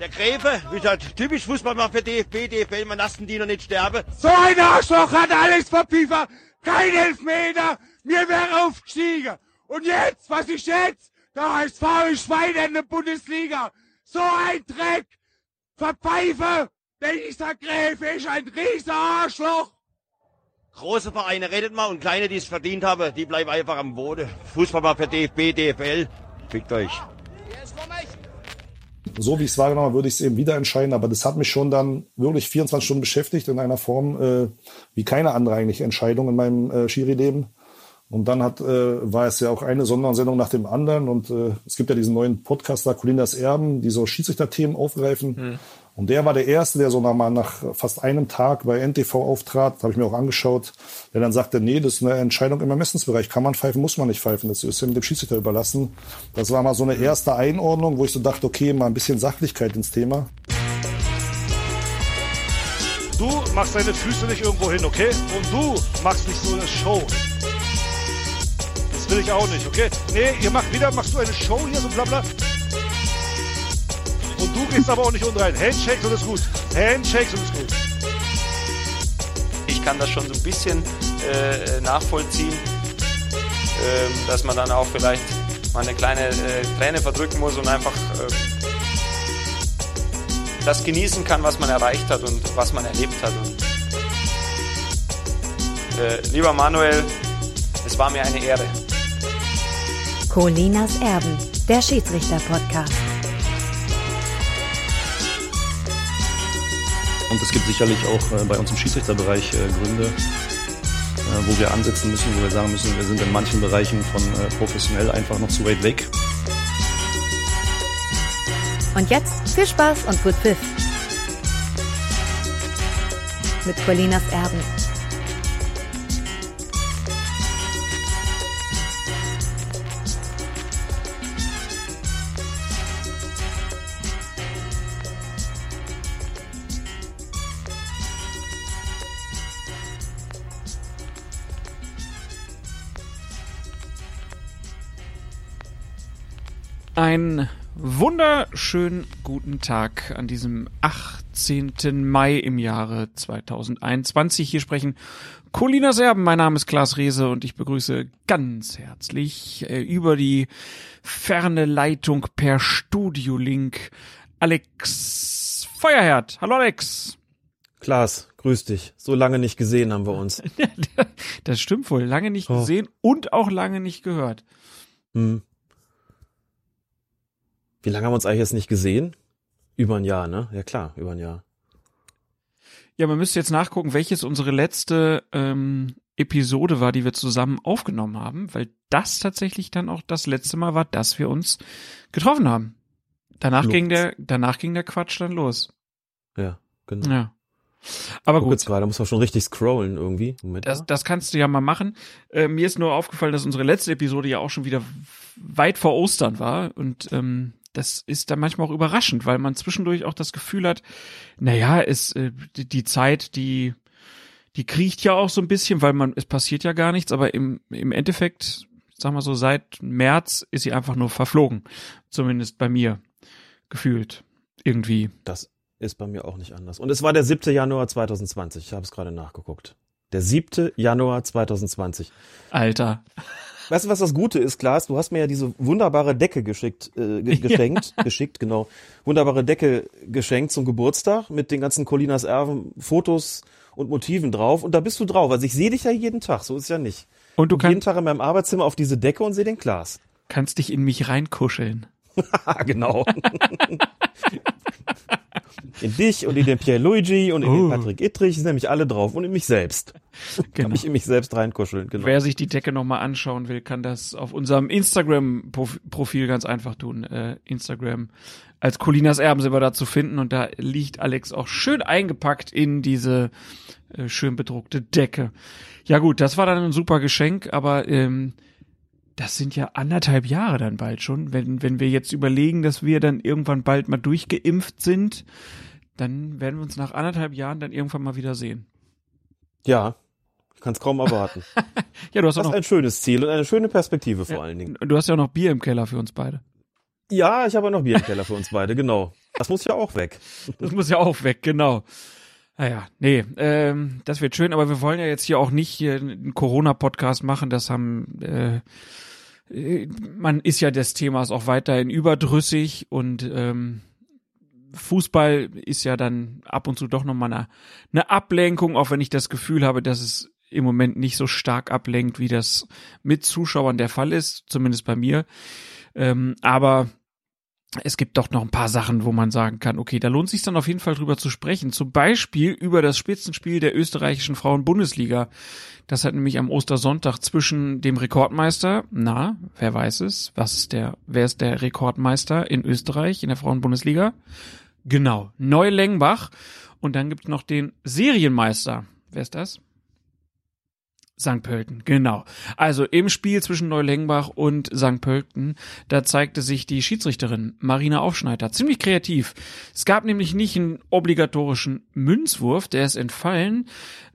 Der Gräfe, wie gesagt, typisch Fußball mal für DFB, DFL, man lassen die noch nicht sterben. So ein Arschloch hat alles verpiefer. Kein Elfmeter. Mir wäre aufgestiegen. Und jetzt, was ist jetzt? Da heißt faul Schwein in der Bundesliga. So ein Dreck. Verpfeife. Dieser Gräfe ist ein riesiger Arschloch. Große Vereine redet mal und kleine, die es verdient haben, die bleiben einfach am Boden. Fußball mal für DFB, DFL. Fickt euch. So wie ich es wahrgenommen habe, würde ich es eben wieder entscheiden, aber das hat mich schon dann wirklich 24 Stunden beschäftigt in einer Form äh, wie keine andere eigentlich Entscheidung in meinem äh, Schiri-Leben. Und dann hat, äh, war es ja auch eine Sondersendung nach dem anderen und äh, es gibt ja diesen neuen Podcast da, Colinas Erben, die so Schiedsrichterthemen aufgreifen. Mhm. Und der war der Erste, der so nach, nach fast einem Tag bei NTV auftrat, habe ich mir auch angeschaut, der dann sagte, nee, das ist eine Entscheidung im Ermessensbereich. Kann man pfeifen, muss man nicht pfeifen. Das ist dem Schiedsrichter überlassen. Das war mal so eine erste Einordnung, wo ich so dachte, okay, mal ein bisschen Sachlichkeit ins Thema. Du machst deine Füße nicht irgendwo hin, okay? Und du machst nicht so eine Show. Das will ich auch nicht, okay? Nee, ihr macht wieder, machst du eine Show hier, so bla bla. Du gehst aber auch nicht unrein. Handshakes und ist gut. Handshakes und ist gut. Ich kann das schon so ein bisschen äh, nachvollziehen, äh, dass man dann auch vielleicht mal eine kleine äh, Träne verdrücken muss und einfach äh, das genießen kann, was man erreicht hat und was man erlebt hat. Und, äh, lieber Manuel, es war mir eine Ehre. Colinas Erben, der Schiedsrichter-Podcast. Und es gibt sicherlich auch äh, bei uns im Schiedsrichterbereich äh, Gründe, äh, wo wir ansetzen müssen, wo wir sagen müssen, wir sind in manchen Bereichen von professionell einfach noch zu weit weg. Und jetzt viel Spaß und gut Pfiff. Mit Colinas Erben. Ein wunderschönen guten Tag an diesem 18. Mai im Jahre 2021. Hier sprechen Colina Serben. Mein Name ist Klaas Rehse und ich begrüße ganz herzlich äh, über die ferne Leitung per Studiolink Alex Feuerherd. Hallo Alex. Klaas, grüß dich. So lange nicht gesehen haben wir uns. das stimmt wohl. Lange nicht oh. gesehen und auch lange nicht gehört. Hm. Wie lange haben wir uns eigentlich jetzt nicht gesehen? Über ein Jahr, ne? Ja klar, über ein Jahr. Ja, man müsste jetzt nachgucken, welches unsere letzte ähm, Episode war, die wir zusammen aufgenommen haben, weil das tatsächlich dann auch das letzte Mal war, dass wir uns getroffen haben. Danach Luft. ging der, danach ging der Quatsch dann los. Ja, genau. Ja. Aber Guck gut. jetzt gerade, muss man schon richtig scrollen irgendwie. Moment. Das, das kannst du ja mal machen. Äh, mir ist nur aufgefallen, dass unsere letzte Episode ja auch schon wieder weit vor Ostern war und ähm, das ist dann manchmal auch überraschend, weil man zwischendurch auch das Gefühl hat, naja, es, äh, die, die Zeit, die, die kriecht ja auch so ein bisschen, weil man, es passiert ja gar nichts, aber im, im Endeffekt, sag mal so, seit März ist sie einfach nur verflogen. Zumindest bei mir gefühlt. Irgendwie. Das ist bei mir auch nicht anders. Und es war der 7. Januar 2020. Ich habe es gerade nachgeguckt. Der 7. Januar 2020. Alter. Weißt du, was das Gute ist, Klaas? Du hast mir ja diese wunderbare Decke geschickt, äh, geschenkt, ja. geschickt, genau. Wunderbare Decke geschenkt zum Geburtstag mit den ganzen Colinas Erben Fotos und Motiven drauf. Und da bist du drauf. Also ich sehe dich ja jeden Tag, so ist ja nicht. Und du kannst jeden Tag in meinem Arbeitszimmer auf diese Decke und sehe den Klaas. Kannst dich in mich reinkuscheln. genau. in dich und in den Pierluigi und in uh. den Patrick Ittrich sind nämlich alle drauf und in mich selbst. Genau. Kann mich in mich selbst reinkuscheln. Genau. Wer sich die Decke nochmal anschauen will, kann das auf unserem Instagram-Profil ganz einfach tun. Äh, Instagram als Colinas Erben sind wir da zu finden und da liegt Alex auch schön eingepackt in diese äh, schön bedruckte Decke. Ja gut, das war dann ein super Geschenk, aber ähm, das sind ja anderthalb Jahre dann bald schon. Wenn, wenn wir jetzt überlegen, dass wir dann irgendwann bald mal durchgeimpft sind, dann werden wir uns nach anderthalb Jahren dann irgendwann mal wieder sehen. Ja, ich kann es kaum erwarten. ja, du hast das auch noch ein schönes Ziel und eine schöne Perspektive vor ja, allen Dingen. Du hast ja auch noch Bier im Keller für uns beide. Ja, ich habe noch Bier im Keller für uns beide, genau. Das muss ja auch weg. Das muss ja auch weg, genau. Naja, nee, ähm, das wird schön, aber wir wollen ja jetzt hier auch nicht hier einen Corona-Podcast machen. Das haben, äh, äh, man ist ja des Themas auch weiterhin überdrüssig und ähm, Fußball ist ja dann ab und zu doch nochmal eine, eine Ablenkung, auch wenn ich das Gefühl habe, dass es im Moment nicht so stark ablenkt, wie das mit Zuschauern der Fall ist, zumindest bei mir. Ähm, aber es gibt doch noch ein paar Sachen, wo man sagen kann, okay, da lohnt sich dann auf jeden Fall drüber zu sprechen. Zum Beispiel über das Spitzenspiel der österreichischen Frauen-Bundesliga. Das hat nämlich am Ostersonntag zwischen dem Rekordmeister, na, wer weiß es, was ist der, wer ist der Rekordmeister in Österreich in der Frauen-Bundesliga? Genau, Neulengbach. Und dann gibt's noch den Serienmeister. Wer ist das? St. Pölten, genau. Also im Spiel zwischen Neulengbach und St. Pölten, da zeigte sich die Schiedsrichterin Marina Aufschneider ziemlich kreativ. Es gab nämlich nicht einen obligatorischen Münzwurf, der ist entfallen.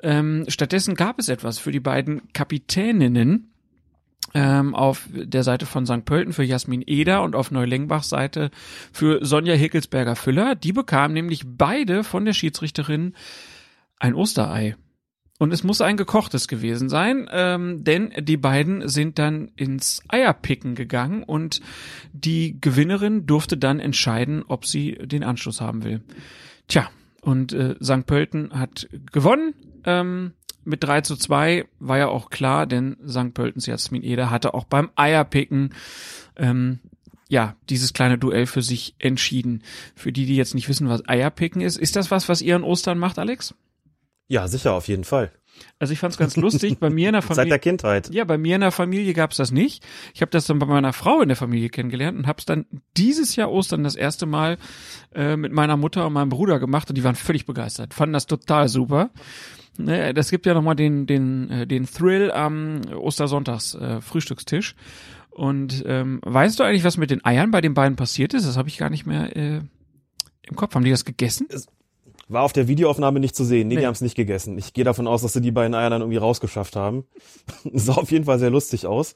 Ähm, stattdessen gab es etwas für die beiden Kapitäninnen ähm, auf der Seite von St. Pölten für Jasmin Eder und auf Neulengbachs Seite für Sonja Hickelsberger-Füller. Die bekamen nämlich beide von der Schiedsrichterin ein Osterei. Und es muss ein gekochtes gewesen sein, ähm, denn die beiden sind dann ins Eierpicken gegangen und die Gewinnerin durfte dann entscheiden, ob sie den Anschluss haben will. Tja, und äh, St. Pölten hat gewonnen. Ähm, mit 3 zu 2 war ja auch klar, denn St. Pöltens Jasmin Eder hatte auch beim Eierpicken ähm, ja, dieses kleine Duell für sich entschieden. Für die, die jetzt nicht wissen, was Eierpicken ist, ist das was, was ihr an Ostern macht, Alex? Ja, sicher, auf jeden Fall. Also ich fand's ganz lustig, bei mir in der Familie. Seit der Kindheit. Ja, bei mir in der Familie gab's das nicht. Ich habe das dann bei meiner Frau in der Familie kennengelernt und hab's dann dieses Jahr Ostern das erste Mal äh, mit meiner Mutter und meinem Bruder gemacht und die waren völlig begeistert, fanden das total super. Ne, das gibt ja nochmal den, den, äh, den Thrill am Ostersonntags äh, Frühstückstisch. Und ähm, weißt du eigentlich, was mit den Eiern bei den beiden passiert ist? Das habe ich gar nicht mehr äh, im Kopf. Haben die das gegessen? Es war auf der Videoaufnahme nicht zu sehen. Nee, Nee. die haben es nicht gegessen. Ich gehe davon aus, dass sie die beiden Eier dann irgendwie rausgeschafft haben. sah auf jeden Fall sehr lustig aus.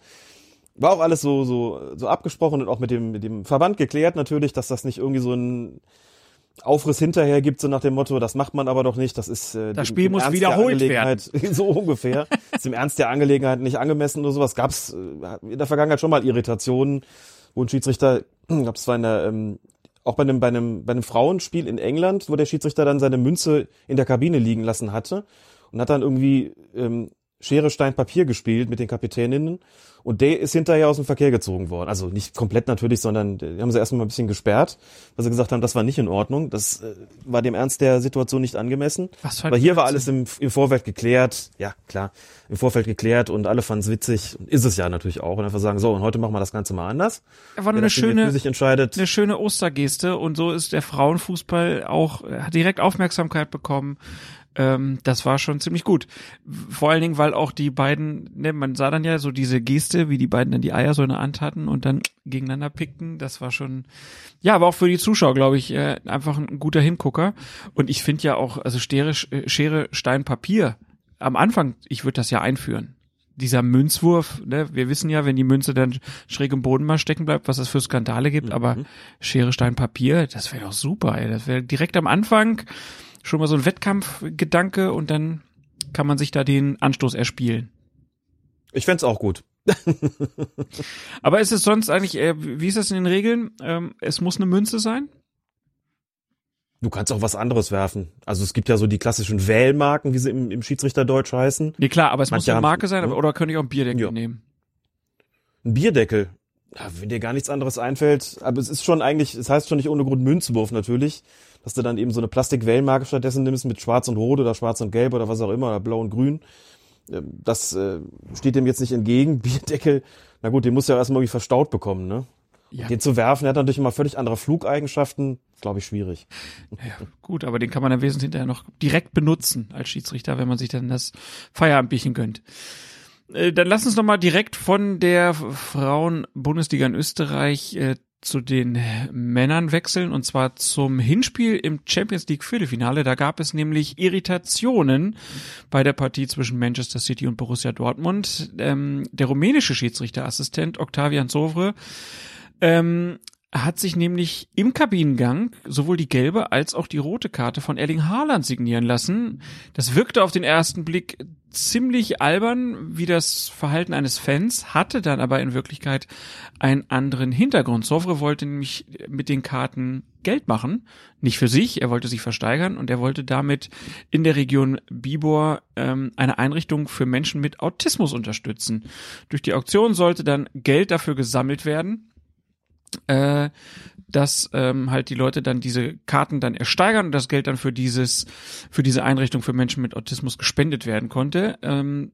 War auch alles so, so, so abgesprochen und auch mit dem, mit dem Verband geklärt natürlich, dass das nicht irgendwie so ein Aufriss hinterher gibt, so nach dem Motto, das macht man aber doch nicht, das ist äh, Das dem- Spiel dem muss Ernst wiederholt der Angelegenheit- so ungefähr. ist im Ernst der Angelegenheit nicht angemessen oder sowas. Gab es in der Vergangenheit schon mal Irritationen, wo ein Schiedsrichter, gab es zwar in der, ähm, auch bei einem, bei einem, bei einem Frauenspiel in England, wo der Schiedsrichter dann seine Münze in der Kabine liegen lassen hatte und hat dann irgendwie ähm, Schere, Stein, Papier gespielt mit den Kapitäninnen und der ist hinterher aus dem Verkehr gezogen worden. Also nicht komplett natürlich, sondern die haben sie erstmal ein bisschen gesperrt, weil sie gesagt haben, das war nicht in Ordnung. Das äh, war dem Ernst der Situation nicht angemessen. Was Aber hier war alles im, im Vorfeld geklärt. Ja, klar, im Vorfeld geklärt und alle fanden es witzig. Und ist es ja natürlich auch. Und einfach sagen, so, und heute machen wir das Ganze mal anders. War Wer eine schöne, sich entscheidet. eine schöne Ostergeste und so ist der Frauenfußball auch, äh, hat direkt Aufmerksamkeit bekommen. Ähm, das war schon ziemlich gut. Vor allen Dingen, weil auch die beiden, ne, man sah dann ja so diese Geste, wie die beiden dann die Eier so in der Hand hatten und dann gegeneinander pickten. Das war schon, ja, aber auch für die Zuschauer, glaube ich, äh, einfach ein guter Hingucker. Und ich finde ja auch, also Schere, Schere, Stein, Papier. Am Anfang, ich würde das ja einführen dieser Münzwurf, ne, wir wissen ja, wenn die Münze dann schräg im Boden mal stecken bleibt, was es für Skandale gibt, aber Schere, Stein, Papier, das wäre doch super, ey. Das wäre direkt am Anfang schon mal so ein Wettkampfgedanke und dann kann man sich da den Anstoß erspielen. Ich fänd's auch gut. Aber ist es sonst eigentlich, äh, wie ist das in den Regeln? Ähm, es muss eine Münze sein? Du kannst auch was anderes werfen. Also es gibt ja so die klassischen Wählmarken, wie sie im, im Schiedsrichterdeutsch heißen. Nee, klar, aber es muss Manche eine haben- Marke sein, aber, Ja. oder könnte ich auch ein Bierdeckel Ja. nehmen? Ein Bierdeckel. Ja, wenn dir gar nichts anderes einfällt, aber es ist schon eigentlich, es heißt schon nicht ohne Grund Münzwurf natürlich, dass du dann eben so eine Plastikwellmarke stattdessen nimmst mit Schwarz und Rot oder Schwarz und Gelb oder was auch immer, oder Blau und Grün. Ähm, Das äh, steht dem jetzt nicht entgegen. Bierdeckel, na gut, den muss ja erstmal irgendwie verstaut bekommen, ne? Ja. Den zu werfen, der hat natürlich immer völlig andere Flugeigenschaften, glaube ich, schwierig. Ja, gut, aber den kann man dann wesentlich hinterher noch direkt benutzen als Schiedsrichter, wenn man sich dann das Feierabendbierchen gönnt. Äh, Dann lass uns noch mal direkt von der Frauen-Bundesliga in Österreich äh, zu den Männern wechseln und zwar zum Hinspiel im Champions League Viertelfinale. Da gab es nämlich Irritationen bei der Partie zwischen Manchester City und Borussia Dortmund. Ähm, der rumänische Schiedsrichterassistent Octavian Sovre ähm, hat sich nämlich im Kabinengang sowohl die gelbe als auch die rote Karte von Erling Haaland signieren lassen. Das wirkte auf den ersten Blick ziemlich albern, wie das Verhalten eines Fans, hatte dann aber in Wirklichkeit einen anderen Hintergrund. Sovre wollte nämlich mit den Karten Geld machen, nicht für sich, er wollte sich versteigern und er wollte damit in der Region Bibor ähm, eine Einrichtung für Menschen mit Autismus unterstützen. Durch die Auktion sollte dann Geld dafür gesammelt werden äh, dass ähm, halt die Leute dann diese Karten dann ersteigern und das Geld dann für dieses für diese Einrichtung für Menschen mit Autismus gespendet werden konnte. Ähm,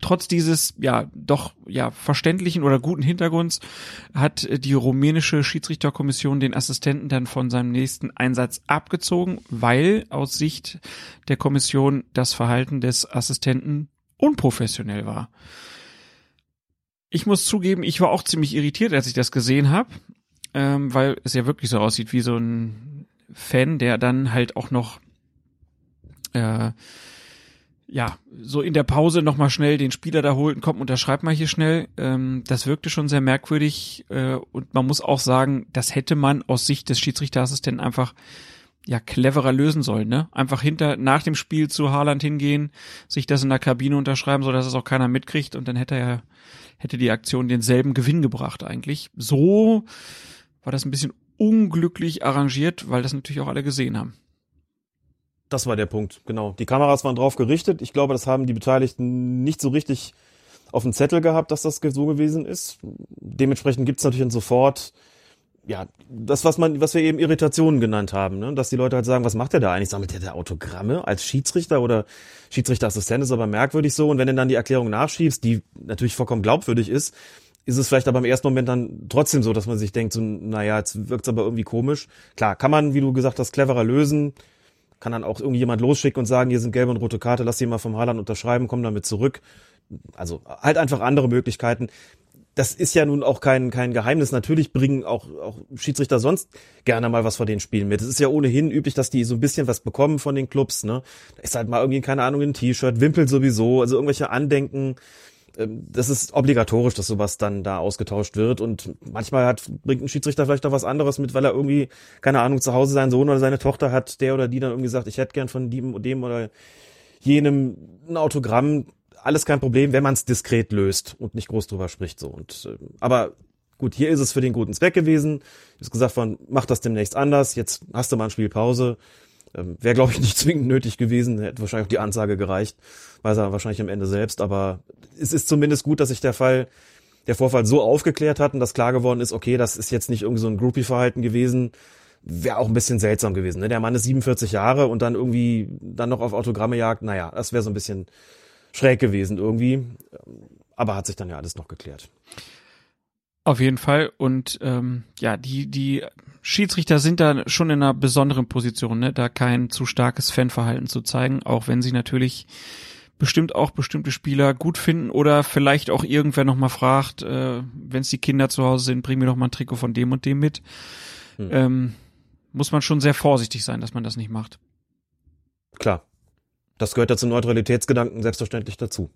trotz dieses ja doch ja verständlichen oder guten Hintergrunds hat die rumänische Schiedsrichterkommission den Assistenten dann von seinem nächsten Einsatz abgezogen, weil aus Sicht der Kommission das Verhalten des Assistenten unprofessionell war. Ich muss zugeben, ich war auch ziemlich irritiert, als ich das gesehen habe, ähm, weil es ja wirklich so aussieht wie so ein Fan, der dann halt auch noch äh, ja, so in der Pause nochmal schnell den Spieler da holt und kommt, unterschreibt mal hier schnell. Ähm, das wirkte schon sehr merkwürdig äh, und man muss auch sagen, das hätte man aus Sicht des Schiedsrichterassistenten einfach ja cleverer lösen sollen, ne? Einfach hinter nach dem Spiel zu Haaland hingehen, sich das in der Kabine unterschreiben, so dass es auch keiner mitkriegt und dann hätte er hätte die Aktion denselben Gewinn gebracht eigentlich. So war das ein bisschen unglücklich arrangiert, weil das natürlich auch alle gesehen haben. Das war der Punkt, genau. Die Kameras waren drauf gerichtet. Ich glaube, das haben die Beteiligten nicht so richtig auf dem Zettel gehabt, dass das so gewesen ist. Dementsprechend gibt es natürlich sofort ja, das, was man, was wir eben Irritationen genannt haben, ne? dass die Leute halt sagen, was macht der da eigentlich? Sammelt der da Autogramme als Schiedsrichter oder Schiedsrichterassistent ist aber merkwürdig so. Und wenn du dann die Erklärung nachschiebst, die natürlich vollkommen glaubwürdig ist, ist es vielleicht aber im ersten Moment dann trotzdem so, dass man sich denkt, so, naja, jetzt wirkt's aber irgendwie komisch. Klar, kann man, wie du gesagt hast, cleverer lösen. Kann dann auch irgendwie jemand losschicken und sagen, hier sind gelbe und rote Karte, lass die mal vom Haaland unterschreiben, komm damit zurück. Also halt einfach andere Möglichkeiten das ist ja nun auch kein, kein Geheimnis. Natürlich bringen auch, auch Schiedsrichter sonst gerne mal was von den Spielen mit. Es ist ja ohnehin üblich, dass die so ein bisschen was bekommen von den Clubs. Ne? Da ist halt mal irgendwie, keine Ahnung, ein T-Shirt, Wimpel sowieso, also irgendwelche Andenken. Ähm, das ist obligatorisch, dass sowas dann da ausgetauscht wird. Und manchmal hat, bringt ein Schiedsrichter vielleicht auch was anderes mit, weil er irgendwie, keine Ahnung, zu Hause seinen Sohn oder seine Tochter hat, der oder die dann irgendwie sagt, ich hätte gern von dem, dem oder jenem ein Autogramm alles kein Problem, wenn man es diskret löst und nicht groß drüber spricht. So. Und, äh, aber gut, hier ist es für den guten Zweck gewesen. Ist gesagt von, mach das demnächst anders. Jetzt hast du mal eine Spielpause. Ähm, Wäre, glaube ich, nicht zwingend nötig gewesen. Hätte wahrscheinlich auch die Ansage gereicht. Weiß er wahrscheinlich am Ende selbst. Aber es ist zumindest gut, dass sich der Fall, der Vorfall so aufgeklärt hat und dass klar geworden ist, okay, das ist jetzt nicht irgendwie so ein Groupie-Verhalten gewesen. Wäre auch ein bisschen seltsam gewesen. Ne? Der Mann ist 47 Jahre und dann irgendwie dann noch auf Autogramme jagt. Naja, das wäre so ein bisschen schräg gewesen irgendwie. Aber hat sich dann ja alles noch geklärt. Auf jeden Fall. Und ähm, ja, die, die Schiedsrichter sind da schon in einer besonderen Position, ne? da kein zu starkes Fanverhalten zu zeigen, auch wenn sie natürlich bestimmt auch bestimmte Spieler gut finden oder vielleicht auch irgendwer nochmal fragt, äh, wenn es die Kinder zu Hause sind, bring mir doch mal ein Trikot von dem und dem mit. Hm. Ähm, muss man schon sehr vorsichtig sein, dass man das nicht macht. Klar. Das gehört ja zum Neutralitätsgedanken selbstverständlich dazu.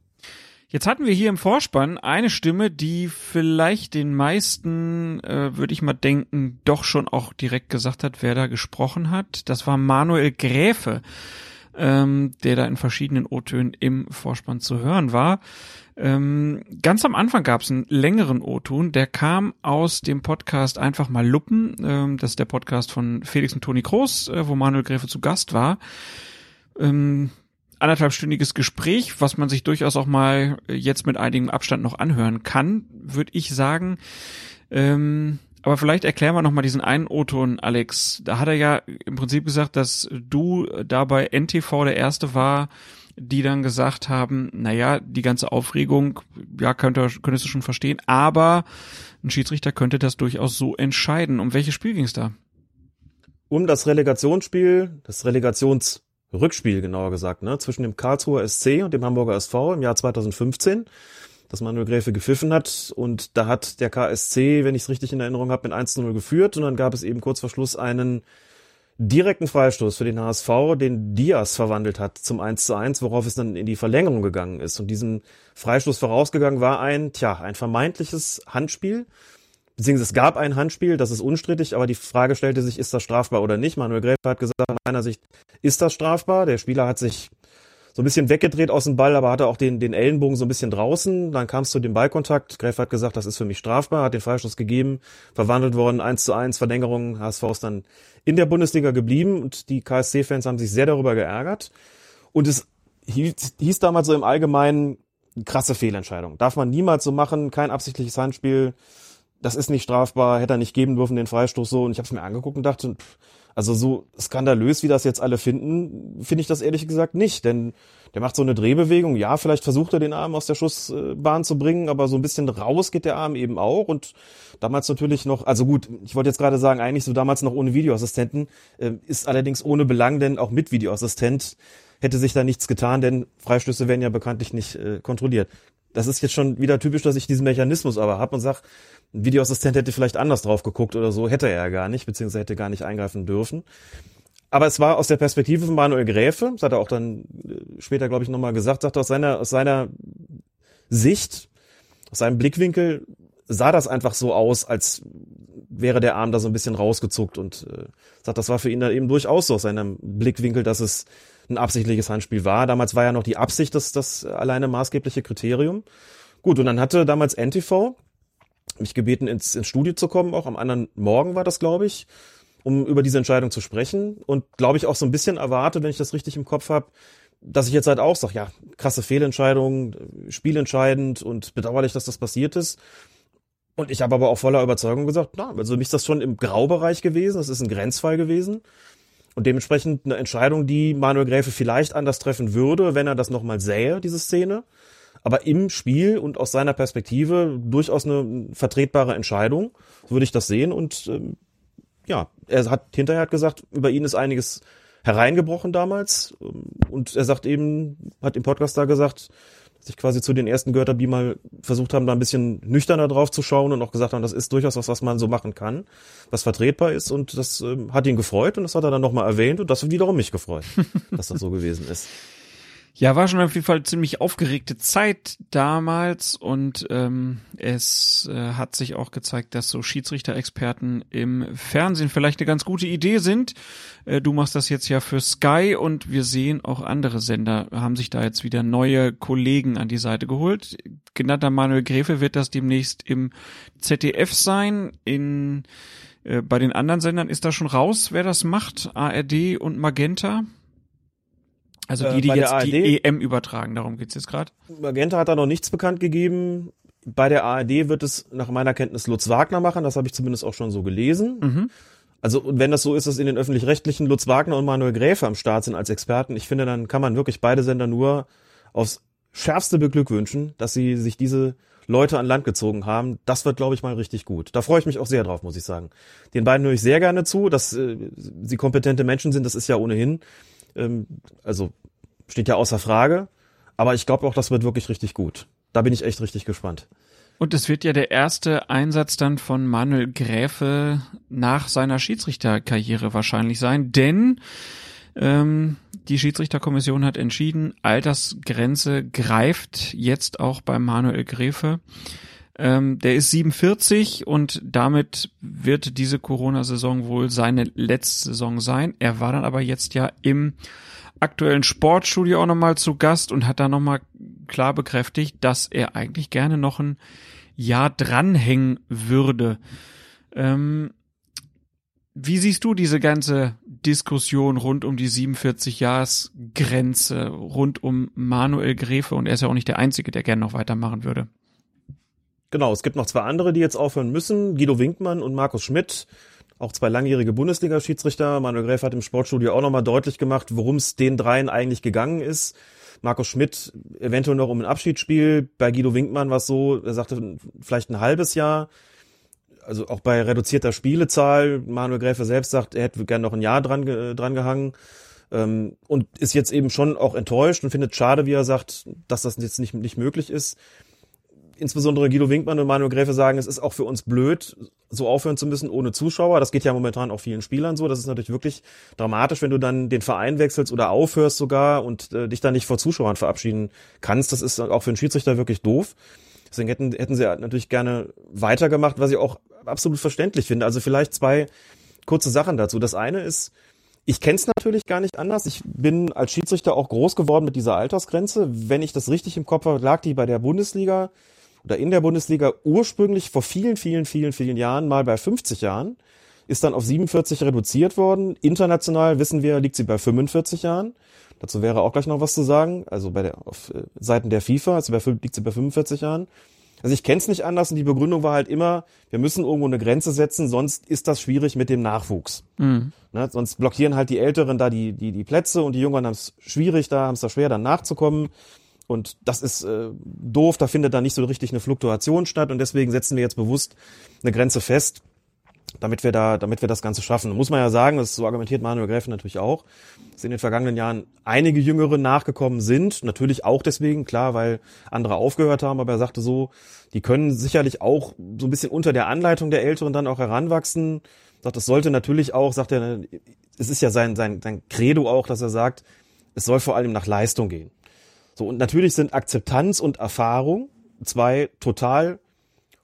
Jetzt hatten wir hier im Vorspann eine Stimme, die vielleicht den meisten, äh, würde ich mal denken, doch schon auch direkt gesagt hat, wer da gesprochen hat. Das war Manuel Gräfe, ähm, der da in verschiedenen O-Tönen im Vorspann zu hören war. Ähm, ganz am Anfang gab es einen längeren O-Ton, der kam aus dem Podcast Einfach mal Luppen. Ähm, das ist der Podcast von Felix und Toni Kroos, äh, wo Manuel Gräfe zu Gast war. Ähm, anderthalbstündiges Gespräch, was man sich durchaus auch mal jetzt mit einigem Abstand noch anhören kann, würde ich sagen. Ähm, aber vielleicht erklären wir nochmal diesen einen O-Ton, Alex. Da hat er ja im Prinzip gesagt, dass du dabei NTV der Erste war, die dann gesagt haben, naja, die ganze Aufregung, ja, könnte, könntest du schon verstehen, aber ein Schiedsrichter könnte das durchaus so entscheiden. Um welches Spiel ging es da? Um das Relegationsspiel, das Relegations Rückspiel genauer gesagt, ne, zwischen dem Karlsruher SC und dem Hamburger SV im Jahr 2015, das Manuel Gräfe gepfiffen hat. Und da hat der KSC, wenn ich es richtig in Erinnerung habe, mit 1 zu 0 geführt. Und dann gab es eben kurz vor Schluss einen direkten Freistoß für den HSV, den Diaz verwandelt hat zum 1 zu 1, worauf es dann in die Verlängerung gegangen ist. Und diesem Freistoß vorausgegangen war ein, tja, ein vermeintliches Handspiel beziehungsweise es gab ein Handspiel, das ist unstrittig, aber die Frage stellte sich, ist das strafbar oder nicht? Manuel Gräfe hat gesagt, aus meiner Sicht ist das strafbar. Der Spieler hat sich so ein bisschen weggedreht aus dem Ball, aber hatte auch den, den Ellenbogen so ein bisschen draußen. Dann kam es zu dem Ballkontakt. Gräfe hat gesagt, das ist für mich strafbar, hat den Freistoß gegeben, verwandelt worden, eins zu eins, Verlängerung, HSV ist dann in der Bundesliga geblieben und die KSC-Fans haben sich sehr darüber geärgert. Und es hieß, hieß damals so im Allgemeinen, krasse Fehlentscheidung. Darf man niemals so machen, kein absichtliches Handspiel, das ist nicht strafbar, hätte er nicht geben dürfen, den Freistoß so. Und ich habe es mir angeguckt und dachte, pff, also so skandalös, wie das jetzt alle finden, finde ich das ehrlich gesagt nicht. Denn der macht so eine Drehbewegung. Ja, vielleicht versucht er den Arm aus der Schussbahn zu bringen, aber so ein bisschen raus geht der Arm eben auch. Und damals natürlich noch, also gut, ich wollte jetzt gerade sagen, eigentlich so damals noch ohne Videoassistenten, äh, ist allerdings ohne Belang, denn auch mit Videoassistent hätte sich da nichts getan, denn Freistöße werden ja bekanntlich nicht äh, kontrolliert. Das ist jetzt schon wieder typisch, dass ich diesen Mechanismus aber habe und sag, ein Videoassistent hätte vielleicht anders drauf geguckt oder so, hätte er ja gar nicht, beziehungsweise hätte gar nicht eingreifen dürfen. Aber es war aus der Perspektive von Manuel Gräfe, das hat er auch dann äh, später, glaube ich, nochmal gesagt, sagt aus seiner, aus seiner Sicht, aus seinem Blickwinkel sah das einfach so aus, als wäre der Arm da so ein bisschen rausgezuckt und äh, sagt, das war für ihn dann eben durchaus so aus seinem Blickwinkel, dass es ein absichtliches Handspiel war. Damals war ja noch die Absicht das, das alleine maßgebliche Kriterium. Gut, und dann hatte damals NTV mich gebeten, ins, ins Studio zu kommen, auch am anderen Morgen war das, glaube ich, um über diese Entscheidung zu sprechen. Und glaube ich auch so ein bisschen erwartet, wenn ich das richtig im Kopf habe, dass ich jetzt halt auch sage, ja, krasse Fehlentscheidung, spielentscheidend und bedauerlich, dass das passiert ist. Und ich habe aber auch voller Überzeugung gesagt, na, also mich ist das schon im Graubereich gewesen, das ist ein Grenzfall gewesen. Und dementsprechend eine Entscheidung, die Manuel Gräfe vielleicht anders treffen würde, wenn er das nochmal sähe, diese Szene. Aber im Spiel und aus seiner Perspektive durchaus eine vertretbare Entscheidung, so würde ich das sehen. Und ähm, ja, er hat hinterher gesagt, über ihn ist einiges hereingebrochen damals. Und er sagt eben, hat im Podcast da gesagt, sich quasi zu den ersten gehört habe, die mal versucht haben, da ein bisschen nüchterner drauf zu schauen und auch gesagt haben, das ist durchaus was, was man so machen kann, was vertretbar ist und das ähm, hat ihn gefreut und das hat er dann nochmal erwähnt und das hat wiederum mich gefreut, dass das so gewesen ist. Ja, war schon auf jeden Fall ziemlich aufgeregte Zeit damals und ähm, es äh, hat sich auch gezeigt, dass so Schiedsrichter-Experten im Fernsehen vielleicht eine ganz gute Idee sind. Äh, du machst das jetzt ja für Sky und wir sehen auch andere Sender haben sich da jetzt wieder neue Kollegen an die Seite geholt. Genannter Manuel Gräfe wird das demnächst im ZDF sein. In äh, bei den anderen Sendern ist da schon raus, wer das macht. ARD und Magenta. Also die, die Äh, jetzt ARD? die EM übertragen, darum geht's jetzt gerade. Magenta hat da noch nichts bekannt gegeben. Bei der ARD wird es nach meiner Kenntnis Lutz Wagner machen, das habe ich zumindest auch schon so gelesen. Mhm. Also wenn das so ist, dass in den öffentlich-rechtlichen Lutz Wagner und Manuel Gräfe am Start sind als Experten, ich finde, dann kann man wirklich beide Sender nur aufs schärfste beglückwünschen, dass sie sich diese Leute an Land gezogen haben. Das wird, glaube ich, mal richtig gut. Da freue ich mich auch sehr drauf, muss ich sagen. Den beiden höre ich sehr gerne zu, dass äh, sie kompetente Menschen sind, das ist ja ohnehin, ähm, also steht ja außer Frage. Aber ich glaube auch, das wird wirklich richtig gut. Da bin ich echt richtig gespannt. Und es wird ja der erste Einsatz dann von Manuel Gräfe nach seiner Schiedsrichterkarriere wahrscheinlich sein, denn ähm, die Schiedsrichterkommission hat entschieden, Altersgrenze greift jetzt auch bei Manuel Gräfe. Ähm, der ist 47 und damit wird diese Corona-Saison wohl seine letzte Saison sein. Er war dann aber jetzt ja im aktuellen Sportstudio auch nochmal zu Gast und hat da nochmal klar bekräftigt, dass er eigentlich gerne noch ein Jahr dranhängen würde. Ähm, wie siehst du diese ganze Diskussion rund um die 47-Jahres-Grenze, rund um Manuel Gräfe? Und er ist ja auch nicht der Einzige, der gerne noch weitermachen würde. Genau, es gibt noch zwei andere, die jetzt aufhören müssen. Guido Winkmann und Markus Schmidt, auch zwei langjährige Bundesliga-Schiedsrichter. Manuel Gräfe hat im Sportstudio auch nochmal deutlich gemacht, worum es den dreien eigentlich gegangen ist. Markus Schmidt eventuell noch um ein Abschiedsspiel. Bei Guido Winkmann war es so, er sagte vielleicht ein halbes Jahr. Also auch bei reduzierter Spielezahl. Manuel Gräfe selbst sagt, er hätte gerne noch ein Jahr dran, dran gehangen. Ähm, und ist jetzt eben schon auch enttäuscht und findet schade, wie er sagt, dass das jetzt nicht, nicht möglich ist insbesondere Guido Winkmann und Manuel Gräfe sagen, es ist auch für uns blöd, so aufhören zu müssen ohne Zuschauer. Das geht ja momentan auch vielen Spielern so. Das ist natürlich wirklich dramatisch, wenn du dann den Verein wechselst oder aufhörst sogar und äh, dich dann nicht vor Zuschauern verabschieden kannst. Das ist auch für einen Schiedsrichter wirklich doof. Deswegen hätten, hätten sie natürlich gerne weitergemacht, was ich auch absolut verständlich finde. Also vielleicht zwei kurze Sachen dazu. Das eine ist, ich kenne es natürlich gar nicht anders. Ich bin als Schiedsrichter auch groß geworden mit dieser Altersgrenze. Wenn ich das richtig im Kopf habe, lag die bei der Bundesliga oder in der Bundesliga ursprünglich vor vielen, vielen, vielen, vielen Jahren mal bei 50 Jahren, ist dann auf 47 reduziert worden. International wissen wir, liegt sie bei 45 Jahren. Dazu wäre auch gleich noch was zu sagen. Also bei der auf äh, Seiten der FIFA also bei, liegt sie bei 45 Jahren. Also ich kenne es nicht anders und die Begründung war halt immer, wir müssen irgendwo eine Grenze setzen, sonst ist das schwierig mit dem Nachwuchs. Mhm. Ne, sonst blockieren halt die Älteren da die, die, die Plätze und die Jüngeren haben es schwierig, da haben es da schwer, dann nachzukommen. Und das ist äh, doof, da findet da nicht so richtig eine Fluktuation statt und deswegen setzen wir jetzt bewusst eine Grenze fest, damit wir da, damit wir das Ganze schaffen. muss man ja sagen, das so argumentiert Manuel Gräfe natürlich auch, dass in den vergangenen Jahren einige Jüngere nachgekommen sind. Natürlich auch deswegen, klar, weil andere aufgehört haben, aber er sagte so, die können sicherlich auch so ein bisschen unter der Anleitung der Älteren dann auch heranwachsen. Sagt, es sollte natürlich auch, sagt er, es ist ja sein, sein, sein Credo auch, dass er sagt, es soll vor allem nach Leistung gehen. So, und natürlich sind Akzeptanz und Erfahrung zwei total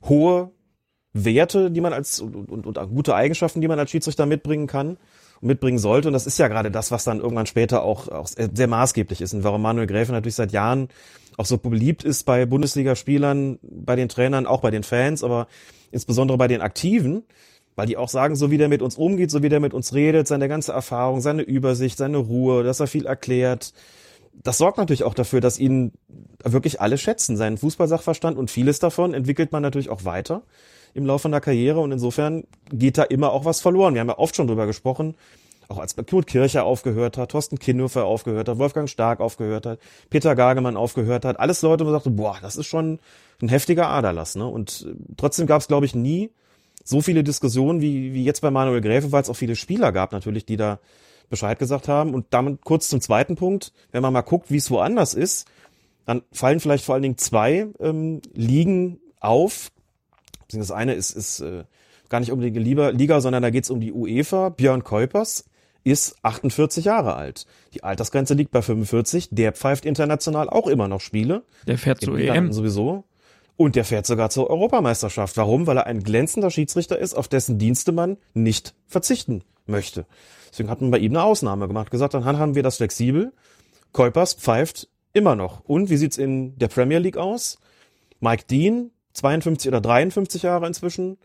hohe Werte, die man als und, und, und gute Eigenschaften, die man als Schiedsrichter mitbringen kann und mitbringen sollte. Und das ist ja gerade das, was dann irgendwann später auch, auch sehr maßgeblich ist und warum Manuel Gräfe natürlich seit Jahren auch so beliebt ist bei Bundesligaspielern, bei den Trainern, auch bei den Fans, aber insbesondere bei den Aktiven, weil die auch sagen, so wie der mit uns umgeht, so wie der mit uns redet, seine ganze Erfahrung, seine Übersicht, seine Ruhe, dass er viel erklärt, das sorgt natürlich auch dafür, dass ihn wirklich alle schätzen, seinen Fußballsachverstand und vieles davon entwickelt man natürlich auch weiter im Laufe einer Karriere und insofern geht da immer auch was verloren. Wir haben ja oft schon drüber gesprochen, auch als Knut Kircher aufgehört hat, Thorsten Kinnhofer aufgehört hat, Wolfgang Stark aufgehört hat, Peter Gagemann aufgehört hat, alles Leute, wo man sagte, boah, das ist schon ein heftiger Aderlass. Ne? Und trotzdem gab es, glaube ich, nie so viele Diskussionen wie, wie jetzt bei Manuel Gräfe, weil es auch viele Spieler gab natürlich, die da Bescheid gesagt haben. Und damit kurz zum zweiten Punkt, wenn man mal guckt, wie es woanders ist, dann fallen vielleicht vor allen Dingen zwei ähm, Ligen auf, das eine ist, ist äh, gar nicht unbedingt die Liga, sondern da geht es um die UEFA. Björn Kuipers ist 48 Jahre alt. Die Altersgrenze liegt bei 45. Der pfeift international auch immer noch Spiele. Der fährt zur EM. Sowieso. Und der fährt sogar zur Europameisterschaft. Warum? Weil er ein glänzender Schiedsrichter ist, auf dessen Dienste man nicht verzichten möchte. Deswegen hat man bei ihm eine Ausnahme gemacht, gesagt, dann haben wir das flexibel. Kuipers pfeift immer noch. Und wie sieht's in der Premier League aus? Mike Dean 52 oder 53 Jahre inzwischen.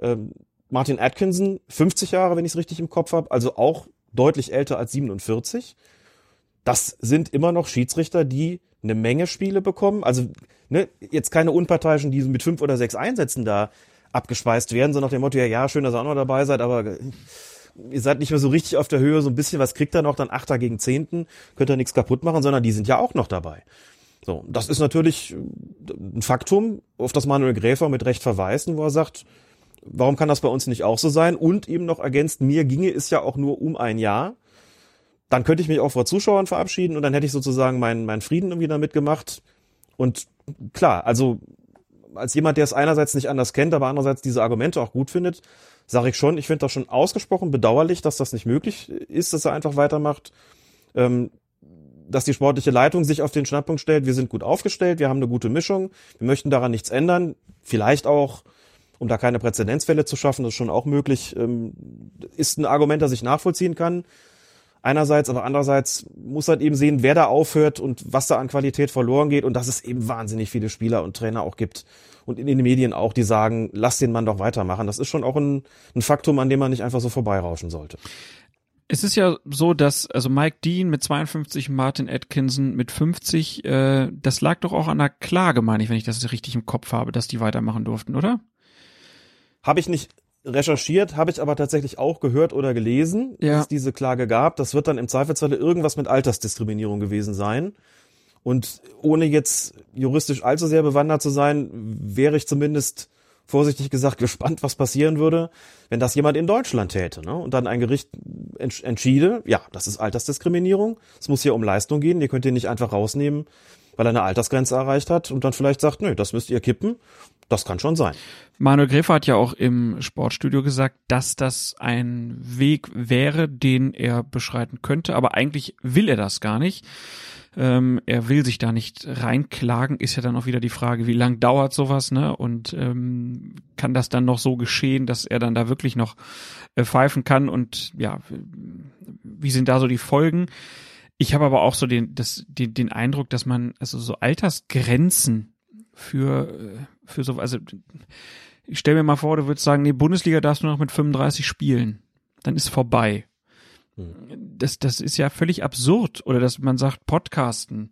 Ähm, Martin Atkinson 50 Jahre, wenn ich es richtig im Kopf habe, also auch deutlich älter als 47. Das sind immer noch Schiedsrichter, die eine Menge Spiele bekommen. Also ne, jetzt keine Unparteiischen, die mit fünf oder sechs Einsätzen da abgespeist werden, so nach dem Motto, ja, ja, schön, dass ihr auch noch dabei seid, aber ihr seid nicht mehr so richtig auf der Höhe, so ein bisschen was kriegt er noch, dann Achter gegen Zehnten, könnt ihr nichts kaputt machen, sondern die sind ja auch noch dabei. So, das ist natürlich äh, ein Faktum, auf das Manuel Gräfer mit Recht verweist, wo er sagt, warum kann das bei uns nicht auch so sein? Und eben noch ergänzt, mir ginge es ja auch nur um ein Jahr. Dann könnte ich mich auch vor Zuschauern verabschieden und dann hätte ich sozusagen meinen, meinen Frieden irgendwie damit gemacht. Und klar, also als jemand, der es einerseits nicht anders kennt, aber andererseits diese Argumente auch gut findet, sage ich schon, ich finde das schon ausgesprochen bedauerlich, dass das nicht möglich ist, dass er einfach weitermacht. Ähm, dass die sportliche Leitung sich auf den Schnapppunkt stellt, wir sind gut aufgestellt, wir haben eine gute Mischung, wir möchten daran nichts ändern, vielleicht auch, um da keine Präzedenzfälle zu schaffen, das ist schon auch möglich, ähm, ist ein Argument, das ich nachvollziehen kann. Einerseits, aber andererseits muss halt eben sehen, wer da aufhört und was da an Qualität verloren geht und dass es eben wahnsinnig viele Spieler und Trainer auch gibt und in den Medien auch, die sagen, lass den Mann doch weitermachen. Das ist schon auch ein, ein Faktum, an dem man nicht einfach so vorbeirauschen sollte. Es ist ja so, dass also Mike Dean mit 52, Martin Atkinson mit 50, äh, das lag doch auch an der Klage, meine ich, wenn ich das richtig im Kopf habe, dass die weitermachen durften, oder? Habe ich nicht recherchiert, habe ich aber tatsächlich auch gehört oder gelesen, ja. dass es diese Klage gab. Das wird dann im Zweifelsfalle irgendwas mit Altersdiskriminierung gewesen sein. Und ohne jetzt juristisch allzu sehr bewandert zu sein, wäre ich zumindest vorsichtig gesagt gespannt, was passieren würde, wenn das jemand in Deutschland täte. Ne? Und dann ein Gericht entschiede, ja, das ist Altersdiskriminierung, es muss hier um Leistung gehen, ihr könnt ihn nicht einfach rausnehmen, weil er eine Altersgrenze erreicht hat und dann vielleicht sagt, nö, das müsst ihr kippen. Das kann schon sein. Manuel Gräfer hat ja auch im Sportstudio gesagt, dass das ein Weg wäre, den er beschreiten könnte, aber eigentlich will er das gar nicht. Ähm, er will sich da nicht reinklagen, ist ja dann auch wieder die Frage, wie lang dauert sowas, ne? Und ähm, kann das dann noch so geschehen, dass er dann da wirklich noch äh, pfeifen kann und ja, wie sind da so die Folgen? Ich habe aber auch so den, das, den, den Eindruck, dass man, also so Altersgrenzen für, äh, für so, also ich stell mir mal vor, du würdest sagen, nee, Bundesliga darfst du noch mit 35 spielen. Dann ist vorbei. Das, das ist ja völlig absurd. Oder dass man sagt, Podcasten,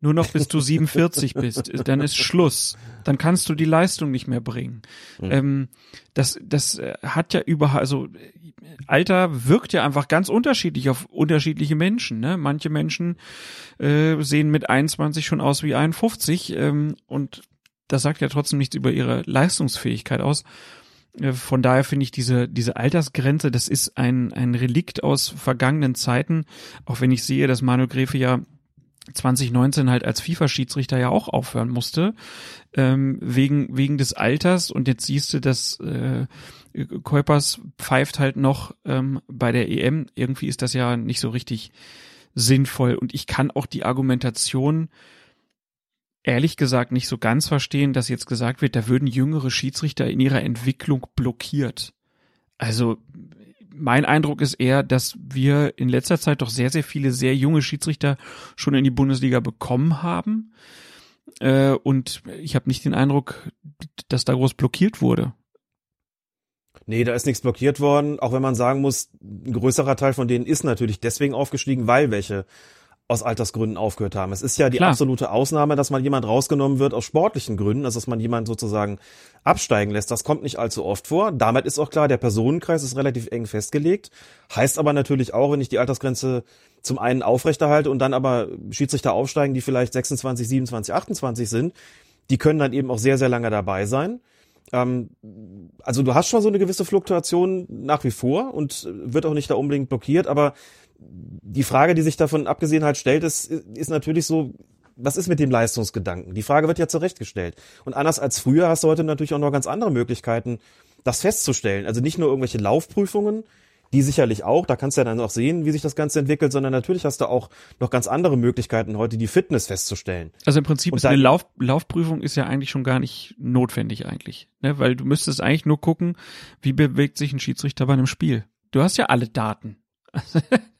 nur noch bis du 47 bist, dann ist Schluss. Dann kannst du die Leistung nicht mehr bringen. Mhm. Ähm, das, das hat ja überhaupt, also Alter wirkt ja einfach ganz unterschiedlich auf unterschiedliche Menschen. Ne? Manche Menschen äh, sehen mit 21 schon aus wie 51 ähm, und das sagt ja trotzdem nichts über ihre Leistungsfähigkeit aus. Äh, von daher finde ich diese, diese Altersgrenze, das ist ein, ein Relikt aus vergangenen Zeiten. Auch wenn ich sehe, dass Manuel Gräfe ja 2019 halt als FIFA-Schiedsrichter ja auch aufhören musste, ähm, wegen, wegen des Alters. Und jetzt siehst du, dass äh, Kuipers pfeift halt noch ähm, bei der EM. Irgendwie ist das ja nicht so richtig sinnvoll. Und ich kann auch die Argumentation ehrlich gesagt nicht so ganz verstehen, dass jetzt gesagt wird, da würden jüngere Schiedsrichter in ihrer Entwicklung blockiert. Also mein Eindruck ist eher, dass wir in letzter Zeit doch sehr, sehr viele sehr junge Schiedsrichter schon in die Bundesliga bekommen haben. Äh, und ich habe nicht den Eindruck, dass da groß blockiert wurde. Nee, da ist nichts blockiert worden, auch wenn man sagen muss, ein größerer Teil von denen ist natürlich deswegen aufgestiegen, weil welche aus Altersgründen aufgehört haben. Es ist ja die Klar. absolute Ausnahme, dass mal jemand rausgenommen wird aus sportlichen Gründen, also dass man jemand sozusagen absteigen lässt. Das kommt nicht allzu oft vor. Damit ist auch klar, der Personenkreis ist relativ eng festgelegt. Heißt aber natürlich auch, wenn ich die Altersgrenze zum einen aufrechterhalte und dann aber Schiedsrichter aufsteigen, die vielleicht 26, 27, 28 sind, die können dann eben auch sehr, sehr lange dabei sein. Ähm, also du hast schon so eine gewisse Fluktuation nach wie vor und wird auch nicht da unbedingt blockiert, aber die Frage, die sich davon abgesehen halt stellt, ist, ist natürlich so, was ist mit dem Leistungsgedanken? Die Frage wird ja zurechtgestellt. Und anders als früher hast du heute natürlich auch noch ganz andere Möglichkeiten, das festzustellen. Also nicht nur irgendwelche Laufprüfungen, die sicherlich auch, da kannst du ja dann auch sehen, wie sich das Ganze entwickelt, sondern natürlich hast du auch noch ganz andere Möglichkeiten heute, die Fitness festzustellen. Also im Prinzip ist eine Lauf, Laufprüfung ist ja eigentlich schon gar nicht notwendig eigentlich, ne? weil du müsstest eigentlich nur gucken, wie bewegt sich ein Schiedsrichter bei einem Spiel. Du hast ja alle Daten.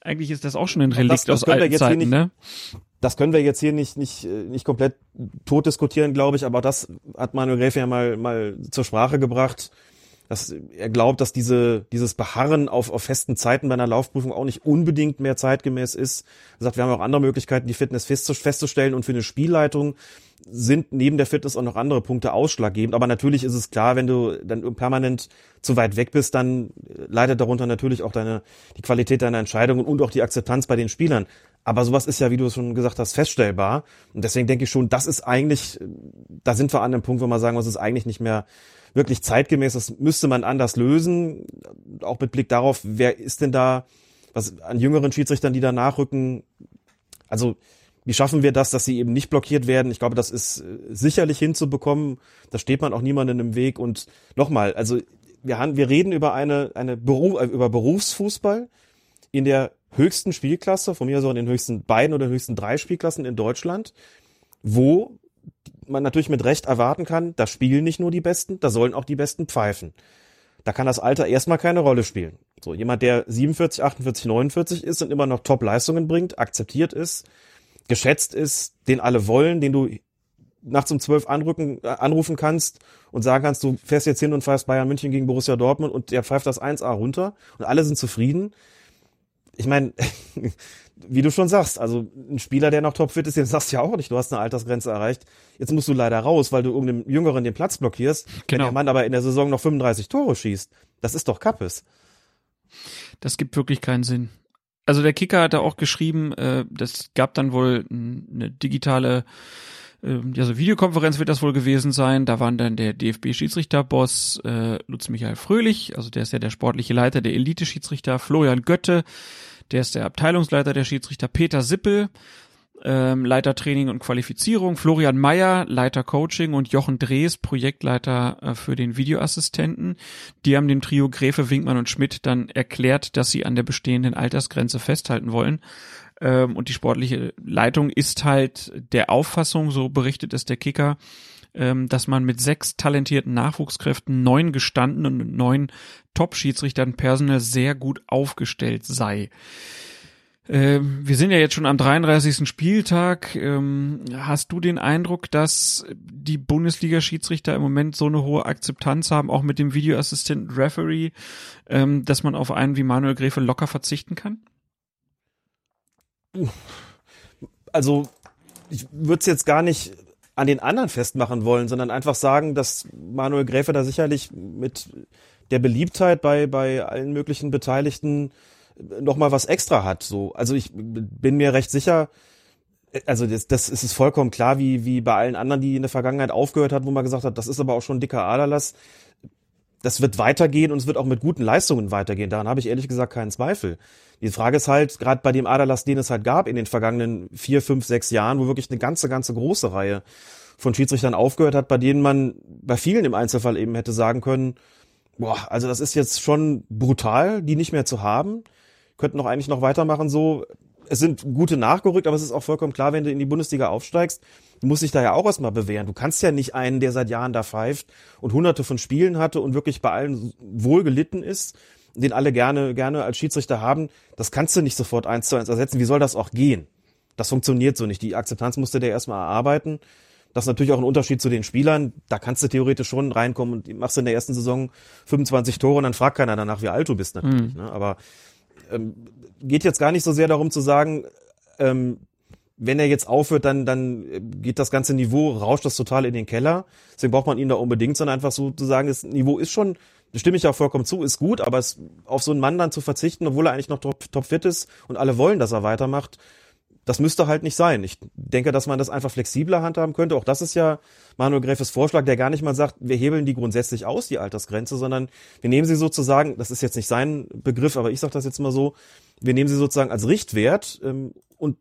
Eigentlich ist das auch schon ein Relikt das, das aus alten Zeiten, nicht, ne? Das können wir jetzt hier nicht, nicht, nicht komplett tot diskutieren, glaube ich, aber das hat Manuel Gräfe ja mal, mal zur Sprache gebracht, dass er glaubt, dass diese, dieses Beharren auf, auf festen Zeiten bei einer Laufprüfung auch nicht unbedingt mehr zeitgemäß ist. Er sagt, wir haben auch andere Möglichkeiten, die Fitness festzustellen und für eine Spielleitung sind neben der Fitness auch noch andere Punkte ausschlaggebend. Aber natürlich ist es klar, wenn du dann permanent zu weit weg bist, dann leidet darunter natürlich auch deine, die Qualität deiner Entscheidungen und auch die Akzeptanz bei den Spielern. Aber sowas ist ja, wie du es schon gesagt hast, feststellbar. Und deswegen denke ich schon, das ist eigentlich, da sind wir an dem Punkt, wo man sagen muss, es ist eigentlich nicht mehr wirklich zeitgemäß. Das müsste man anders lösen. Auch mit Blick darauf, wer ist denn da, was an jüngeren Schiedsrichtern, die da nachrücken. Also, wie schaffen wir das, dass sie eben nicht blockiert werden? Ich glaube, das ist äh, sicherlich hinzubekommen. Da steht man auch niemanden im Weg. Und nochmal, also wir, haben, wir reden über eine, eine Beruf, äh, über Berufsfußball in der höchsten Spielklasse, von mir so in den höchsten beiden oder höchsten drei Spielklassen in Deutschland, wo man natürlich mit Recht erwarten kann, da spielen nicht nur die Besten, da sollen auch die Besten pfeifen. Da kann das Alter erstmal keine Rolle spielen. So, jemand, der 47, 48, 49 ist und immer noch Top-Leistungen bringt, akzeptiert ist, geschätzt ist, den alle wollen, den du nachts um zwölf anrücken, äh, anrufen kannst und sagen kannst, du fährst jetzt hin und pfeifst Bayern München gegen Borussia Dortmund und der pfeift das 1A runter und alle sind zufrieden. Ich meine, wie du schon sagst, also ein Spieler, der noch topfit ist, den sagst du ja auch nicht, du hast eine Altersgrenze erreicht. Jetzt musst du leider raus, weil du irgendeinem Jüngeren den Platz blockierst. Genau. Wenn der Mann aber in der Saison noch 35 Tore schießt, das ist doch Kappes. Das gibt wirklich keinen Sinn. Also der Kicker hat da auch geschrieben, äh, das gab dann wohl eine digitale also Videokonferenz wird das wohl gewesen sein. Da waren dann der DFB-Schiedsrichterboss äh, Lutz Michael Fröhlich, also der ist ja der sportliche Leiter der Elite-Schiedsrichter, Florian Götte, der ist der Abteilungsleiter der Schiedsrichter Peter Sippel ähm, Leiter Training und Qualifizierung, Florian Mayer, Leiter Coaching und Jochen Drees, Projektleiter äh, für den Videoassistenten. Die haben dem Trio Gräfe, Winkmann und Schmidt dann erklärt, dass sie an der bestehenden Altersgrenze festhalten wollen. Ähm, und die sportliche Leitung ist halt der Auffassung, so berichtet es der Kicker, dass man mit sechs talentierten Nachwuchskräften, neun gestandenen und neun Top-Schiedsrichtern personell sehr gut aufgestellt sei. Ähm, wir sind ja jetzt schon am 33. Spieltag. Ähm, hast du den Eindruck, dass die Bundesliga-Schiedsrichter im Moment so eine hohe Akzeptanz haben, auch mit dem Videoassistenten Referee, ähm, dass man auf einen wie Manuel Gräfe locker verzichten kann? Also, ich würde es jetzt gar nicht an den anderen festmachen wollen, sondern einfach sagen, dass Manuel Gräfe da sicherlich mit der Beliebtheit bei, bei allen möglichen Beteiligten noch mal was extra hat. So, also ich bin mir recht sicher. Also das, das ist es vollkommen klar, wie wie bei allen anderen, die in der Vergangenheit aufgehört hat, wo man gesagt hat, das ist aber auch schon ein dicker Aderlass. Das wird weitergehen und es wird auch mit guten Leistungen weitergehen. Daran habe ich ehrlich gesagt keinen Zweifel. Die Frage ist halt, gerade bei dem Aderlass, den es halt gab in den vergangenen vier, fünf, sechs Jahren, wo wirklich eine ganze, ganze große Reihe von Schiedsrichtern aufgehört hat, bei denen man bei vielen im Einzelfall eben hätte sagen können, boah, also das ist jetzt schon brutal, die nicht mehr zu haben könnten doch eigentlich noch weitermachen so. Es sind gute nachgerückt, aber es ist auch vollkommen klar, wenn du in die Bundesliga aufsteigst, du musst dich da ja auch erstmal bewähren. Du kannst ja nicht einen, der seit Jahren da pfeift und hunderte von Spielen hatte und wirklich bei allen wohl gelitten ist, den alle gerne, gerne als Schiedsrichter haben. Das kannst du nicht sofort eins zu eins ersetzen. Wie soll das auch gehen? Das funktioniert so nicht. Die Akzeptanz musst du dir erstmal erarbeiten. Das ist natürlich auch ein Unterschied zu den Spielern. Da kannst du theoretisch schon reinkommen und machst in der ersten Saison 25 Tore und dann fragt keiner danach, wie alt du bist natürlich. Mhm. Ne? Aber ähm, geht jetzt gar nicht so sehr darum zu sagen, ähm, wenn er jetzt aufhört, dann, dann geht das ganze Niveau, rauscht das total in den Keller. Deswegen braucht man ihn da unbedingt, sondern einfach so zu sagen, das Niveau ist schon, stimme ich auch vollkommen zu, ist gut, aber es, auf so einen Mann dann zu verzichten, obwohl er eigentlich noch top, top fit ist und alle wollen, dass er weitermacht, das müsste halt nicht sein. Ich denke, dass man das einfach flexibler handhaben könnte. Auch das ist ja Manuel Gräfes Vorschlag, der gar nicht mal sagt, wir hebeln die grundsätzlich aus, die Altersgrenze, sondern wir nehmen sie sozusagen, das ist jetzt nicht sein Begriff, aber ich sage das jetzt mal so, wir nehmen sie sozusagen als Richtwert ähm, und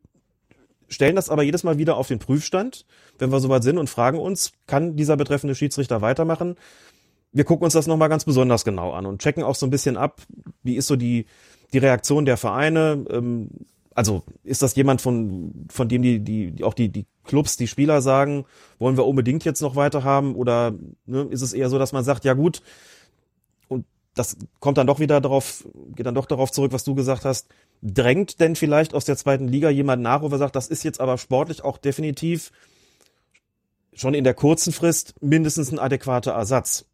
stellen das aber jedes Mal wieder auf den Prüfstand, wenn wir soweit sind und fragen uns, kann dieser betreffende Schiedsrichter weitermachen? Wir gucken uns das nochmal ganz besonders genau an und checken auch so ein bisschen ab, wie ist so die, die Reaktion der Vereine, ähm, also ist das jemand von, von dem die, die, auch die, die Clubs, die Spieler sagen, wollen wir unbedingt jetzt noch weiter haben? Oder ne, ist es eher so, dass man sagt, ja gut, und das kommt dann doch wieder darauf, geht dann doch darauf zurück, was du gesagt hast, drängt denn vielleicht aus der zweiten Liga jemand nach, wo er sagt, das ist jetzt aber sportlich auch definitiv schon in der kurzen Frist mindestens ein adäquater Ersatz.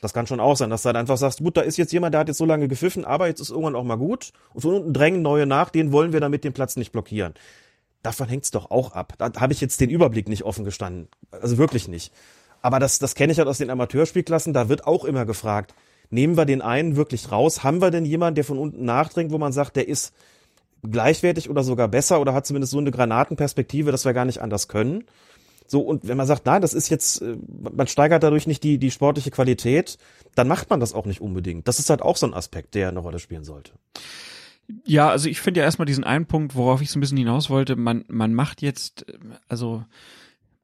Das kann schon auch sein, dass du halt einfach sagst, gut, da ist jetzt jemand, der hat jetzt so lange gepfiffen, aber jetzt ist irgendwann auch mal gut. Und von unten drängen neue nach, den wollen wir damit den Platz nicht blockieren. Davon hängt's doch auch ab. Da habe ich jetzt den Überblick nicht offen gestanden. Also wirklich nicht. Aber das, das kenne ich halt aus den Amateurspielklassen, da wird auch immer gefragt, nehmen wir den einen wirklich raus? Haben wir denn jemanden, der von unten nachdrängt, wo man sagt, der ist gleichwertig oder sogar besser oder hat zumindest so eine Granatenperspektive, dass wir gar nicht anders können? So, und wenn man sagt, nein, das ist jetzt, äh, man steigert dadurch nicht die, die sportliche Qualität, dann macht man das auch nicht unbedingt. Das ist halt auch so ein Aspekt, der eine Rolle spielen sollte. Ja, also ich finde ja erstmal diesen einen Punkt, worauf ich so ein bisschen hinaus wollte, man, man macht jetzt, also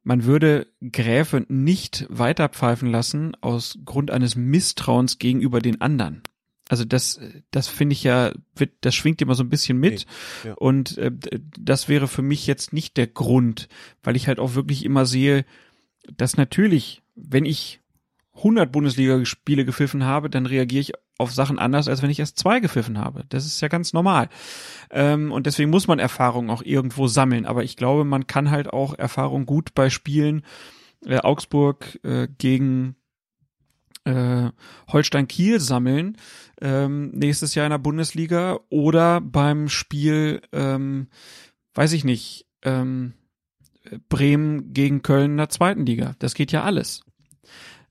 man würde Gräfe nicht weiterpfeifen lassen aus Grund eines Misstrauens gegenüber den anderen. Also das, das finde ich ja, wird, das schwingt immer so ein bisschen mit. Nee, ja. Und äh, das wäre für mich jetzt nicht der Grund, weil ich halt auch wirklich immer sehe, dass natürlich, wenn ich 100 Bundesliga-Spiele gepfiffen habe, dann reagiere ich auf Sachen anders, als wenn ich erst zwei gepfiffen habe. Das ist ja ganz normal. Ähm, und deswegen muss man Erfahrung auch irgendwo sammeln. Aber ich glaube, man kann halt auch Erfahrung gut bei Spielen äh, Augsburg äh, gegen äh, Holstein Kiel sammeln ähm, nächstes Jahr in der Bundesliga oder beim Spiel, ähm, weiß ich nicht, ähm, Bremen gegen Köln in der zweiten Liga. Das geht ja alles.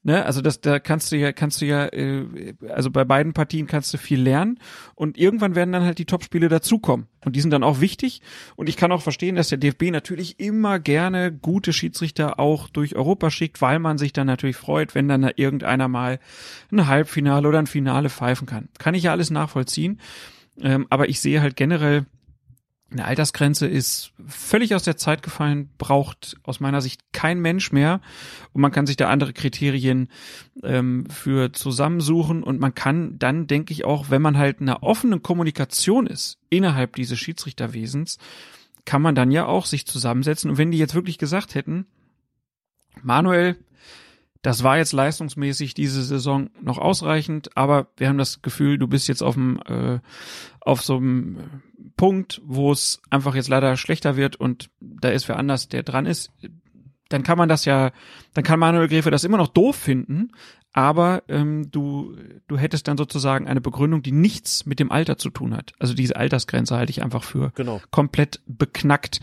Ne, also das, da kannst du ja, kannst du ja, äh, also bei beiden Partien kannst du viel lernen und irgendwann werden dann halt die Topspiele dazukommen und die sind dann auch wichtig und ich kann auch verstehen, dass der DFB natürlich immer gerne gute Schiedsrichter auch durch Europa schickt, weil man sich dann natürlich freut, wenn dann da irgendeiner mal ein Halbfinale oder ein Finale pfeifen kann. Kann ich ja alles nachvollziehen, ähm, aber ich sehe halt generell Eine Altersgrenze ist völlig aus der Zeit gefallen, braucht aus meiner Sicht kein Mensch mehr. Und man kann sich da andere Kriterien ähm, für zusammensuchen. Und man kann dann, denke ich, auch, wenn man halt in einer offenen Kommunikation ist innerhalb dieses Schiedsrichterwesens, kann man dann ja auch sich zusammensetzen. Und wenn die jetzt wirklich gesagt hätten, Manuel, das war jetzt leistungsmäßig diese Saison noch ausreichend, aber wir haben das Gefühl, du bist jetzt auf dem äh, auf so einem Punkt, wo es einfach jetzt leider schlechter wird und da ist wer anders, der dran ist. Dann kann man das ja, dann kann Manuel Gräfe das immer noch doof finden, aber ähm, du du hättest dann sozusagen eine Begründung, die nichts mit dem Alter zu tun hat. Also diese Altersgrenze halte ich einfach für Genau. komplett beknackt.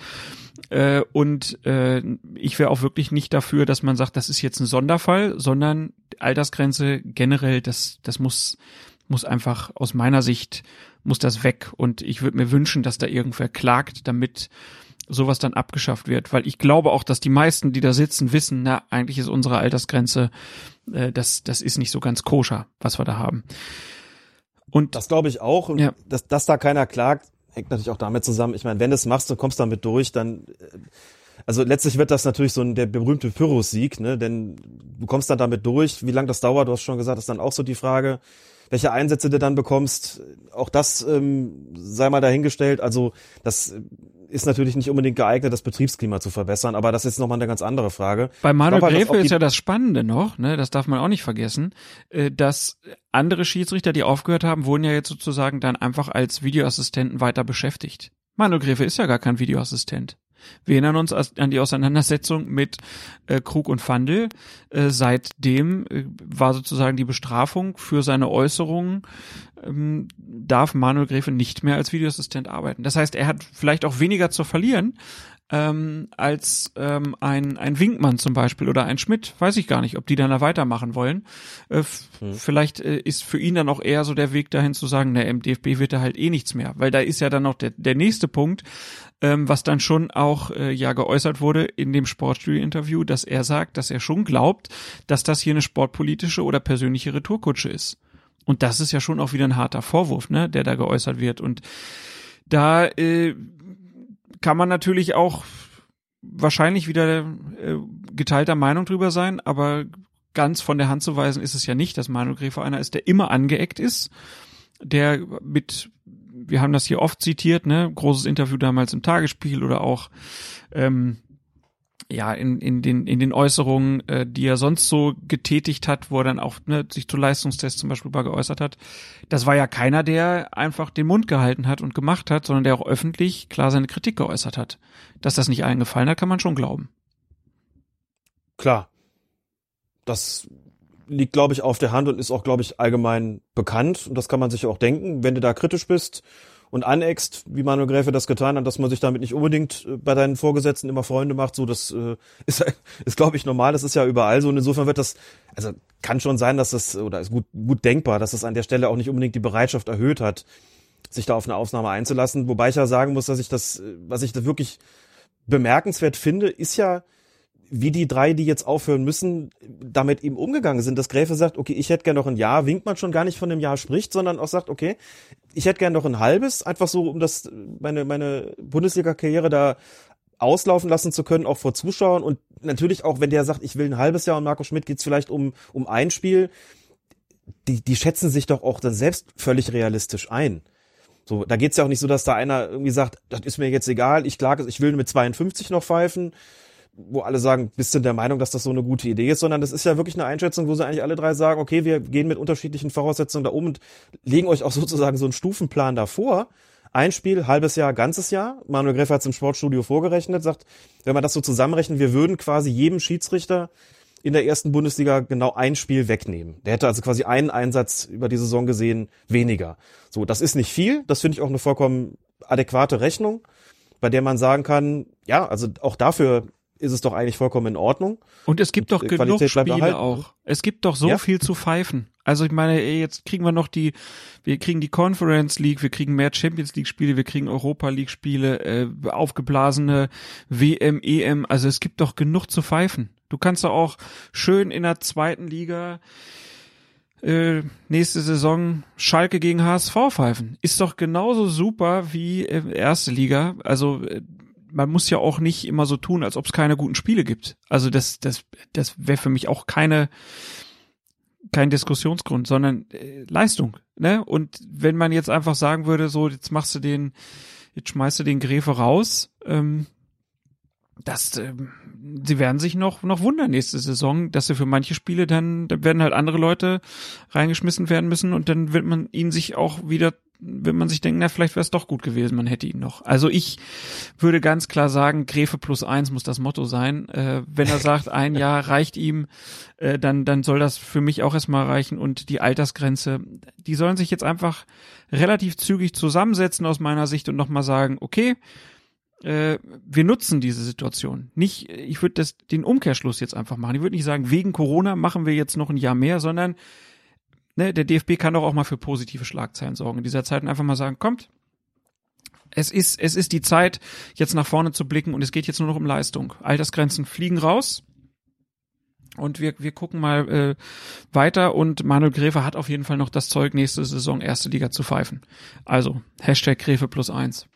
Äh, und äh, ich wäre auch wirklich nicht dafür, dass man sagt, das ist jetzt ein Sonderfall, sondern Altersgrenze generell, das, das muss, muss einfach aus meiner Sicht, muss das weg. Und ich würde mir wünschen, dass da irgendwer klagt, damit sowas dann abgeschafft wird. Weil ich glaube auch, dass die meisten, die da sitzen, wissen, na, eigentlich ist unsere Altersgrenze, äh, das, das ist nicht so ganz koscher, was wir da haben. Und Das glaube ich auch. Und Ja. dass, dass da keiner klagt, hängt natürlich auch damit zusammen. Ich meine, wenn du es machst und kommst damit durch, dann äh, also letztlich wird das natürlich so ein, der berühmte Pyrrhus-Sieg, ne? Denn du kommst dann damit durch. Wie lange das dauert, du hast schon gesagt, ist dann auch so die Frage. Welche Einsätze du dann bekommst, auch das ähm, sei mal dahingestellt. Also das ist natürlich nicht unbedingt geeignet, das Betriebsklima zu verbessern, aber das ist nochmal eine ganz andere Frage. Bei Manuel glaub Gräfe ist ja das Spannende noch, ne, das darf man auch nicht vergessen, äh, dass andere Schiedsrichter, die aufgehört haben, wurden ja jetzt sozusagen dann einfach als Videoassistenten weiter beschäftigt. Manuel Gräfe ist ja gar kein Videoassistent. Wir erinnern uns an die Auseinandersetzung mit äh, Krug und Fandel. Äh, seitdem äh, war sozusagen die Bestrafung für seine Äußerungen, ähm, darf Manuel Gräfe nicht mehr als Videoassistent arbeiten. Das heißt, er hat vielleicht auch weniger zu verlieren, ähm, als ähm, ein, ein Winkmann zum Beispiel oder ein Schmidt. Weiß ich gar nicht, ob die dann da weitermachen wollen. Äh, f- Vielleicht äh, ist für ihn dann auch eher so der Weg dahin zu sagen, na, im DFB wird da halt eh nichts mehr. Weil da ist ja dann noch der, der nächste Punkt, ähm, was dann schon auch äh, ja geäußert wurde in dem Sportstudio-Interview, dass er sagt, dass er schon glaubt, dass das hier eine sportpolitische oder persönliche Retourkutsche ist. Und das ist ja schon auch wieder ein harter Vorwurf, ne, der da geäußert wird. Und da äh, kann man natürlich auch wahrscheinlich wieder äh, geteilter Meinung drüber sein, aber ganz von der Hand zu weisen ist es ja nicht, dass Manuel Gräfe einer ist, der immer angeeckt ist, der mit, wir haben das hier oft zitiert, ne, großes Interview damals im Tagesspiegel oder auch ähm, ja, in, in, den, in den Äußerungen, äh, die er sonst so getätigt hat, wo er dann auch ne, sich zu Leistungstests zum Beispiel mal geäußert hat, das war ja keiner, der einfach den Mund gehalten hat und gemacht hat, sondern der auch öffentlich klar seine Kritik geäußert hat. Dass das nicht allen gefallen hat, kann man schon glauben. Klar. Das liegt, glaube ich, auf der Hand und ist auch, glaube ich, allgemein bekannt. Und das kann man sich auch denken, wenn du da kritisch bist und aneckst, wie Manuel Gräfe das getan hat, dass man sich damit nicht unbedingt äh, bei deinen Vorgesetzten immer Freunde macht. So, das äh, ist, ist glaube ich, normal. Das ist ja überall so. Und insofern wird das, also kann schon sein, dass das, oder ist gut, gut denkbar, dass das an der Stelle auch nicht unbedingt die Bereitschaft erhöht hat, sich da auf eine Aufnahme einzulassen. Wobei ich ja sagen muss, dass ich das, äh, was ich da wirklich bemerkenswert finde, ist ja, wie die drei, die jetzt aufhören müssen, damit eben umgegangen sind. Dass Gräfe sagt, okay, ich hätte gern noch ein Jahr, winkt man schon gar nicht von einem Jahr spricht, sondern auch sagt, okay, ich hätte gern noch ein halbes, einfach so, um das, meine, meine Bundesliga-Karriere da auslaufen lassen zu können, auch vor Zuschauern. Und natürlich auch, wenn der sagt, ich will ein halbes Jahr und Marco Schmidt geht's vielleicht um, um ein Spiel, die, die schätzen sich doch auch dann selbst völlig realistisch ein. So, da geht's ja auch nicht so, dass da einer irgendwie sagt, das ist mir jetzt egal, ich klage, ich will mit 52 noch pfeifen, wo alle sagen, bist du der Meinung, dass das so eine gute Idee ist, sondern das ist ja wirklich eine Einschätzung, wo sie eigentlich alle drei sagen, okay, wir gehen mit unterschiedlichen Voraussetzungen da um und legen euch auch sozusagen so einen Stufenplan davor. Ein Spiel, halbes Jahr, ganzes Jahr. Manuel Greff hat es im Sportstudio vorgerechnet, sagt, wenn man das so zusammenrechnet, wir würden quasi jedem Schiedsrichter in der ersten Bundesliga genau ein Spiel wegnehmen. Der hätte also quasi einen Einsatz über die Saison gesehen weniger. So, das ist nicht viel. Das finde ich auch eine vollkommen adäquate Rechnung, bei der man sagen kann, ja, also auch dafür ist es doch eigentlich vollkommen in Ordnung. Und es gibt doch Die genug Spiele auch. Es gibt doch so Ja. viel zu pfeifen. Also ich meine, ey, jetzt kriegen wir noch die, wir kriegen die Conference League, wir kriegen mehr Champions League Spiele, wir kriegen Europa League Spiele, äh, aufgeblasene WM, EM. Also es gibt doch genug zu pfeifen. Du kannst doch auch schön in der zweiten Liga äh, nächste Saison Schalke gegen HSV pfeifen. Ist doch genauso super wie äh, erste Liga. Also äh, man muss ja auch nicht immer so tun, als ob es keine guten Spiele gibt. Also das, das, das wäre für mich auch keine kein Diskussionsgrund, sondern äh, Leistung. Ne? Und wenn man jetzt einfach sagen würde, so jetzt machst du den, jetzt schmeißt du den Gräfe raus, ähm, das, ähm, sie werden sich noch noch wundern nächste Saison, dass sie für manche Spiele dann, da werden halt andere Leute reingeschmissen werden müssen und dann wird man ihn sich auch wieder wird man sich denken, na, vielleicht wäre es doch gut gewesen, man hätte ihn noch. Also ich würde ganz klar sagen, Gräfe plus eins muss das Motto sein. Äh, wenn er sagt, ein Jahr reicht ihm, äh, dann, dann soll das für mich auch erstmal reichen. Und die Altersgrenze, die sollen sich jetzt einfach relativ zügig zusammensetzen aus meiner Sicht und nochmal sagen, okay, äh, wir nutzen diese Situation. Nicht, ich würde das den Umkehrschluss jetzt einfach machen. Ich würde nicht sagen, wegen Corona machen wir jetzt noch ein Jahr mehr, sondern ne, der DFB kann doch auch mal für positive Schlagzeilen sorgen in dieser Zeit und einfach mal sagen, kommt, es ist, es ist die Zeit, jetzt nach vorne zu blicken und es geht jetzt nur noch um Leistung. Altersgrenzen fliegen raus. Und wir, wir gucken mal äh, weiter und Manuel Gräfe hat auf jeden Fall noch das Zeug, nächste Saison erste Liga zu pfeifen. Also, Hashtag Gräfe plus eins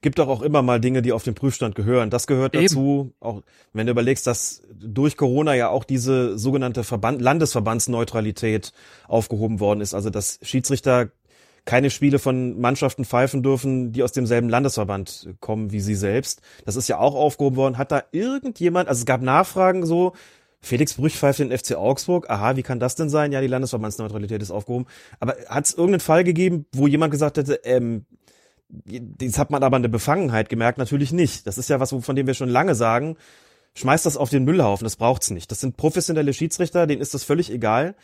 gibt doch auch immer mal Dinge, die auf den Prüfstand gehören. Das gehört dazu. Eben. Auch wenn du überlegst, dass durch Corona ja auch diese sogenannte Verband Landesverbandsneutralität aufgehoben worden ist. Also dass Schiedsrichter keine Spiele von Mannschaften pfeifen dürfen, die aus demselben Landesverband kommen wie sie selbst. Das ist ja auch aufgehoben worden. Hat da irgendjemand, also es gab Nachfragen so, Felix Brüch pfeift den FC Augsburg. Aha, wie kann das denn sein? Ja, die Landesverbandsneutralität ist aufgehoben. Aber hat es irgendeinen Fall gegeben, wo jemand gesagt hätte, ähm, Jetzt hat man aber eine Befangenheit gemerkt, natürlich nicht. Das ist ja was, von dem wir schon lange sagen. Schmeißt das auf den Müllhaufen, das braucht's nicht. Das sind professionelle Schiedsrichter, denen ist das völlig egal.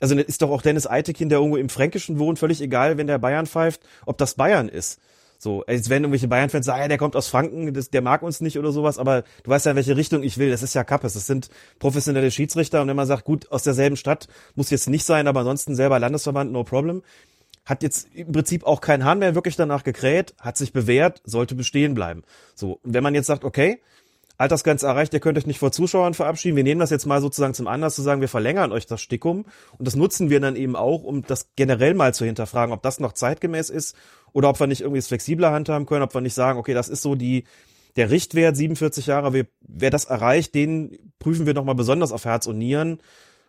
Also ist doch auch Dennis Eitekin, der irgendwo im Fränkischen wohnt, völlig egal, wenn der Bayern pfeift, ob das Bayern ist. So, als wenn irgendwelche Bayern-Fans sagen, ja, der kommt aus Franken, das, der mag uns nicht oder sowas, aber du weißt ja, in welche Richtung ich will. Das ist ja Kappes. Das sind professionelle Schiedsrichter und wenn man sagt, gut, aus derselben Stadt muss jetzt nicht sein, aber ansonsten selber Landesverband, no problem hat jetzt im Prinzip auch kein Hahn mehr wirklich danach gekräht, hat sich bewährt, sollte bestehen bleiben. So, und wenn man jetzt sagt, okay, Altersgrenze erreicht, ihr könnt euch nicht vor Zuschauern verabschieden. Wir nehmen das jetzt mal sozusagen zum Anlass zu sagen, wir verlängern euch das Stickum. Und das nutzen wir dann eben auch, um das generell mal zu hinterfragen, ob das noch zeitgemäß ist oder ob wir nicht irgendwie es flexibler handhaben können, ob wir nicht sagen, okay, das ist so die, der Richtwert, 47 Jahre, wir, wer das erreicht, den prüfen wir nochmal besonders auf Herz und Nieren.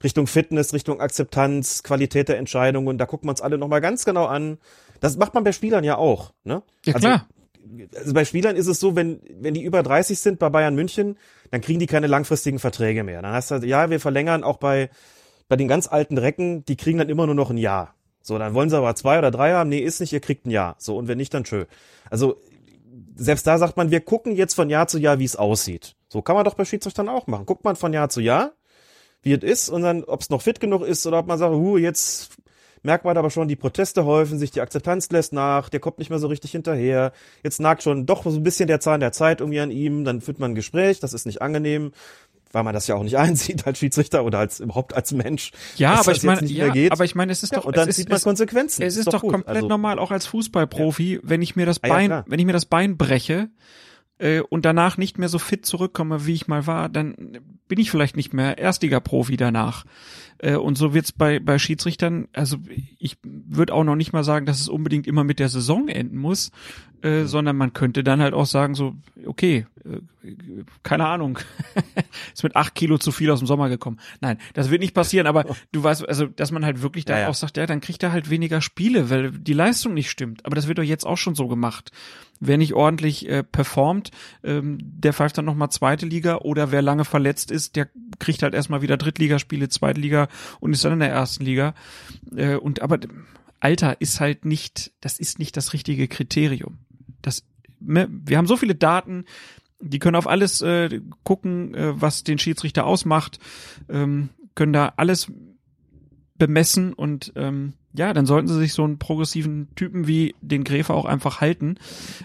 Richtung Fitness, Richtung Akzeptanz, Qualität der Entscheidungen. Da gucken wir uns alle nochmal ganz genau an. Das macht man bei Spielern ja auch. Ne? Ja, also, klar. Also bei Spielern ist es so, wenn, wenn die über 30 sind bei Bayern München, dann kriegen die keine langfristigen Verträge mehr. Dann heißt das, ja, wir verlängern auch bei, bei den ganz alten Recken, die kriegen dann immer nur noch ein Jahr. So, dann wollen sie aber zwei oder drei haben. Nee, ist nicht, ihr kriegt ein Jahr. So, und wenn nicht, dann schön. Also, selbst da sagt man, wir gucken jetzt von Jahr zu Jahr, wie es aussieht. So kann man doch bei Schiedsrichtern auch machen. Guckt man von Jahr zu Jahr, wie es ist und dann, ob es noch fit genug ist oder ob man sagt, huh, jetzt merkt man aber schon, die Proteste häufen sich, die Akzeptanz lässt nach, der kommt nicht mehr so richtig hinterher. Jetzt nagt schon doch so ein bisschen der Zahn der Zeit irgendwie an ihm, dann führt man ein Gespräch, das ist nicht angenehm weil man das ja auch nicht einsieht als Schiedsrichter oder als überhaupt als Mensch. Ja, aber ich meine, ja, aber ich meine, es ist ja, doch und dann es sieht man Konsequenzen. Es ist, ist doch, gut. komplett also, normal auch als Fußballprofi, ja. wenn ich mir das Bein, ah, wenn ich mir das Bein breche, äh, und danach nicht mehr so fit zurückkomme, wie ich mal war, dann bin ich vielleicht nicht mehr Erstliga-Profi danach. Äh, und so wird's bei, bei Schiedsrichtern, also ich würde auch noch nicht mal sagen, dass es unbedingt immer mit der Saison enden muss, äh, sondern man könnte dann halt auch sagen, so, okay, äh, keine Ahnung, ist mit acht Kilo zu viel aus dem Sommer gekommen. Nein, das wird nicht passieren, aber du weißt, also, dass man halt wirklich da ja, ja. auch sagt, ja, dann kriegt er halt weniger Spiele, weil die Leistung nicht stimmt. Aber das wird doch jetzt auch schon so gemacht. Wer nicht ordentlich äh, performt, ähm, der pfeift dann nochmal zweite Liga oder wer lange verletzt ist, der kriegt halt erstmal wieder Drittligaspiele, zweite Liga und ist dann in der ersten Liga. Äh, und aber Alter ist halt nicht, das ist nicht das richtige Kriterium. Das, ne, wir haben so viele Daten, die können auf alles äh, gucken, äh, was den Schiedsrichter ausmacht, ähm, können da alles bemessen und ähm, ja, dann sollten sie sich so einen progressiven Typen wie den Gräfer auch einfach halten,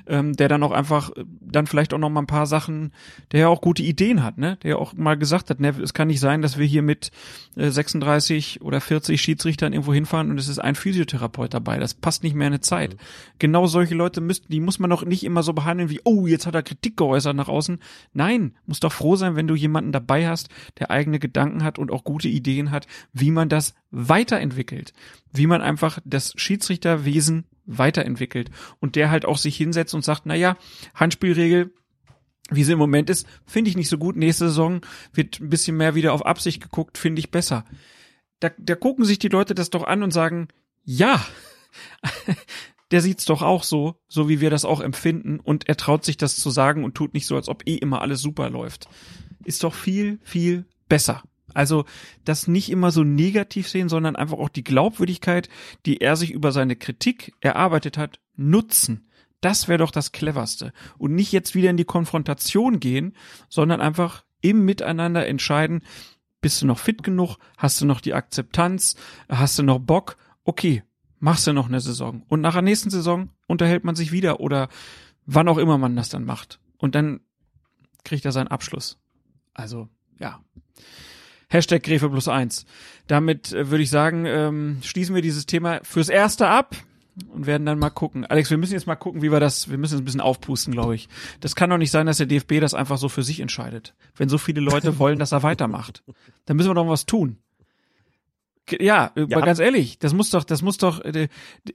ähm, der dann auch einfach äh, dann vielleicht auch noch mal ein paar Sachen, der ja auch gute Ideen hat, ne? Der auch mal gesagt hat, ne, es kann nicht sein, dass wir hier mit äh, 36 oder 40 Schiedsrichtern irgendwo hinfahren und es ist ein Physiotherapeut dabei. Das passt nicht mehr in eine Zeit. Mhm. Genau solche Leute müssten, die muss man doch nicht immer so behandeln wie, oh, jetzt hat er Kritik geäußert nach außen. Nein, muss doch froh sein, wenn du jemanden dabei hast, der eigene Gedanken hat und auch gute Ideen hat, wie man das weiterentwickelt wie man einfach das Schiedsrichterwesen weiterentwickelt und der halt auch sich hinsetzt und sagt, na ja, Handspielregel, wie sie im Moment ist, finde ich nicht so gut. Nächste Saison wird ein bisschen mehr wieder auf Absicht geguckt, finde ich besser. Da, da gucken sich die Leute das doch an und sagen, ja, der sieht's doch auch so, so wie wir das auch empfinden und er traut sich das zu sagen und tut nicht so, als ob eh immer alles super läuft. Ist doch viel, viel besser. Also das nicht immer so negativ sehen, sondern einfach auch die Glaubwürdigkeit, die er sich über seine Kritik erarbeitet hat, nutzen. Das wäre doch das Cleverste. Und nicht jetzt wieder in die Konfrontation gehen, sondern einfach im Miteinander entscheiden, bist du noch fit genug, hast du noch die Akzeptanz, hast du noch Bock, okay, machst du noch eine Saison. Und nach der nächsten Saison unterhält man sich wieder oder wann auch immer man das dann macht. Und dann kriegt er seinen Abschluss. Also, ja. Hashtag Gräfe plus eins. Damit äh, würde ich sagen, ähm, schließen wir dieses Thema fürs Erste ab und werden dann mal gucken. Alex, wir müssen jetzt mal gucken, wie wir das, wir müssen es ein bisschen aufpusten, glaube ich. Das kann doch nicht sein, dass der DFB das einfach so für sich entscheidet. Wenn so viele Leute wollen, dass er weitermacht. Dann müssen wir doch was tun. Ja, äh, ja, ganz ehrlich, das muss doch, das muss doch äh,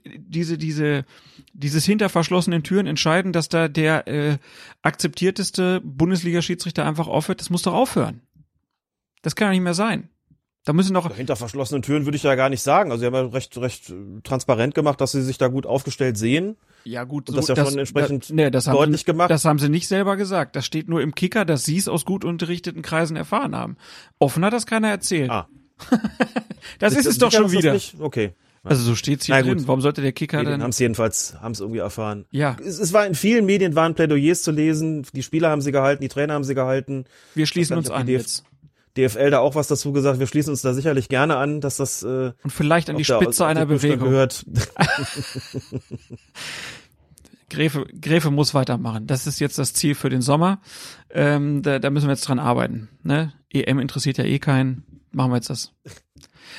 diese, diese, dieses hinter verschlossenen Türen entscheiden, dass da der äh, akzeptierteste Bundesliga-Schiedsrichter einfach aufhört. Das muss doch aufhören. Das kann ja nicht mehr sein. Da müssen doch. Hinter verschlossenen Türen würde ich ja gar nicht sagen. Also sie haben ja recht, recht transparent gemacht, dass sie sich da gut aufgestellt sehen. Ja, gut, und das so, ja schon entsprechend da, nee, das deutlich sie, gemacht. Das haben sie nicht selber gesagt. Das steht nur im Kicker, dass sie es aus gut unterrichteten Kreisen erfahren haben. Offen hat das keiner erzählt. Ah. das ist, ist es doch schon wieder. Okay. Also so steht's hier drin. Warum sollte der Kicker Medien dann? Haben es jedenfalls, haben es irgendwie erfahren. Ja. Es, es, war in vielen Medien waren Plädoyers zu lesen. Die Spieler haben sie gehalten, die Trainer haben sie gehalten. Wir schließen uns an jetzt. DFL da auch was dazu gesagt. Wir schließen uns da sicherlich gerne an, dass das äh, und vielleicht an die Spitze einer Bewegung gehört. Gräfe, Gräfe muss weitermachen. Das ist jetzt das Ziel für den Sommer. Ähm, da, da müssen wir jetzt dran arbeiten. Ne? EM interessiert ja eh keinen. Machen wir jetzt das.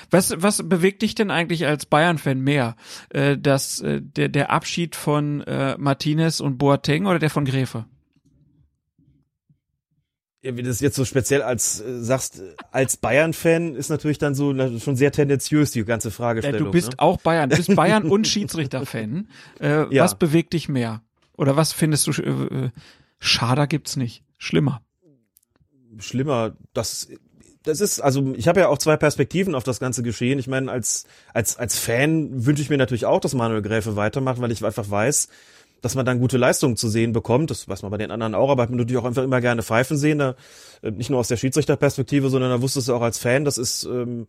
Was, was bewegt dich denn eigentlich als Bayern-Fan mehr? Äh, das, äh, der, der Abschied von äh, Martinez und Boateng oder der von Gräfe? Ja, wie du das jetzt so speziell als äh, sagst, als Bayern-Fan ist natürlich dann so na, schon sehr tendenziös die ganze Fragestellung. Ja, du bist ne? auch Bayern, du bist Bayern und Schiedsrichter-Fan. Äh, ja. Was bewegt dich mehr? Oder was findest du äh, äh, schader gibt's nicht? Schlimmer? Schlimmer, das das ist, also ich habe ja auch zwei Perspektiven auf das ganze Geschehen. Ich meine, als, als, als Fan wünsche ich mir natürlich auch, dass Manuel Gräfe weitermacht, weil ich einfach weiß, dass man dann gute Leistungen zu sehen bekommt. Das weiß man bei den anderen auch, aber hat man natürlich auch einfach immer gerne Pfeifen sehen. Da, äh, nicht nur aus der Schiedsrichterperspektive, sondern da wusstest du auch als Fan, das ist, ähm,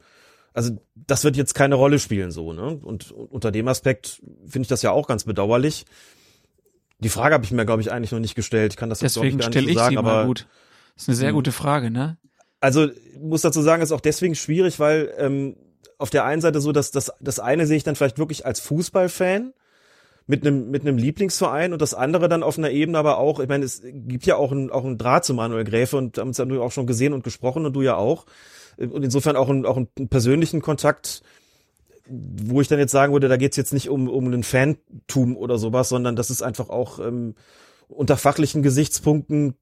also das wird jetzt keine Rolle spielen so, ne? Und unter dem Aspekt finde ich das ja auch ganz bedauerlich. Die Frage habe ich mir, glaube ich, eigentlich noch nicht gestellt. Ich kann das deswegen jetzt stelle so ich sagen, aber gut. Das ist eine sehr hm. gute Frage, ne? Also muss dazu sagen, ist auch deswegen schwierig, weil ähm, auf der einen Seite so, dass das das eine sehe ich dann vielleicht wirklich als Fußballfan mit einem mit einem Lieblingsverein und das andere dann auf einer Ebene aber auch, ich meine, es gibt ja auch ein auch ein Draht zu Manuel Gräfe und haben uns ja auch schon gesehen und gesprochen und du ja auch. Und insofern auch ein, auch einen persönlichen Kontakt, wo ich dann jetzt sagen würde, da geht's jetzt nicht um um einen Fantum oder sowas, sondern das ist einfach auch ähm, unter fachlichen Gesichtspunkten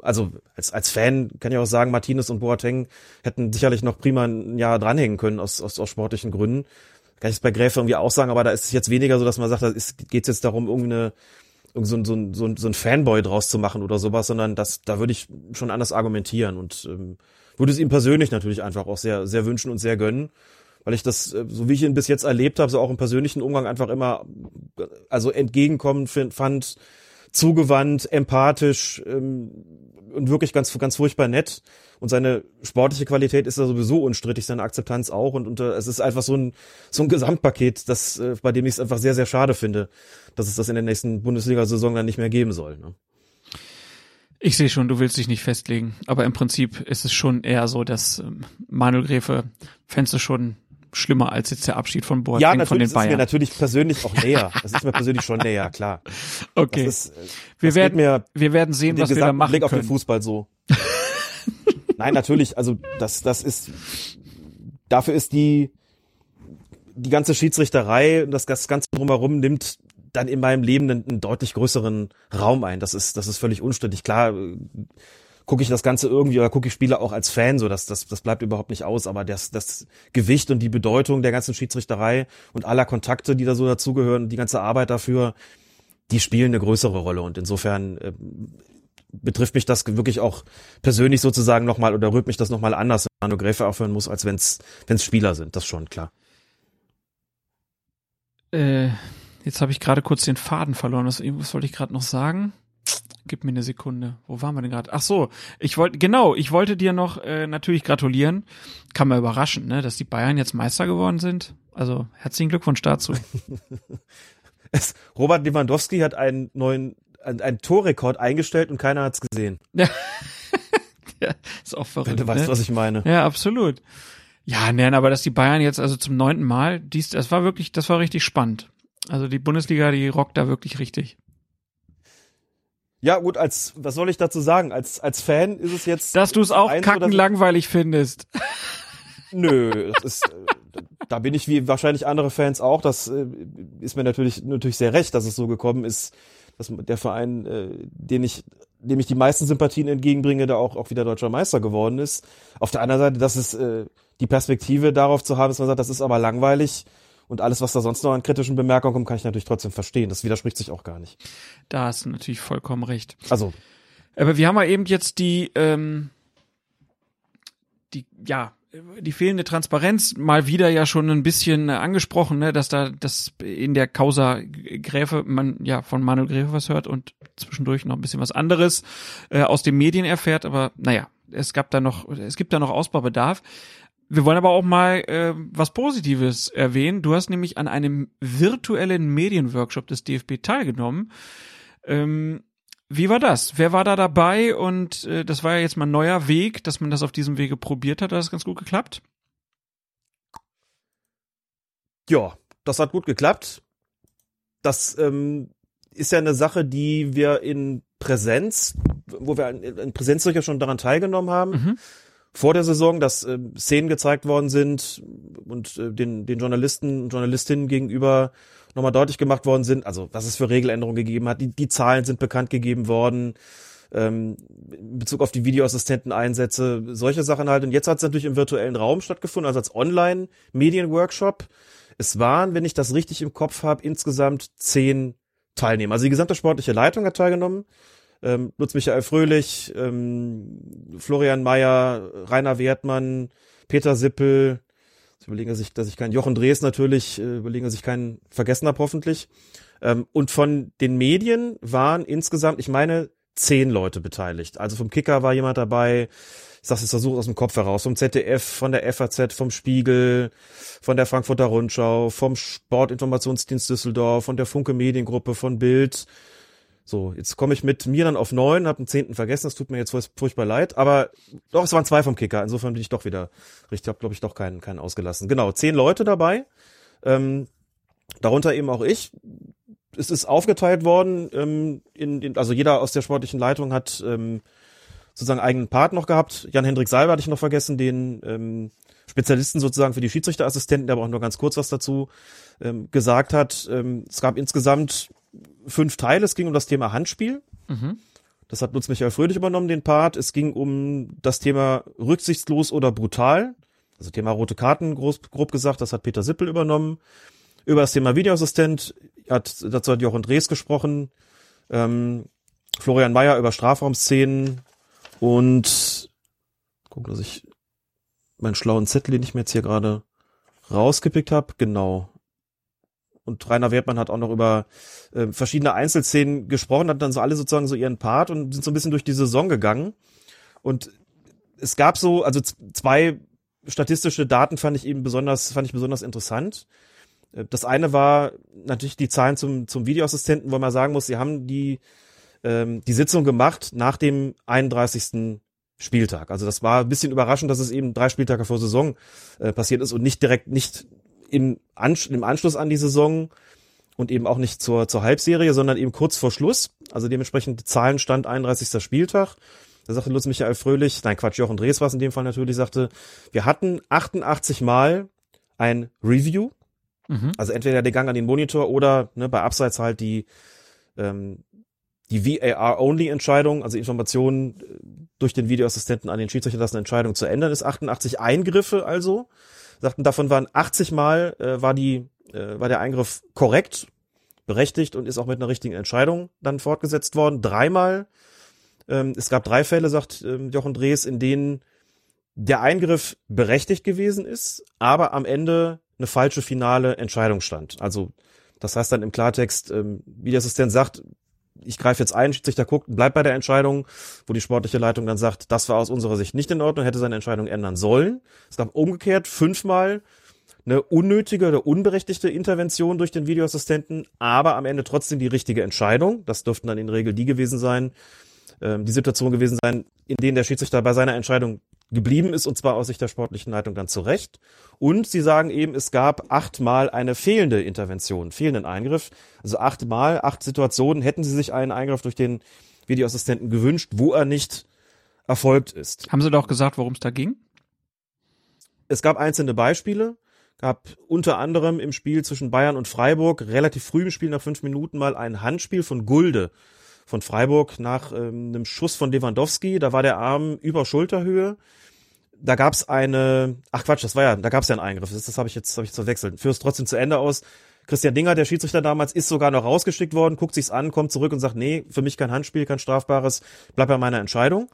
also als, als Fan kann ich auch sagen, Martinez und Boateng hätten sicherlich noch prima ein Jahr dranhängen können aus, aus, aus sportlichen Gründen kann ich es bei Gräfe irgendwie auch sagen, aber da ist es jetzt weniger so, dass man sagt, da geht es jetzt darum, irgendwie eine, so, so, so, so ein Fanboy draus zu machen oder sowas, sondern das, da würde ich schon anders argumentieren und ähm, würde es ihm persönlich natürlich einfach auch sehr, sehr wünschen und sehr gönnen, weil ich das, äh, so wie ich ihn bis jetzt erlebt habe, so auch im persönlichen Umgang einfach immer, also entgegenkommend fand, zugewandt, empathisch ähm, und wirklich ganz, ganz furchtbar nett. Und seine sportliche Qualität ist ja sowieso unstrittig, seine Akzeptanz auch. Und, und es ist einfach so ein, so ein Gesamtpaket, das, äh, bei dem ich es einfach sehr, sehr schade finde, dass es das in der nächsten Bundesliga-Saison dann nicht mehr geben soll. Ne? Ich sehe schon, du willst dich nicht festlegen. Aber im Prinzip ist es schon eher so, dass ähm, Manuel Gräfe fändest du schon schlimmer als jetzt der Abschied von Boateng Ja, von natürlich den ist es mir Bayern. natürlich persönlich auch näher. Das ist mir persönlich schon näher, klar. Okay. Ist, äh, wir werden, mir wir werden sehen, den was wir da machen Blick auf den können. Fußball so. Nein, natürlich, also das, das ist, dafür ist die, die ganze Schiedsrichterei und das, ganze drumherum nimmt dann in meinem Leben einen, einen deutlich größeren Raum ein. Das ist, das ist völlig unstrittig. Klar, gucke ich das Ganze irgendwie oder gucke ich Spiele auch als Fan, so das, das, das bleibt überhaupt nicht aus, aber das, das Gewicht und die Bedeutung der ganzen Schiedsrichterei und aller Kontakte, die da so dazugehören, die ganze Arbeit dafür, die spielen eine größere Rolle und insofern äh, betrifft mich das wirklich auch persönlich sozusagen nochmal oder rührt mich das nochmal anders, wenn Manu Gräfe aufhören muss, als wenn es Spieler sind, das schon, klar. Äh, jetzt habe ich gerade kurz den Faden verloren. Was, was wollte ich gerade noch sagen? Gib mir eine Sekunde. Wo waren wir denn gerade? Ach so, ich wollte genau, ich wollte dir noch äh, natürlich gratulieren. Kann man überraschen, ne, dass die Bayern jetzt Meister geworden sind. Also herzlichen Glückwunsch dazu. Es, Robert Lewandowski hat einen neuen, einen, einen Torrekord eingestellt und keiner hat's gesehen. ja, ist auch verrückt. Wenn du weißt, ne? was ich meine. Ja, absolut. Ja, nein, aber dass die Bayern jetzt also zum neunten Mal, dies, das war wirklich, das war richtig spannend. Also die Bundesliga, die rockt da wirklich richtig. Ja, gut, als, was soll ich dazu sagen? Als, als Fan ist es jetzt. Dass du es auch kacken langweilig findest. Nö, das ist, äh, da bin ich wie wahrscheinlich andere Fans auch. Das äh, ist mir natürlich, natürlich sehr recht, dass es so gekommen ist, dass der Verein, äh, den ich, dem ich die meisten Sympathien entgegenbringe, da auch, auch wieder deutscher Meister geworden ist. Auf der anderen Seite, dass es, äh, die Perspektive darauf zu haben, dass man sagt, das ist aber langweilig und alles, was da sonst noch an kritischen Bemerkungen kommt, kann ich natürlich trotzdem verstehen. Das widerspricht sich auch gar nicht. Da hast du natürlich vollkommen recht. Also, Aber wir haben ja eben jetzt die, ähm, die, ja, die fehlende Transparenz mal wieder ja schon ein bisschen äh, angesprochen, ne, dass da das in der Causa Gräfe man ja von Manuel Gräfe was hört und zwischendurch noch ein bisschen was anderes äh, aus den Medien erfährt, aber naja, es gab da noch, es gibt da noch Ausbaubedarf. Wir wollen aber auch mal äh, was Positives erwähnen. Du hast nämlich an einem virtuellen Medienworkshop des DFB teilgenommen. Ähm, wie war das? Wer war da dabei? Und äh, das war ja jetzt mal ein neuer Weg, dass man das auf diesem Wege probiert hat. Hat das ganz gut geklappt? Ja, das hat gut geklappt. Das ähm, ist ja eine Sache, die wir in Präsenz, wo wir in, Präsenz sicher schon daran teilgenommen haben, Mhm. Vor der Saison, dass äh, Szenen gezeigt worden sind und äh, den, den Journalisten und Journalistinnen gegenüber nochmal deutlich gemacht worden sind, also was es für Regeländerungen gegeben hat. Die, die Zahlen sind bekannt gegeben worden, ähm, in Bezug auf die Videoassistenteneinsätze, solche Sachen halt. Und jetzt hat es natürlich im virtuellen Raum stattgefunden, also als Online-Medienworkshop. Es waren, wenn ich das richtig im Kopf habe, insgesamt zehn Teilnehmer. Also die gesamte sportliche Leitung hat teilgenommen. Ähm, Lutz Michael Fröhlich, ähm, Florian Mayer, Rainer Wertmann, Peter Sippel, überlegen sich, dass ich keinen Jochen Drees natürlich, äh, überlegen dass ich keinen vergessen habe hoffentlich. Ähm, und von den Medien waren insgesamt, ich meine, zehn Leute beteiligt. Also vom Kicker war jemand dabei, ich sag's jetzt versucht aus dem Kopf heraus, vom ZDF, von der FAZ, vom Spiegel, von der Frankfurter Rundschau, vom Sportinformationsdienst Düsseldorf, von der Funke Mediengruppe, von Bild. So, jetzt komme ich mit mir dann auf neun, habe einen zehnten vergessen, das tut mir jetzt furch- furchtbar leid, aber doch, es waren zwei vom Kicker, insofern bin ich doch wieder richtig, habe glaube ich doch keinen, keinen ausgelassen. Genau, zehn Leute dabei, ähm, darunter eben auch ich. Es ist aufgeteilt worden, ähm, in, in, also jeder aus der sportlichen Leitung hat ähm, sozusagen eigenen Part noch gehabt. Jan-Hendrik Salber hatte ich noch vergessen, den ähm, Spezialisten sozusagen für die Schiedsrichterassistenten, der aber auch nur ganz kurz was dazu ähm, gesagt hat. Ähm, es gab insgesamt fünf Teile. Es ging um das Thema Handspiel. Mhm. Das hat Lutz Michael Fröhlich übernommen, den Part. Es ging um das Thema rücksichtslos oder brutal. Also Thema rote Karten, groß, grob gesagt, das hat Peter Sippel übernommen. Über das Thema Videoassistent hat, dazu hat Jochen Drees gesprochen. Ähm, Florian Mayer über Strafraumszenen und gucken, dass ich meinen schlauen Zettel, den ich mir jetzt hier gerade rausgepickt habe, genau. Und Rainer Wertmann hat auch noch über äh, verschiedene Einzelszenen gesprochen, hat dann so alle sozusagen so ihren Part und sind so ein bisschen durch die Saison gegangen. Und es gab so, also zwei statistische Daten fand ich eben besonders, fand ich besonders interessant. Äh, Das eine war natürlich die Zahlen zum, zum Videoassistenten, wo man sagen muss, sie haben die, ähm, die Sitzung gemacht nach dem 31. Spieltag. Also das war ein bisschen überraschend, dass es eben drei Spieltage vor Saison äh, passiert ist und nicht direkt, nicht im, Ansch im Anschluss an die Saison und eben auch nicht zur, zur Halbserie, sondern eben kurz vor Schluss. Also dementsprechend Zahlenstand 31. Spieltag. Da sagte Lutz Michael Fröhlich, nein Quatsch, Jochen Drees war es in dem Fall natürlich, sagte, wir hatten 88 Mal ein Review, Mhm. also entweder der Gang an den Monitor oder ne, bei Abseits halt die, ähm, die VAR-Only-Entscheidung, also Informationen äh, durch den Videoassistenten an den Schiedsrichter, dass eine Entscheidung zu ändern ist. 88 Eingriffe also. Sagten, davon waren 80 Mal äh, war die äh, war der Eingriff korrekt, berechtigt und ist auch mit einer richtigen Entscheidung dann fortgesetzt worden. Dreimal, ähm, es gab drei Fälle, sagt ähm, Jochen Drees, in denen der Eingriff berechtigt gewesen ist, aber am Ende eine falsche finale Entscheidung stand. Also das heißt dann im Klartext, ähm, wie der Assistent sagt, ich greife jetzt ein, Schiedsrichter guckt, bleibt bei der Entscheidung, wo die sportliche Leitung dann sagt, das war aus unserer Sicht nicht in Ordnung, hätte seine Entscheidung ändern sollen. Es gab umgekehrt fünfmal eine unnötige oder unberechtigte Intervention durch den Videoassistenten, aber am Ende trotzdem die richtige Entscheidung. Das dürften dann in der Regel die gewesen sein, ähm, die Situation gewesen sein, in denen der Schiedsrichter bei seiner Entscheidung geblieben ist, und zwar aus Sicht der sportlichen Leitung dann zu Recht. Und sie sagen eben, es gab achtmal eine fehlende Intervention, fehlenden Eingriff. Also achtmal, acht Situationen hätten sie sich einen Eingriff durch den Videoassistenten gewünscht, wo er nicht erfolgt ist. Haben Sie doch gesagt, worum es da ging? Es gab einzelne Beispiele, gab unter anderem im Spiel zwischen Bayern und Freiburg relativ früh im Spiel nach fünf Minuten mal ein Handspiel von Gulde von Freiburg nach ähm, einem Schuss von Lewandowski. Da war der Arm über Schulterhöhe. Da gab's eine, ach Quatsch, das war ja, da gab's ja einen Eingriff. Das, das habe ich jetzt, habe ich jetzt verwechselt. Führt es trotzdem zu Ende aus. Christian Dinger, der Schiedsrichter damals, ist sogar noch rausgeschickt worden, guckt sich's an, kommt zurück und sagt, nee, für mich kein Handspiel, kein strafbares, bleib bei meiner Entscheidung.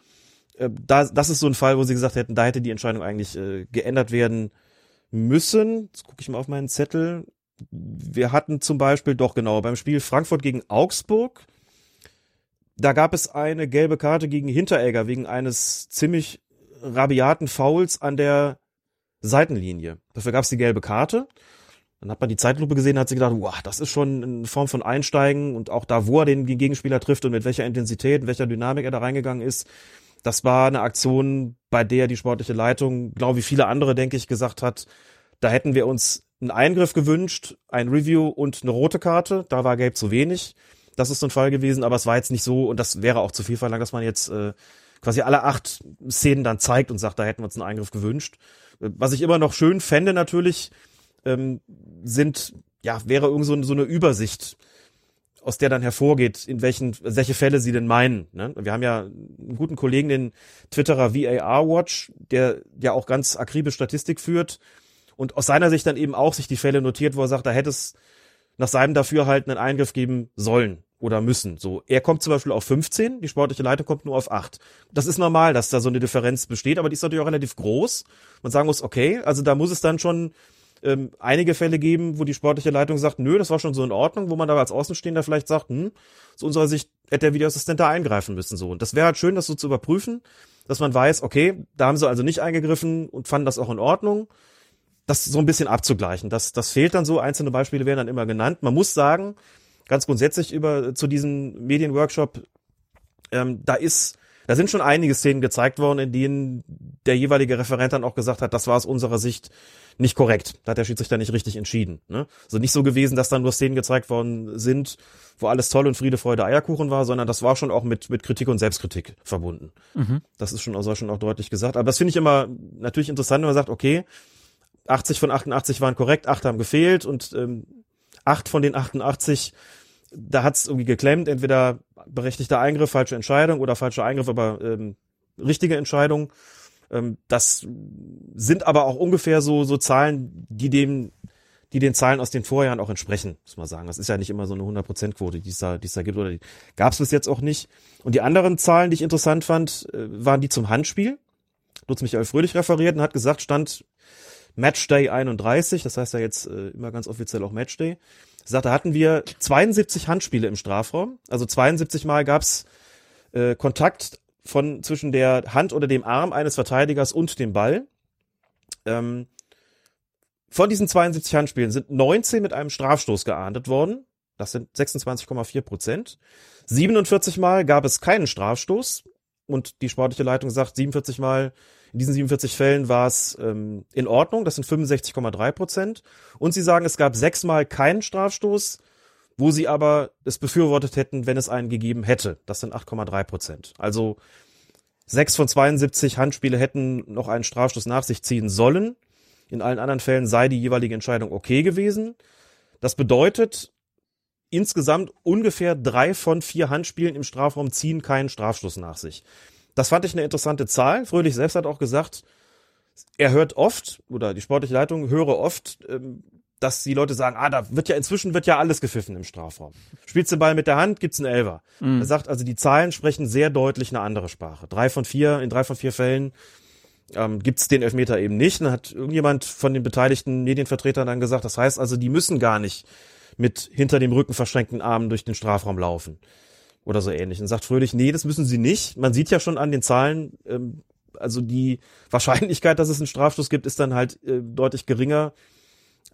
Äh, da, das ist so ein Fall, wo sie gesagt hätten, da hätte die Entscheidung eigentlich äh, geändert werden müssen. Jetzt gucke ich mal auf meinen Zettel. Wir hatten zum Beispiel doch genau beim Spiel Frankfurt gegen Augsburg. Da gab es eine gelbe Karte gegen Hinteregger wegen eines ziemlich rabiaten Fouls an der Seitenlinie. Dafür gab es die gelbe Karte. Dann hat man die Zeitlupe gesehen, hat sich gedacht, wow, das ist schon eine Form von Einsteigen und auch da, wo er den Gegenspieler trifft und mit welcher Intensität, mit welcher Dynamik er da reingegangen ist. Das war eine Aktion, bei der die sportliche Leitung, glaube wie viele andere, denke ich, gesagt hat, da hätten wir uns einen Eingriff gewünscht, ein Review und eine rote Karte. Da war gelb zu wenig. Das ist so ein Fall gewesen, aber es war jetzt nicht so und das wäre auch zu viel verlangt, dass man jetzt äh, quasi alle acht Szenen dann zeigt und sagt, da hätten wir uns einen Eingriff gewünscht. Äh, Was ich immer noch schön fände natürlich, ähm, sind, ja, wäre irgend so, so eine Übersicht, aus der dann hervorgeht, in welchen, welche Fälle sie denn meinen. Ne? Wir haben ja einen guten Kollegen, den Twitterer VAR Watch, der ja auch ganz akribisch Statistik führt und aus seiner Sicht dann eben auch sich die Fälle notiert, wo er sagt, da hätte es nach seinem Dafürhalten einen Eingriff geben sollen oder müssen. So, er kommt zum Beispiel auf 15, die sportliche Leitung kommt nur auf 8. Das ist normal, dass da so eine Differenz besteht, aber die ist natürlich auch relativ groß. Man sagen muss, okay, also da muss es dann schon ähm, einige Fälle geben, wo die sportliche Leitung sagt, nö, das war schon so in Ordnung, wo man aber als Außenstehender vielleicht sagt, hm, aus unserer Sicht hätte der Videoassistent da eingreifen müssen. So. Und das wäre halt schön, das so zu überprüfen, dass man weiß, okay, da haben sie also nicht eingegriffen und fanden das auch in Ordnung. Das so ein bisschen abzugleichen. Das, das fehlt dann so. Einzelne Beispiele werden dann immer genannt. Man muss sagen, ganz grundsätzlich über zu diesem Medienworkshop, ähm, da ist, da sind schon einige Szenen gezeigt worden, in denen der jeweilige Referent dann auch gesagt hat, das war aus unserer Sicht nicht korrekt. Da hat der Schiedsrichter nicht richtig entschieden. Ne? Also nicht so gewesen, dass dann nur Szenen gezeigt worden sind, wo alles toll und Friede, Freude, Eierkuchen war, sondern das war schon auch mit, mit Kritik und Selbstkritik verbunden. Mhm. Das ist schon, also schon auch deutlich gesagt. Aber das finde ich immer natürlich interessant, wenn man sagt, okay, 80 von 88 waren korrekt, 8 haben gefehlt und ähm, 8 von den 88, da hat es irgendwie geklemmt, entweder berechtigter Eingriff, falsche Entscheidung oder falscher Eingriff, aber ähm, richtige Entscheidung. Ähm, das sind aber auch ungefähr so, so Zahlen, die dem, die den Zahlen aus den Vorjahren auch entsprechen, muss man sagen. Das ist ja nicht immer so eine 100%-Quote, die es da, die es da gibt, oder gab es bis jetzt auch nicht. Und die anderen Zahlen, die ich interessant fand, äh, waren die zum Handspiel. Lutz Michael Fröhlich referiert und hat gesagt, stand Matchday 31, das heißt ja jetzt äh, immer ganz offiziell auch Matchday. Sagt, da hatten wir 72 Handspiele im Strafraum. Also 72 Mal gab's äh, Kontakt von zwischen der Hand oder dem Arm eines Verteidigers und dem Ball. Ähm, von diesen 72 Handspielen sind 19 mit einem Strafstoß geahndet worden. Das sind 26,4 Prozent. 47 Mal gab es keinen Strafstoß. und die sportliche Leitung sagt, 47 Mal, in diesen 47 Fällen war es ähm, in Ordnung, das sind 65,3 Prozent. Und sie sagen, es gab sechsmal keinen Strafstoß, wo sie aber es befürwortet hätten, wenn es einen gegeben hätte. Das sind 8,3 Prozent. Also sechs von 72 Handspiele hätten noch einen Strafstoß nach sich ziehen sollen. In allen anderen Fällen sei die jeweilige Entscheidung okay gewesen. Das bedeutet, insgesamt ungefähr drei von vier Handspielen im Strafraum ziehen keinen Strafstoß nach sich. Das fand ich eine interessante Zahl. Fröhlich selbst hat auch gesagt, er hört oft, oder die sportliche Leitung höre oft, ähm, dass die Leute sagen, ah, da wird ja inzwischen wird ja alles gepfiffen im Strafraum. Spielst du den Ball mit der Hand, gibt's einen Elver. Mhm. Er sagt also, die Zahlen sprechen sehr deutlich eine andere Sprache. Drei von vier, in drei von vier Fällen ähm, gibt's den Elfmeter eben nicht. Dann hat irgendjemand von den beteiligten Medienvertretern dann gesagt, das heißt also, die müssen gar nicht mit hinter dem Rücken verschränkten Armen durch den Strafraum laufen. Oder so ähnlich. Und sagt Fröhlich, nee, das müssen sie nicht. Man sieht ja schon an den Zahlen, ähm, also die Wahrscheinlichkeit, dass es einen Strafstoß gibt, ist dann halt äh, deutlich geringer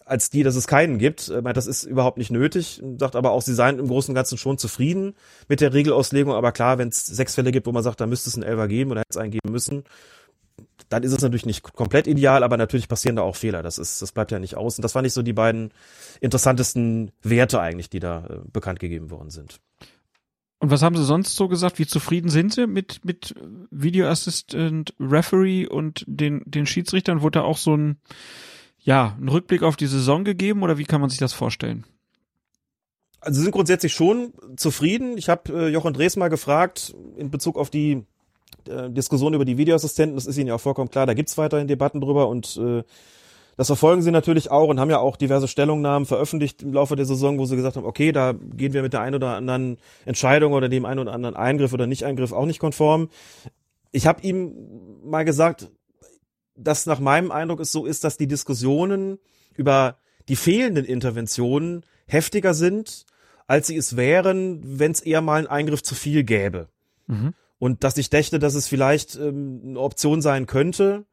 als die, dass es keinen gibt. Äh, das ist überhaupt nicht nötig. Sagt aber auch, sie seien im Großen und Ganzen schon zufrieden mit der Regelauslegung. Aber klar, wenn es sechs Fälle gibt, wo man sagt, da müsste es einen Elfer geben oder hätte es einen geben müssen, dann ist es natürlich nicht komplett ideal, aber natürlich passieren da auch Fehler. Das ist, das bleibt ja nicht aus. Und das fand ich so die beiden interessantesten Werte eigentlich, die da äh, bekannt gegeben worden sind. Und was haben Sie sonst so gesagt? Wie zufrieden sind Sie mit, mit Video Assistant Referee und den, den Schiedsrichtern? Wurde da auch so ein, ja, ein Rückblick auf die Saison gegeben oder wie kann man sich das vorstellen? Also Sie sind grundsätzlich schon zufrieden. Ich habe äh, Jochen Drees mal gefragt in Bezug auf die äh, Diskussion über die Videoassistenten, das ist Ihnen ja auch vollkommen klar, da gibt's weiterhin Debatten drüber und äh, das verfolgen sie natürlich auch und haben ja auch diverse Stellungnahmen veröffentlicht im Laufe der Saison, wo sie gesagt haben, okay, da gehen wir mit der einen oder anderen Entscheidung oder dem einen oder anderen Eingriff oder Nicht-Eingriff auch nicht konform. Ich habe ihm mal gesagt, dass nach meinem Eindruck es so ist, dass die Diskussionen über die fehlenden Interventionen heftiger sind, als sie es wären, wenn es eher mal einen Eingriff zu viel gäbe. Mhm. Und dass ich dächte, dass es vielleicht ähm, eine Option sein könnte,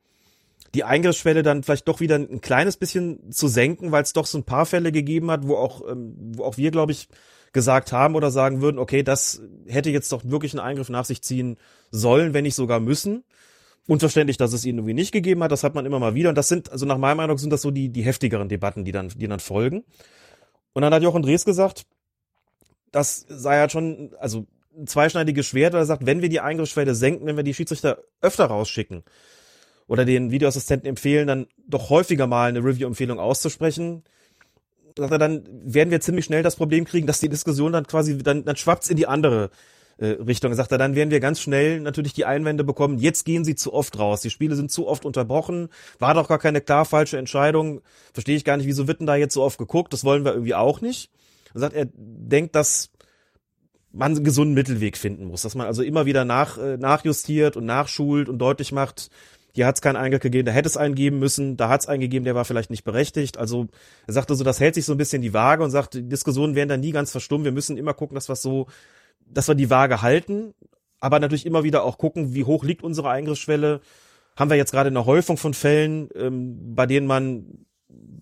die Eingriffsschwelle dann vielleicht doch wieder ein kleines bisschen zu senken, weil es doch so ein paar Fälle gegeben hat, wo auch, ähm, wo auch wir, glaube ich, gesagt haben oder sagen würden, okay, das hätte jetzt doch wirklich einen Eingriff nach sich ziehen sollen, wenn nicht sogar müssen. Unverständlich, dass es ihn irgendwie nicht gegeben hat, das hat man immer mal wieder. Und das sind, also nach meinem Eindruck sind das so die, die heftigeren Debatten, die dann, die dann folgen. Und dann hat Jochen Drees gesagt, das sei halt schon, also ein zweischneidiges Schwert, weil er sagt, wenn wir die Eingriffsschwelle senken, wenn wir die Schiedsrichter öfter rausschicken oder den Videoassistenten empfehlen, dann doch häufiger mal eine Review-Empfehlung auszusprechen, sagt er, dann werden wir ziemlich schnell das Problem kriegen, dass die Diskussion dann quasi, dann, dann schwappt's in die andere äh, Richtung. Sagt er, dann werden wir ganz schnell natürlich die Einwände bekommen, jetzt gehen sie zu oft raus, die Spiele sind zu oft unterbrochen, war doch gar keine klar falsche Entscheidung, verstehe ich gar nicht, wieso wird denn da jetzt so oft geguckt, das wollen wir irgendwie auch nicht. Er sagt, er denkt, dass man einen gesunden Mittelweg finden muss, dass man also immer wieder nach, äh, nachjustiert und nachschult und deutlich macht, hier hat es keinen Eingriff gegeben, da hätte es einen geben müssen, da hat es einen gegeben, der war vielleicht nicht berechtigt. Also er sagte so, das hält sich so ein bisschen die Waage und sagt, die Diskussionen werden dann nie ganz verstummen. Wir müssen immer gucken, dass wir so, dass wir die Waage halten, aber natürlich immer wieder auch gucken, wie hoch liegt unsere Eingriffsschwelle. Haben wir jetzt gerade eine Häufung von Fällen, ähm, bei denen man,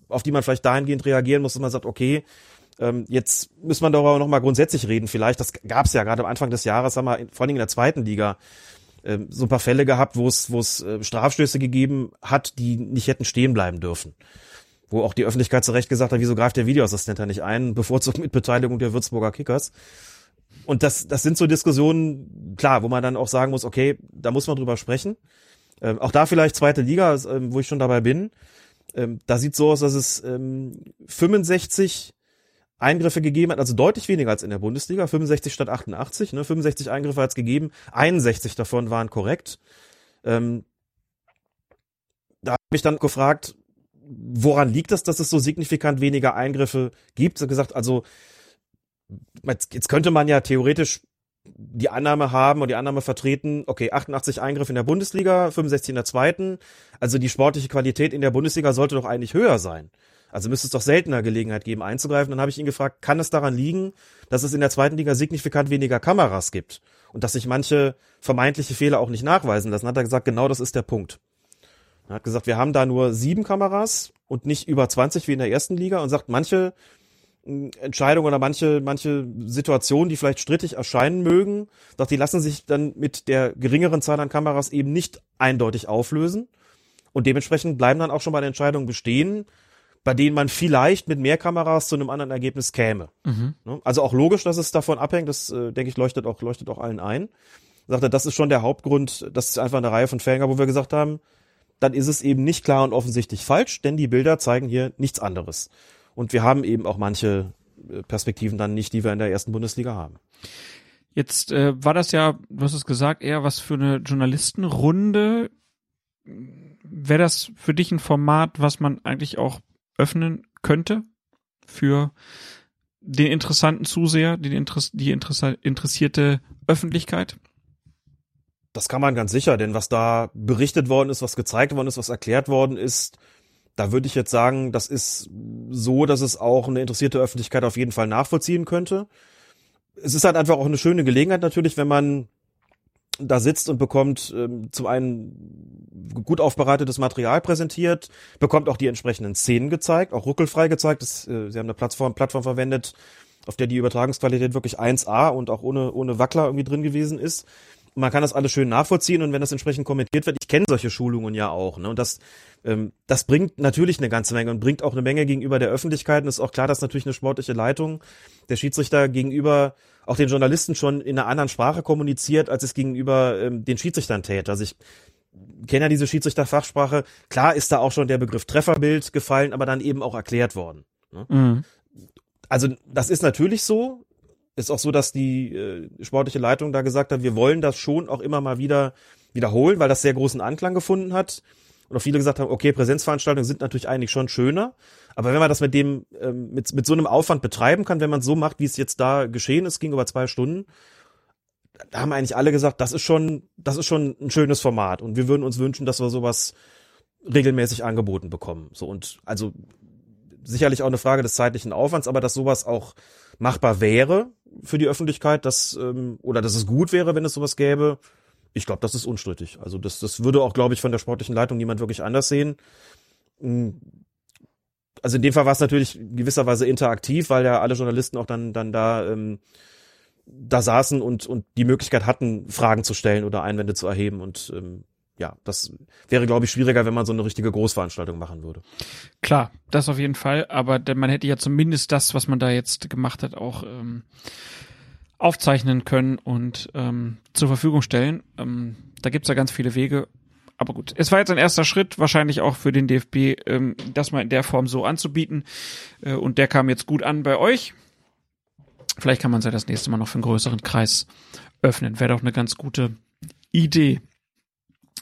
auf die man vielleicht dahingehend reagieren muss, dass man sagt, okay, ähm, jetzt muss man darüber noch mal grundsätzlich reden. Vielleicht, das gab es ja gerade am Anfang des Jahres, haben wir vor allen Dingen in der zweiten Liga äh, so ein paar Fälle gehabt, wo es wo es äh, Strafstöße gegeben hat, die nicht hätten stehen bleiben dürfen. Wo auch die Öffentlichkeit zu Recht gesagt hat, wieso greift der Videoassistent da nicht ein, bevorzugt mit Beteiligung der Würzburger Kickers. Und das, das sind so Diskussionen, klar, wo man dann auch sagen muss, okay, da muss man drüber sprechen. Ähm, auch da vielleicht zweite Liga, ähm, wo ich schon dabei bin. Ähm, da sieht so aus, dass es ähm, 65 Eingriffe gegeben hat, also deutlich weniger als in der Bundesliga, 65 statt 88, ne, 65 Eingriffe hat es gegeben, 61 davon waren korrekt. Ähm, da habe ich dann gefragt, woran liegt das, dass es so signifikant weniger Eingriffe gibt? Ich gesagt, also jetzt könnte man ja theoretisch die Annahme haben und die Annahme vertreten, okay, 88 Eingriffe in der Bundesliga, 65 in der zweiten, also die sportliche Qualität in der Bundesliga sollte doch eigentlich höher sein. Also müsste es doch seltener Gelegenheit geben, einzugreifen. Dann habe ich ihn gefragt, kann es daran liegen, dass es in der zweiten Liga signifikant weniger Kameras gibt und dass sich manche vermeintliche Fehler auch nicht nachweisen lassen? Hat er gesagt, genau das ist der Punkt. Er hat gesagt, wir haben da nur sieben Kameras und nicht über 20 wie in der ersten Liga und sagt, manche Entscheidungen oder manche, manche Situationen, die vielleicht strittig erscheinen mögen, doch die lassen sich dann mit der geringeren Zahl an Kameras eben nicht eindeutig auflösen. Und dementsprechend bleiben dann auch schon bei den Entscheidungen bestehen, bei denen man vielleicht mit mehr Kameras zu einem anderen Ergebnis käme. Mhm. Ne? Also auch logisch, dass es davon abhängt, das äh, denke ich leuchtet auch, leuchtet auch allen ein. Sagt er, das ist schon der Hauptgrund, das ist einfach eine Reihe von Fällen, wo wir gesagt haben, dann ist es eben nicht klar und offensichtlich falsch, denn die Bilder zeigen hier nichts anderes. Und wir haben eben auch manche äh, Perspektiven dann nicht, die wir in der ersten Bundesliga haben. Jetzt äh, war das ja, du hast es gesagt, eher was für eine Journalistenrunde. Wäre das für dich ein Format, was man eigentlich auch öffnen könnte für den interessanten Zuseher, die, Interess die Interess interessierte Öffentlichkeit? Das kann man ganz sicher, denn was da berichtet worden ist, was gezeigt worden ist, was erklärt worden ist, da würde ich jetzt sagen, das ist so, dass es auch eine interessierte Öffentlichkeit auf jeden Fall nachvollziehen könnte. Es ist halt einfach auch eine schöne Gelegenheit natürlich, wenn man da sitzt und bekommt ähm, zum einen gut aufbereitetes Material präsentiert, bekommt auch die entsprechenden Szenen gezeigt, auch ruckelfrei gezeigt. Das, äh, sie haben eine Plattform, Plattform verwendet, auf der die Übertragungsqualität wirklich 1A und auch ohne, ohne Wackler irgendwie drin gewesen ist. Man kann das alles schön nachvollziehen und wenn das entsprechend kommentiert wird, ich kenne solche Schulungen ja auch, ne? Und das, ähm, das bringt natürlich eine ganze Menge und bringt auch eine Menge gegenüber der Öffentlichkeit. Und ist auch klar, dass natürlich eine sportliche Leitung der Schiedsrichter gegenüber auch den Journalisten schon in einer anderen Sprache kommuniziert, als es gegenüber ähm, den Schiedsrichtern täte. Also ich kenne ja diese Schiedsrichterfachsprache. Klar ist da auch schon der Begriff Trefferbild gefallen, aber dann eben auch erklärt worden. Ne? Mhm. Also das ist natürlich so. Ist auch so, dass die äh, sportliche Leitung da gesagt hat, wir wollen das schon auch immer mal wieder wiederholen, weil das sehr großen Anklang gefunden hat. Und auch viele gesagt haben, okay, Präsenzveranstaltungen sind natürlich eigentlich schon schöner. Aber wenn man das mit dem, ähm, mit, mit so einem Aufwand betreiben kann, wenn man so macht, wie es jetzt da geschehen ist, ging über zwei Stunden, da haben eigentlich alle gesagt, das ist schon, das ist schon ein schönes Format. Und wir würden uns wünschen, dass wir sowas regelmäßig angeboten bekommen. So und also sicherlich auch eine Frage des zeitlichen Aufwands, aber dass sowas auch machbar wäre für die Öffentlichkeit, dass ähm, oder dass es gut wäre, wenn es sowas gäbe. Ich glaube, das ist unstrittig. Also das, das würde auch, glaube ich, von der sportlichen Leitung niemand wirklich anders sehen. Also in dem Fall war es natürlich gewisserweise interaktiv, weil ja alle Journalisten auch dann dann da ähm, da saßen und und die Möglichkeit hatten, Fragen zu stellen oder Einwände zu erheben und ähm, ja, das wäre, glaube ich, schwieriger, wenn man so eine richtige Großveranstaltung machen würde. Klar, das auf jeden Fall, aber man hätte ja zumindest das, was man da jetzt gemacht hat, auch ähm, aufzeichnen können und ähm, zur Verfügung stellen. Ähm, da gibt's ja ganz viele Wege. Aber gut, es war jetzt ein erster Schritt, wahrscheinlich auch für den DFB, ähm, das mal in der Form so anzubieten. Äh, und der kam jetzt gut an bei euch. Vielleicht kann man es ja das nächste Mal noch für einen größeren Kreis öffnen. Wäre doch eine ganz gute Idee.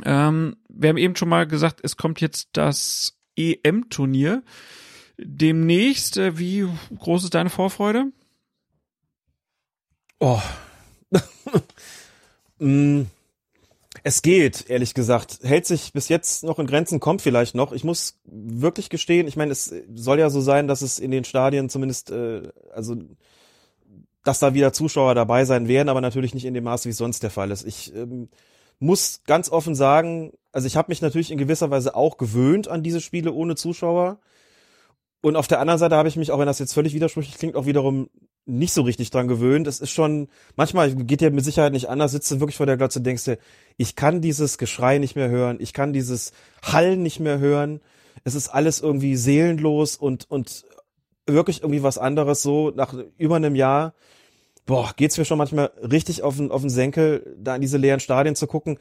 Ähm, wir haben eben schon mal gesagt, es kommt jetzt das EM-Turnier demnächst. Äh, wie groß ist deine Vorfreude? Oh. mm. Es geht, ehrlich gesagt. Hält sich bis jetzt noch in Grenzen, kommt vielleicht noch. Ich muss wirklich gestehen, ich meine, es soll ja so sein, dass es in den Stadien zumindest, äh, also dass da wieder Zuschauer dabei sein werden, aber natürlich nicht in dem Maß, wie es sonst der Fall ist. Ich ähm, muss ganz offen sagen, also ich habe mich natürlich in gewisser Weise auch gewöhnt an diese Spiele ohne Zuschauer. Und auf der anderen Seite habe ich mich, auch wenn das jetzt völlig widersprüchlich klingt, auch wiederum nicht so richtig dran gewöhnt. Es ist schon, manchmal geht dir mit Sicherheit nicht anders, sitzt du wirklich vor der Glotze und denkst dir, ich kann dieses Geschrei nicht mehr hören, ich kann dieses Hallen nicht mehr hören. Es ist alles irgendwie seelenlos und, und wirklich irgendwie was anderes so nach über einem Jahr. Boah, geht's mir schon manchmal richtig auf den, auf den Senkel, da in diese leeren Stadien zu gucken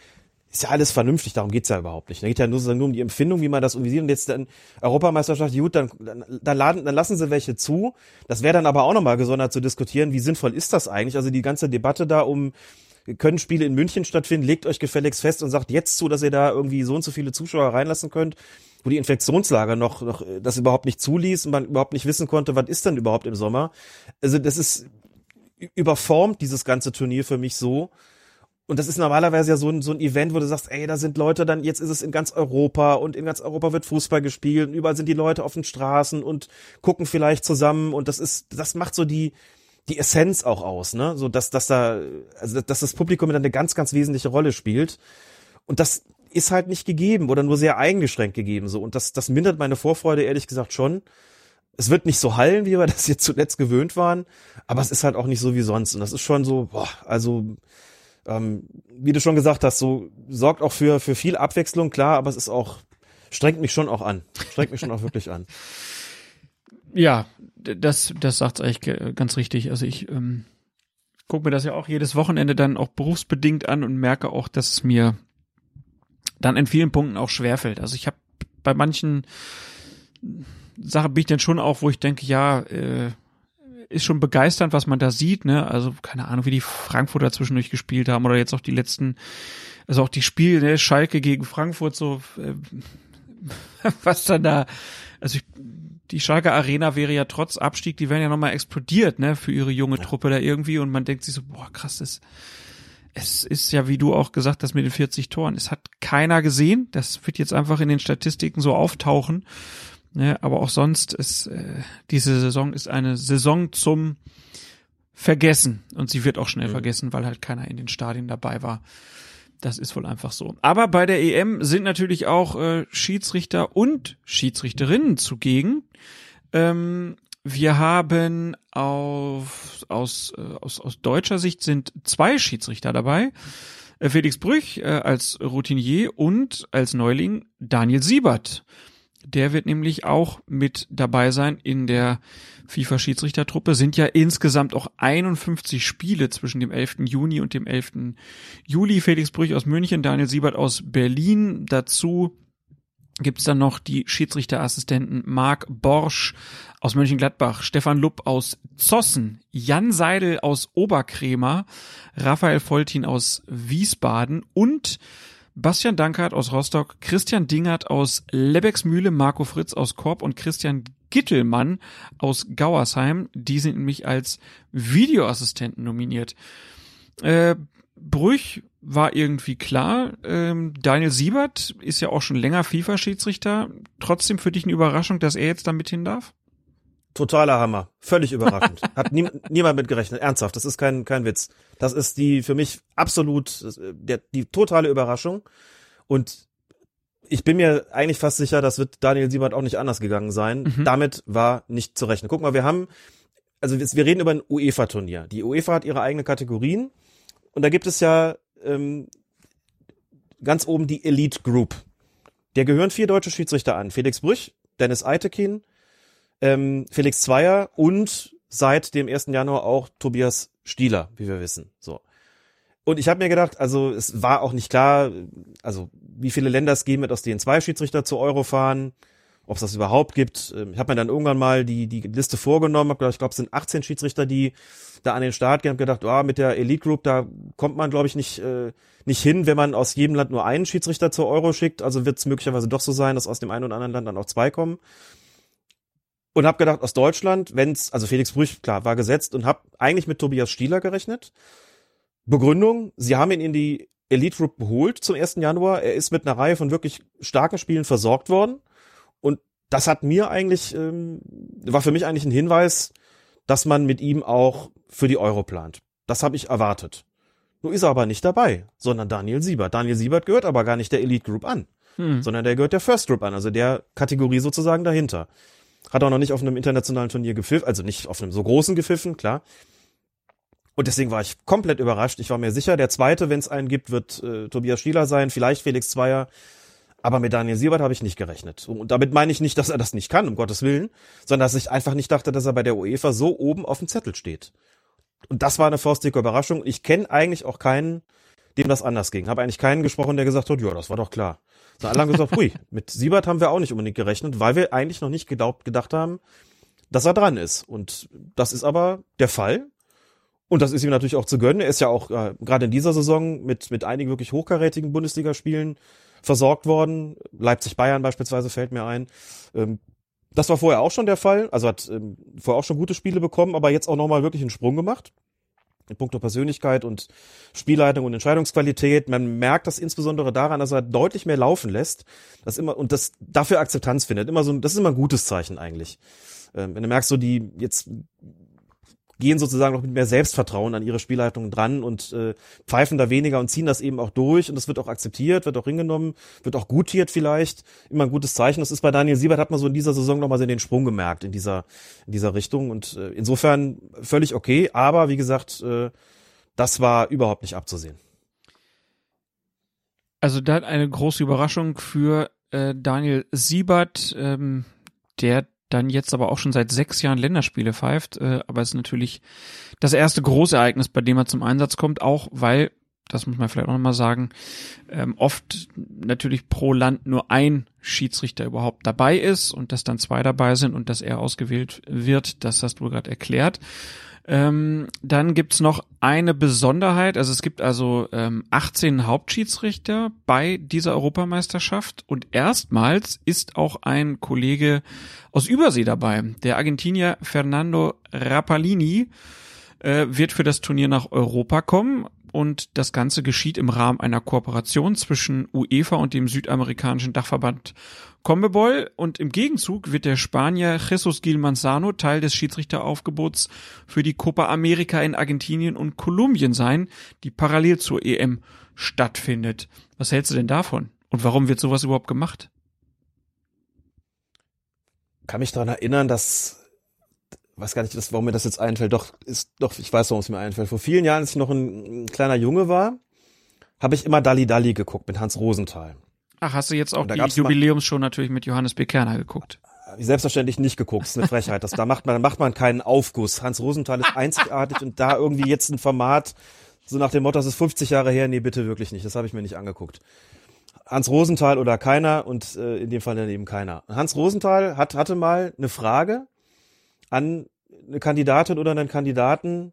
ist ja alles vernünftig, darum geht's ja überhaupt nicht. Da geht ja nur, nur um die Empfindung, wie man das irgendwie sieht. Und jetzt dann Europameisterschaft, gut, dann, dann, dann, laden, dann lassen sie welche zu. Das wäre dann aber auch nochmal gesondert zu diskutieren, wie sinnvoll ist das eigentlich? Also die ganze Debatte da um, können Spiele in München stattfinden, legt euch gefälligst fest und sagt jetzt zu, dass ihr da irgendwie so und so viele Zuschauer reinlassen könnt, wo die Infektionslage noch, noch das überhaupt nicht zuließ und man überhaupt nicht wissen konnte, was ist denn überhaupt im Sommer. Also das ist überformt dieses ganze Turnier für mich so, und das ist normalerweise ja so ein, so ein Event, wo du sagst, ey, da sind Leute, dann jetzt ist es in ganz Europa und in ganz Europa wird Fußball gespielt und überall sind die Leute auf den Straßen und gucken vielleicht zusammen und das ist, das macht so die, die Essenz auch aus, ne? So, dass, dass da, also, dass das Publikum dann eine ganz, ganz wesentliche Rolle spielt. Und das ist halt nicht gegeben oder nur sehr eingeschränkt gegeben, so. Und das, das mindert meine Vorfreude ehrlich gesagt schon. es wird nicht so hallen, wie wir das jetzt zuletzt gewöhnt waren, aber es ist halt auch nicht so wie sonst. Und das ist schon so, boah, also ähm, wie du schon gesagt hast, so sorgt auch für, für viel Abwechslung, klar, aber es ist auch, strengt mich schon auch an. Strengt mich schon auch wirklich an. Ja, das, das sagt's eigentlich ganz richtig. Also ich ähm, gucke mir das ja auch jedes Wochenende dann auch berufsbedingt an und merke auch, dass es mir dann in vielen Punkten auch schwerfällt. Also ich habe bei manchen Sachen bin ich dann schon auch, wo ich denke, ja, äh, ist schon begeisternd, was man da sieht, ne? Also keine Ahnung, wie die Frankfurter zwischendurch gespielt haben oder jetzt auch die letzten, also auch die Spiele, ne? Schalke gegen Frankfurt, so äh, was dann da, also ich, die Schalke Arena wäre ja trotz Abstieg, die wären ja nochmal explodiert, ne, für ihre junge Truppe da irgendwie und man denkt sich so, boah, krass, das, es ist ja, wie du auch gesagt hast, mit den 40 Toren. Es hat keiner gesehen. Das wird jetzt einfach in den Statistiken so auftauchen. Ne, aber auch sonst ist äh, diese Saison ist eine Saison zum Vergessen und sie wird auch schnell mhm. vergessen, weil halt keiner in den Stadien dabei war. Das ist wohl einfach so. Aber bei der EM sind natürlich auch äh, Schiedsrichter und Schiedsrichterinnen zugegen. Ähm, wir haben auf, aus, äh, aus, aus deutscher Sicht sind zwei Schiedsrichter dabei. Äh, Felix Brüch äh, als Routinier und als Neuling Daniel Siebert. Der wird nämlich auch mit dabei sein in der FIFA-Schiedsrichtertruppe. Sind ja insgesamt auch 51 Spiele zwischen dem 11. Juni und dem 11. Juli. Felix Brüch aus München, Daniel Siebert aus Berlin. Dazu gibt's dann noch die Schiedsrichterassistenten Marc Borsch aus Mönchengladbach, Stefan Lupp aus Zossen, Jan Seidel aus Oberkremer, Raphael Voltin aus Wiesbaden und Bastian Dankert aus Rostock, Christian Dingert aus Lebbecksmühle, Marco Fritz aus Korb und Christian Gittelmann aus Gauersheim. Die sind nämlich als Videoassistenten nominiert. Äh, Brüch war irgendwie klar. Ähm, Daniel Siebert ist ja auch schon länger FIFA-Schiedsrichter. Trotzdem für dich eine Überraschung, dass er jetzt da mit hin darf? Totaler Hammer. Völlig überraschend. Hat nie, niemand mit gerechnet. Ernsthaft. Das ist kein, kein Witz. Das ist die für mich absolut der, die totale Überraschung. Und ich bin mir eigentlich fast sicher, das wird Daniel Siebert auch nicht anders gegangen sein. Mhm. Damit war nicht zu rechnen. Guck mal, wir haben, also wir reden über ein UEFA-Turnier. Die UEFA hat ihre eigenen Kategorien. Und da gibt es ja ähm, ganz oben die Elite Group. Der gehören vier deutsche Schiedsrichter an. Felix Brüch, Dennis Eitekin, ähm, Felix Zweier und seit dem 1. Januar auch Tobias Stieler, wie wir wissen. So. Und ich habe mir gedacht, also es war auch nicht klar, also wie viele Länder es geben wird, aus denen zwei Schiedsrichter zu Euro fahren, ob es das überhaupt gibt. Ähm, ich habe mir dann irgendwann mal die, die Liste vorgenommen, hab gedacht, ich glaube, es sind 18 Schiedsrichter, die da an den Start gehen, hab gedacht, oh, mit der Elite Group, da kommt man, glaube ich, nicht, äh, nicht hin, wenn man aus jedem Land nur einen Schiedsrichter zur Euro schickt. Also wird es möglicherweise doch so sein, dass aus dem einen oder anderen Land dann auch zwei kommen und habe gedacht, aus Deutschland, wenn's, also Felix Brüch, klar, war gesetzt und habe eigentlich mit Tobias Stieler gerechnet. Begründung, sie haben ihn in die Elite Group geholt zum 1. Januar. Er ist mit einer Reihe von wirklich starken Spielen versorgt worden. Und das hat mir eigentlich, ähm, war für mich eigentlich ein Hinweis, dass man mit ihm auch für die Euro plant. Das habe ich erwartet. Nur ist er aber nicht dabei, sondern Daniel Siebert. Daniel Siebert gehört aber gar nicht der Elite Group an, hm. sondern der gehört der First Group an, also der Kategorie sozusagen dahinter. Hat auch noch nicht auf einem internationalen Turnier gepfiffen, also nicht auf einem so großen gepfiffen, klar. Und deswegen war ich komplett überrascht. Ich war mir sicher, der zweite, wenn es einen gibt, wird äh, Tobias Schieler sein, vielleicht Felix Zweier. Aber mit Daniel Siebert habe ich nicht gerechnet. Und damit meine ich nicht, dass er das nicht kann, um Gottes Willen, sondern dass ich einfach nicht dachte, dass er bei der UEFA so oben auf dem Zettel steht. Und das war eine faustdicke Überraschung. Ich kenne eigentlich auch keinen, dem das anders ging. Habe eigentlich keinen gesprochen, der gesagt hat, ja, das war doch klar. So, alle haben gesagt, hui, mit Siebert haben wir auch nicht unbedingt gerechnet, weil wir eigentlich noch nicht gedacht, gedacht haben, dass er dran ist. Und das ist aber der Fall. Und das ist ihm natürlich auch zu gönnen. Er ist ja auch äh, gerade in dieser Saison mit, mit einigen wirklich hochkarätigen Bundesligaspielen versorgt worden. Leipzig-Bayern beispielsweise fällt mir ein. Ähm, das war vorher auch schon der Fall. Also hat ähm, vorher auch schon gute Spiele bekommen, aber jetzt auch nochmal wirklich einen Sprung gemacht in puncto Persönlichkeit und Spielleitung und Entscheidungsqualität. Man merkt das insbesondere daran, dass er deutlich mehr laufen lässt, das immer und das dafür Akzeptanz findet. Immer so, das ist immer ein gutes Zeichen eigentlich. Ähm, wenn du merkst, so die jetzt gehen sozusagen noch mit mehr Selbstvertrauen an ihre Spielleitung dran und äh, pfeifen da weniger und ziehen das eben auch durch und das wird auch akzeptiert, wird auch hingenommen, wird auch gutiert vielleicht, immer ein gutes Zeichen. Das ist bei Daniel Siebert, hat man so in dieser Saison nochmal so den Sprung gemerkt in dieser, in dieser Richtung und äh, insofern völlig okay, aber wie gesagt, äh, das war überhaupt nicht abzusehen. Also da eine große Überraschung für äh, Daniel Siebert, ähm, der dann jetzt aber auch schon seit sechs Jahren Länderspiele pfeift. Äh, aber es ist natürlich das erste große Ereignis, bei dem er zum Einsatz kommt, auch weil, das muss man vielleicht auch nochmal sagen, ähm, oft natürlich pro Land nur ein Schiedsrichter überhaupt dabei ist und dass dann zwei dabei sind und dass er ausgewählt wird, das hast du gerade erklärt. Ähm, dann gibt's noch eine Besonderheit, also es gibt also ähm, 18 Hauptschiedsrichter bei dieser Europameisterschaft. Und erstmals ist auch ein Kollege aus Übersee dabei. Der Argentinier Fernando Rapalini äh, wird für das Turnier nach Europa kommen. Und das Ganze geschieht im Rahmen einer Kooperation zwischen UEFA und dem südamerikanischen Dachverband Combebol und im Gegenzug wird der Spanier Jesus Gil Manzano Teil des Schiedsrichteraufgebots für die Copa America in Argentinien und Kolumbien sein, die parallel zur EM stattfindet. Was hältst du denn davon? Und warum wird sowas überhaupt gemacht? Kann mich daran erinnern, dass weiß gar nicht, warum mir das jetzt einfällt. Doch, ist, doch, ich weiß, warum es mir einfällt. Vor vielen Jahren, als ich noch ein, ein kleiner Junge war, habe ich immer Dalli Dalli geguckt mit Hans Rosenthal. Ach, hast du jetzt auch die Jubiläumsshow natürlich mit Johannes B. Kerner geguckt? Selbstverständlich nicht geguckt, das ist eine Frechheit. Das, da macht man, macht man keinen Aufguss. Hans Rosenthal ist einzigartig und da irgendwie jetzt ein Format, so nach dem Motto, das ist 50 Jahre her, nee, bitte wirklich nicht. Das habe ich mir nicht angeguckt. Hans Rosenthal oder keiner und äh, in dem Fall dann eben keiner. Hans Rosenthal hat, hatte mal eine Frage an eine Kandidatin oder einen Kandidaten,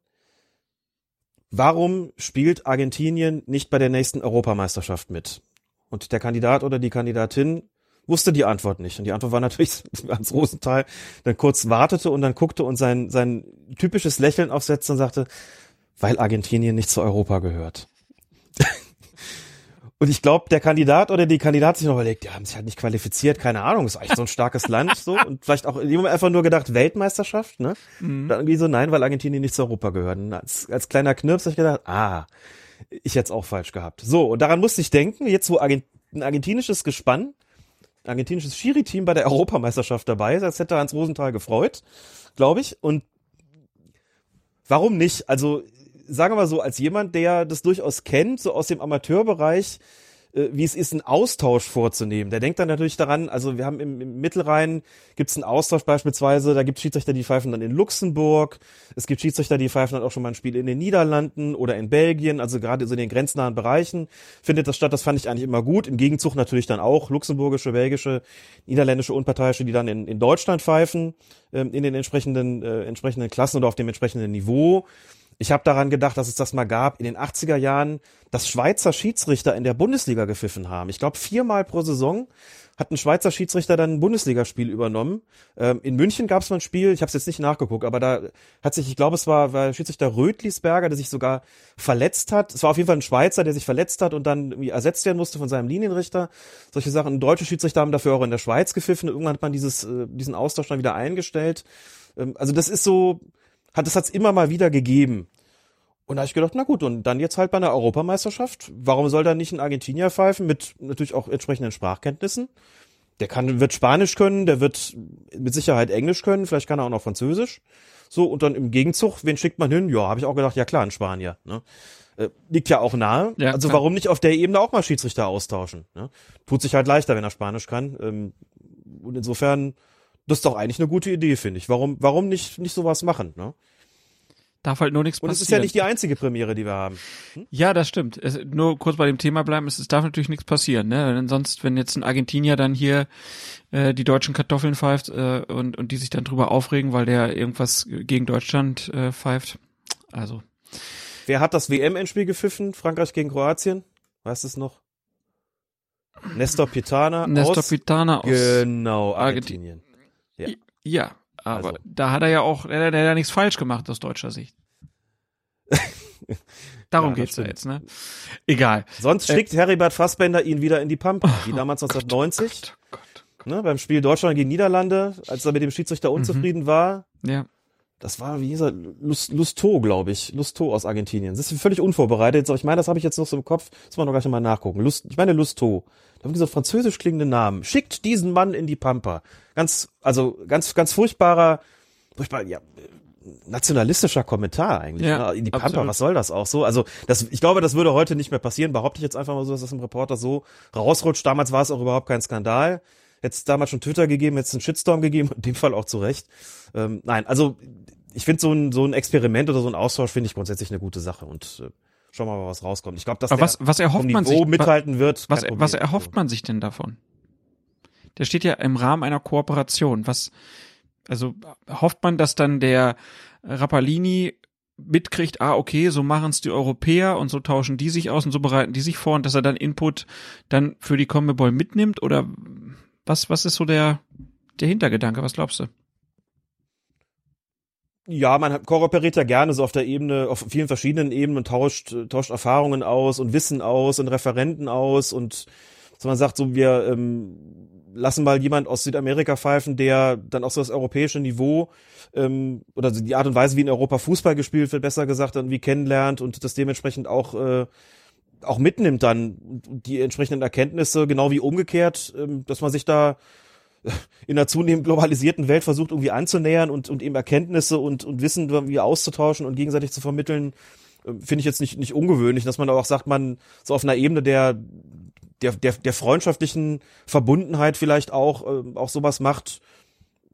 warum spielt Argentinien nicht bei der nächsten Europameisterschaft mit? Und der Kandidat oder die Kandidatin wusste die Antwort nicht. Und die Antwort war natürlich, Hans Rosenthal dann kurz wartete und dann guckte und sein, sein typisches Lächeln aufsetzte und sagte, weil Argentinien nicht zu Europa gehört. Und ich glaube, der Kandidat oder die Kandidat sich noch überlegt, die haben sich halt nicht qualifiziert, keine Ahnung, ist eigentlich so ein starkes Land so und vielleicht auch in einfach nur gedacht Weltmeisterschaft, ne? Mhm. Dann irgendwie so nein, weil Argentinien nicht zu Europa gehört. Und als, als kleiner Knirps habe ich gedacht, ah, ich hätte auch falsch gehabt. So, und daran musste ich denken, jetzt wo ein argentinisches Gespann, ein argentinisches Schiri-Team bei der Europameisterschaft dabei ist, das hätte Hans Rosenthal gefreut, glaube ich. Und warum nicht? Also sagen wir mal so, als jemand, der das durchaus kennt, so aus dem Amateurbereich, wie es ist, einen Austausch vorzunehmen. Der denkt dann natürlich daran, also wir haben im, im Mittelrhein gibt es einen Austausch beispielsweise, da gibt es Schiedsrichter, die pfeifen dann in Luxemburg, es gibt Schiedsrichter, die pfeifen dann auch schon mal ein Spiel in den Niederlanden oder in Belgien, also gerade so in den grenznahen Bereichen findet das statt, das fand ich eigentlich immer gut. Im Gegenzug natürlich dann auch luxemburgische, belgische, niederländische Unparteiische, die dann in, in Deutschland pfeifen, ähm, in den entsprechenden, äh, entsprechenden Klassen oder auf dem entsprechenden Niveau. Ich habe daran gedacht, dass es das mal gab in den 80er Jahren, dass Schweizer Schiedsrichter in der Bundesliga gepfiffen haben. Ich glaube, viermal pro Saison hat ein Schweizer Schiedsrichter dann ein Bundesligaspiel übernommen. Ähm, in München gab es mal ein Spiel, ich habe es jetzt nicht nachgeguckt, aber da hat sich, ich glaube, es war, war Schiedsrichter Rötlisberger, der sich sogar verletzt hat. Es war auf jeden Fall ein Schweizer, der sich verletzt hat und dann irgendwie ersetzt werden musste von seinem Linienrichter. Solche Sachen. Deutsche Schiedsrichter haben dafür auch in der Schweiz gepfiffen. Irgendwann hat man dieses, äh, diesen Austausch dann wieder eingestellt. Ähm, also das ist so, hat es hat's immer mal wieder gegeben. Und da habe ich gedacht, na gut, und dann jetzt halt bei einer Europameisterschaft. Warum soll da nicht ein Argentinier pfeifen mit natürlich auch entsprechenden Sprachkenntnissen? Der kann, wird Spanisch können, der wird mit Sicherheit Englisch können, vielleicht kann er auch noch Französisch. So, und dann im Gegenzug, wen schickt man hin? Ja, habe ich auch gedacht, ja klar, ein Spanier. Ne? Äh, liegt ja auch nahe. Ja, also klar. warum nicht auf der Ebene auch mal Schiedsrichter austauschen? Ne? Tut sich halt leichter, wenn er Spanisch kann. Ähm, und insofern, das ist doch eigentlich eine gute Idee, finde ich. Warum, warum nicht, nicht sowas machen? Ne? Darf halt nur nichts passieren. Und es ist ja nicht die einzige Premiere, die wir haben. Hm? Ja, das stimmt. Es, nur kurz bei dem Thema bleiben, es, es darf natürlich nichts passieren. Ne? Denn sonst, wenn jetzt ein Argentinier dann hier äh, die deutschen Kartoffeln pfeift äh, und, und die sich dann drüber aufregen, weil der irgendwas gegen Deutschland äh, pfeift. Also. Wer hat das WM-Endspiel gepfiffen? Frankreich gegen Kroatien? Weißt du es noch? Nestor Pitana Nestor aus, Pitana aus genau, Argentinien. Ja. ja, aber also. da hat er ja auch, er, hat ja nichts falsch gemacht aus deutscher Sicht. Darum ja, geht's ja jetzt, ne? Egal. Sonst äh, schickt Heribert Fassbender ihn wieder in die Pampa, wie damals 1990. Oh Gott, oh Gott, oh Gott. Ne, beim Spiel Deutschland gegen Niederlande, als er mit dem Schiedsrichter unzufrieden mhm. war. Ja. das war, wie hieß er, Lus- Lusto, glaube ich. Lusto aus Argentinien. Das ist völlig unvorbereitet. Aber ich meine, das habe ich jetzt noch so im Kopf. Das muss man noch gleich mal nachgucken. Lust, ich meine Lusto. Da haben diese französisch klingenden Namen. Schickt diesen Mann in die Pampa. Ganz, also ganz, ganz furchtbarer, furchtbar, ja, nationalistischer Kommentar eigentlich. Ja, ne? In die Pampa, absolut. was soll das auch so? Also das, ich glaube, das würde heute nicht mehr passieren. Behaupte ich jetzt einfach mal so, dass das im Reporter so rausrutscht. Damals war es auch überhaupt kein Skandal. Hätte es damals schon Twitter gegeben, es einen Shitstorm gegeben, in dem Fall auch zu Recht. Ähm, nein, also ich finde so ein, so ein Experiment oder so ein Austausch finde ich grundsätzlich eine gute Sache und äh, schauen wir mal, was rauskommt. Ich glaube, dass Aber was, was erhofft man sich? mithalten wird. Was, was erhofft man sich denn davon? Der steht ja im Rahmen einer Kooperation. Was, also hofft man, dass dann der Rappalini mitkriegt, ah, okay, so machen es die Europäer und so tauschen die sich aus und so bereiten die sich vor und dass er dann Input dann für die Comeball mitnimmt oder was, was ist so der, der Hintergedanke? Was glaubst du? Ja, man kooperiert ja gerne so auf der Ebene, auf vielen verschiedenen Ebenen und tauscht, tauscht Erfahrungen aus und Wissen aus und Referenten aus und dass man sagt, so wir ähm, lassen mal jemand aus Südamerika pfeifen, der dann auch so das europäische Niveau ähm, oder die Art und Weise, wie in Europa Fußball gespielt wird, besser gesagt, dann wie kennenlernt und das dementsprechend auch äh, auch mitnimmt dann die entsprechenden Erkenntnisse, genau wie umgekehrt, ähm, dass man sich da in einer zunehmend globalisierten Welt versucht irgendwie anzunähern und, und eben Erkenntnisse und, und Wissen irgendwie auszutauschen und gegenseitig zu vermitteln, äh, finde ich jetzt nicht, nicht ungewöhnlich, dass man auch sagt, man so auf einer Ebene der, der, der, der freundschaftlichen Verbundenheit vielleicht auch, äh, auch sowas macht.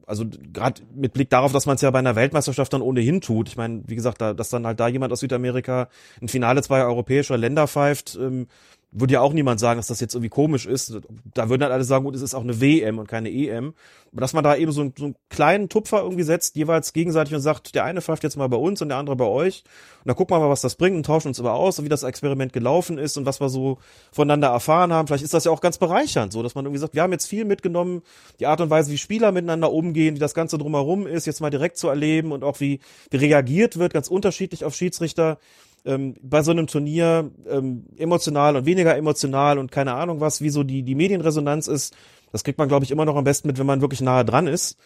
Also gerade mit Blick darauf, dass man es ja bei einer Weltmeisterschaft dann ohnehin tut. Ich meine, wie gesagt, da, dass dann halt da jemand aus Südamerika ein Finale zweier europäischer Länder pfeift, ähm, würde ja auch niemand sagen, dass das jetzt irgendwie komisch ist. Da würden halt alle sagen, gut, es ist auch eine WM und keine EM. Aber dass man da eben so, einen- so einen kleinen Tupfer irgendwie setzt, jeweils gegenseitig und sagt, der eine pfeift jetzt mal bei uns und der andere bei euch. Und dann gucken wir mal, was das bringt und tauschen uns über aus, wie das Experiment gelaufen ist und was wir so voneinander erfahren haben. Vielleicht ist das ja auch ganz bereichernd, so dass man irgendwie sagt, wir haben jetzt viel mitgenommen, die Art und Weise, wie Spieler miteinander umgehen, wie das Ganze drumherum ist, jetzt mal direkt zu erleben und auch wie, wie reagiert wird, ganz unterschiedlich auf Schiedsrichter ähm, bei so einem Turnier ähm, emotional und weniger emotional und keine Ahnung was, wie so die, die Medienresonanz ist. Das kriegt man, glaube ich, immer noch am besten mit, wenn man wirklich nahe dran ist.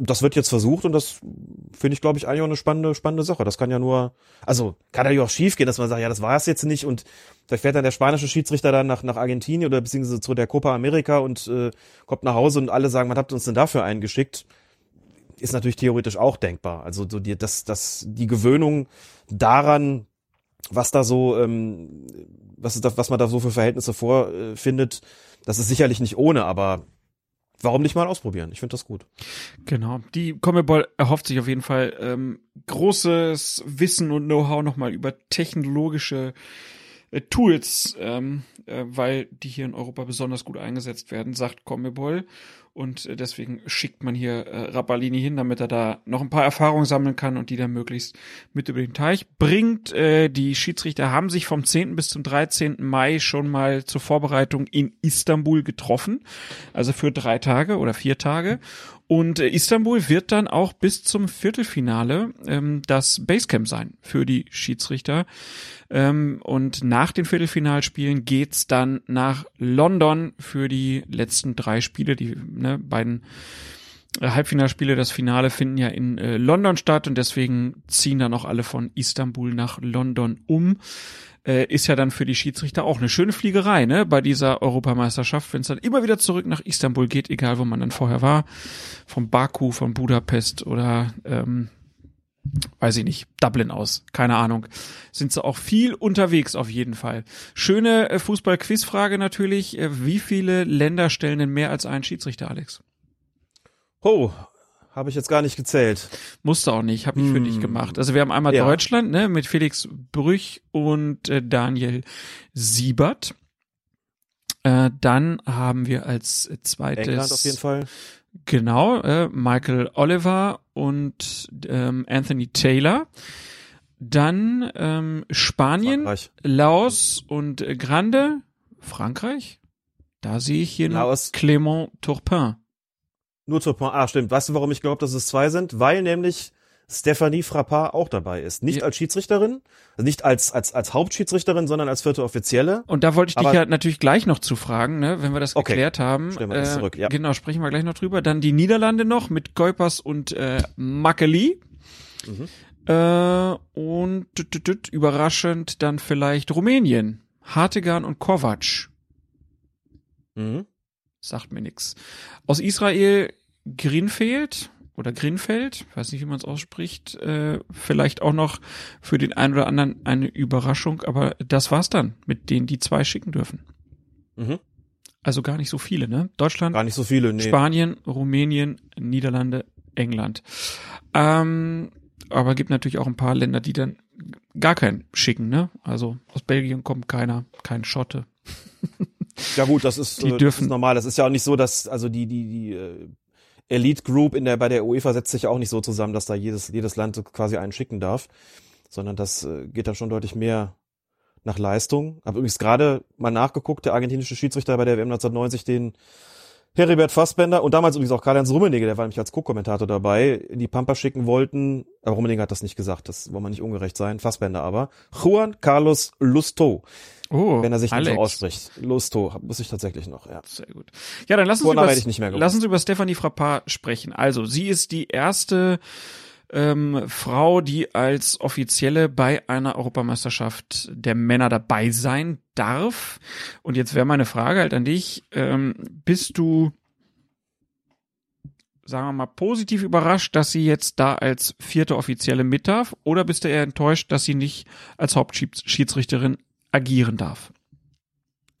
Das wird jetzt versucht und das finde ich, glaube ich, eigentlich auch eine spannende, spannende Sache. Das kann ja nur, also kann ja auch schief gehen, dass man sagt, ja, das war es jetzt nicht und vielleicht fährt dann der spanische Schiedsrichter dann nach, nach Argentinien oder beziehungsweise zu der Copa America und äh, kommt nach Hause und alle sagen, was habt uns denn dafür eingeschickt? Ist natürlich theoretisch auch denkbar. Also so die, das, das, die Gewöhnung daran, was da so, ähm, was, ist da, was man da so für Verhältnisse vorfindet, das ist sicherlich nicht ohne, aber warum nicht mal ausprobieren? Ich finde das gut. Genau. Die Comeball erhofft sich auf jeden Fall ähm, großes Wissen und Know-how nochmal über technologische äh, Tools, ähm, äh, weil die hier in Europa besonders gut eingesetzt werden, sagt Comebol. Und äh, deswegen schickt man hier äh, Rapalini hin, damit er da noch ein paar Erfahrungen sammeln kann und die dann möglichst mit über den Teich bringt. Äh, die Schiedsrichter haben sich vom 10. bis zum 13. Mai schon mal zur Vorbereitung in Istanbul getroffen. Also für drei Tage oder vier Tage. Und äh, Istanbul wird dann auch bis zum Viertelfinale ähm, das Basecamp sein für die Schiedsrichter. Ähm, und nach den Viertelfinalspielen geht's dann nach London für die letzten drei Spiele. Die ne, beiden äh, Halbfinalspiele, das Finale finden ja in äh, London statt und deswegen ziehen dann auch alle von Istanbul nach London um. Äh, ist ja dann für die Schiedsrichter auch eine schöne Fliegerei, ne? Bei dieser Europameisterschaft, wenn es dann immer wieder zurück nach Istanbul geht, egal wo man dann vorher war, vom Baku, von Budapest oder ähm, weiß ich nicht, Dublin aus, keine Ahnung, sind sie auch viel unterwegs auf jeden Fall. Schöne äh, Fußball-Quizfrage natürlich, äh, wie viele Länder stellen denn mehr als einen Schiedsrichter, Alex? Oh, habe ich jetzt gar nicht gezählt. Musste auch nicht, habe ich für dich gemacht. Also wir haben einmal Ja. Deutschland, ne, mit Felix Brüch und äh, Daniel Siebert. Äh, dann haben wir als zweites England auf jeden Fall. Genau, äh, Michael Oliver und ähm, Anthony Taylor. Dann ähm, Spanien, Frankreich. Laos und äh, Grande, Frankreich. Da sehe ich hier Laos. noch Clément Turpin. Nur zur Ah, stimmt. Weißt du, warum ich glaube, dass es zwei sind? Weil nämlich Stephanie Frappard auch dabei ist. Nicht Ja. als Schiedsrichterin, also nicht als, als, als Hauptschiedsrichterin, sondern als vierte Offizielle. Und da wollte ich dich Aber- ja natürlich gleich noch zu fragen, ne, wenn wir das Okay. geklärt haben. Stellen wir das zurück, ja. Genau, sprechen wir gleich noch drüber. Dann die Niederlande noch mit Kuipers und äh, Makeli. Mhm. Äh, und tüt, tüt, tüt, überraschend dann vielleicht Rumänien. Hartigan und Kovac. Mhm. Sagt mir nix. Aus Israel Grinfeld oder Grinfeld, weiß nicht, wie man es ausspricht, äh, vielleicht auch noch für den einen oder anderen eine Überraschung, aber das war's dann, mit denen die zwei schicken dürfen. Mhm. Also gar nicht so viele, ne? Deutschland, Gar nicht so viele, nee. Spanien, Rumänien, Niederlande, England. Ähm, aber gibt natürlich auch ein paar Länder, die dann gar keinen schicken, ne? Also aus Belgien kommt keiner, kein Schotte. Ja gut, das ist, Die äh, das dürfen- ist normal. Das ist ja auch nicht so, dass also die die die äh, Elite Group in der bei der UEFA setzt sich ja auch nicht so zusammen, dass da jedes jedes Land quasi einen schicken darf, sondern das äh, geht da schon deutlich mehr nach Leistung. Habe übrigens gerade mal nachgeguckt, der argentinische Schiedsrichter bei der WM 1990 den Heribert Fassbender und damals übrigens auch Karl-Heinz Rummenigge, der war nämlich als Co-Kommentator dabei, in die Pampa schicken wollten. Aber Rummenigge hat das nicht gesagt, das wollen wir nicht ungerecht sein. Fassbender aber. Juan Carlos Lusto, Oh, wenn er sich Alex. nicht so ausspricht. Lusto, muss ich tatsächlich noch, ja. Sehr gut. Ja, dann lass uns, über, hätte ich nicht mehr gewusst. lass uns über Stephanie Frappard sprechen. Also, sie ist die erste ähm, Frau, die als Offizielle bei einer Europameisterschaft der Männer dabei sein darf. Und jetzt wäre meine Frage halt an dich. Ähm, bist du, sagen wir mal, positiv überrascht, dass sie jetzt da als vierte Offizielle mit darf? Oder bist du eher enttäuscht, dass sie nicht als Hauptschiedsrichterin agieren darf?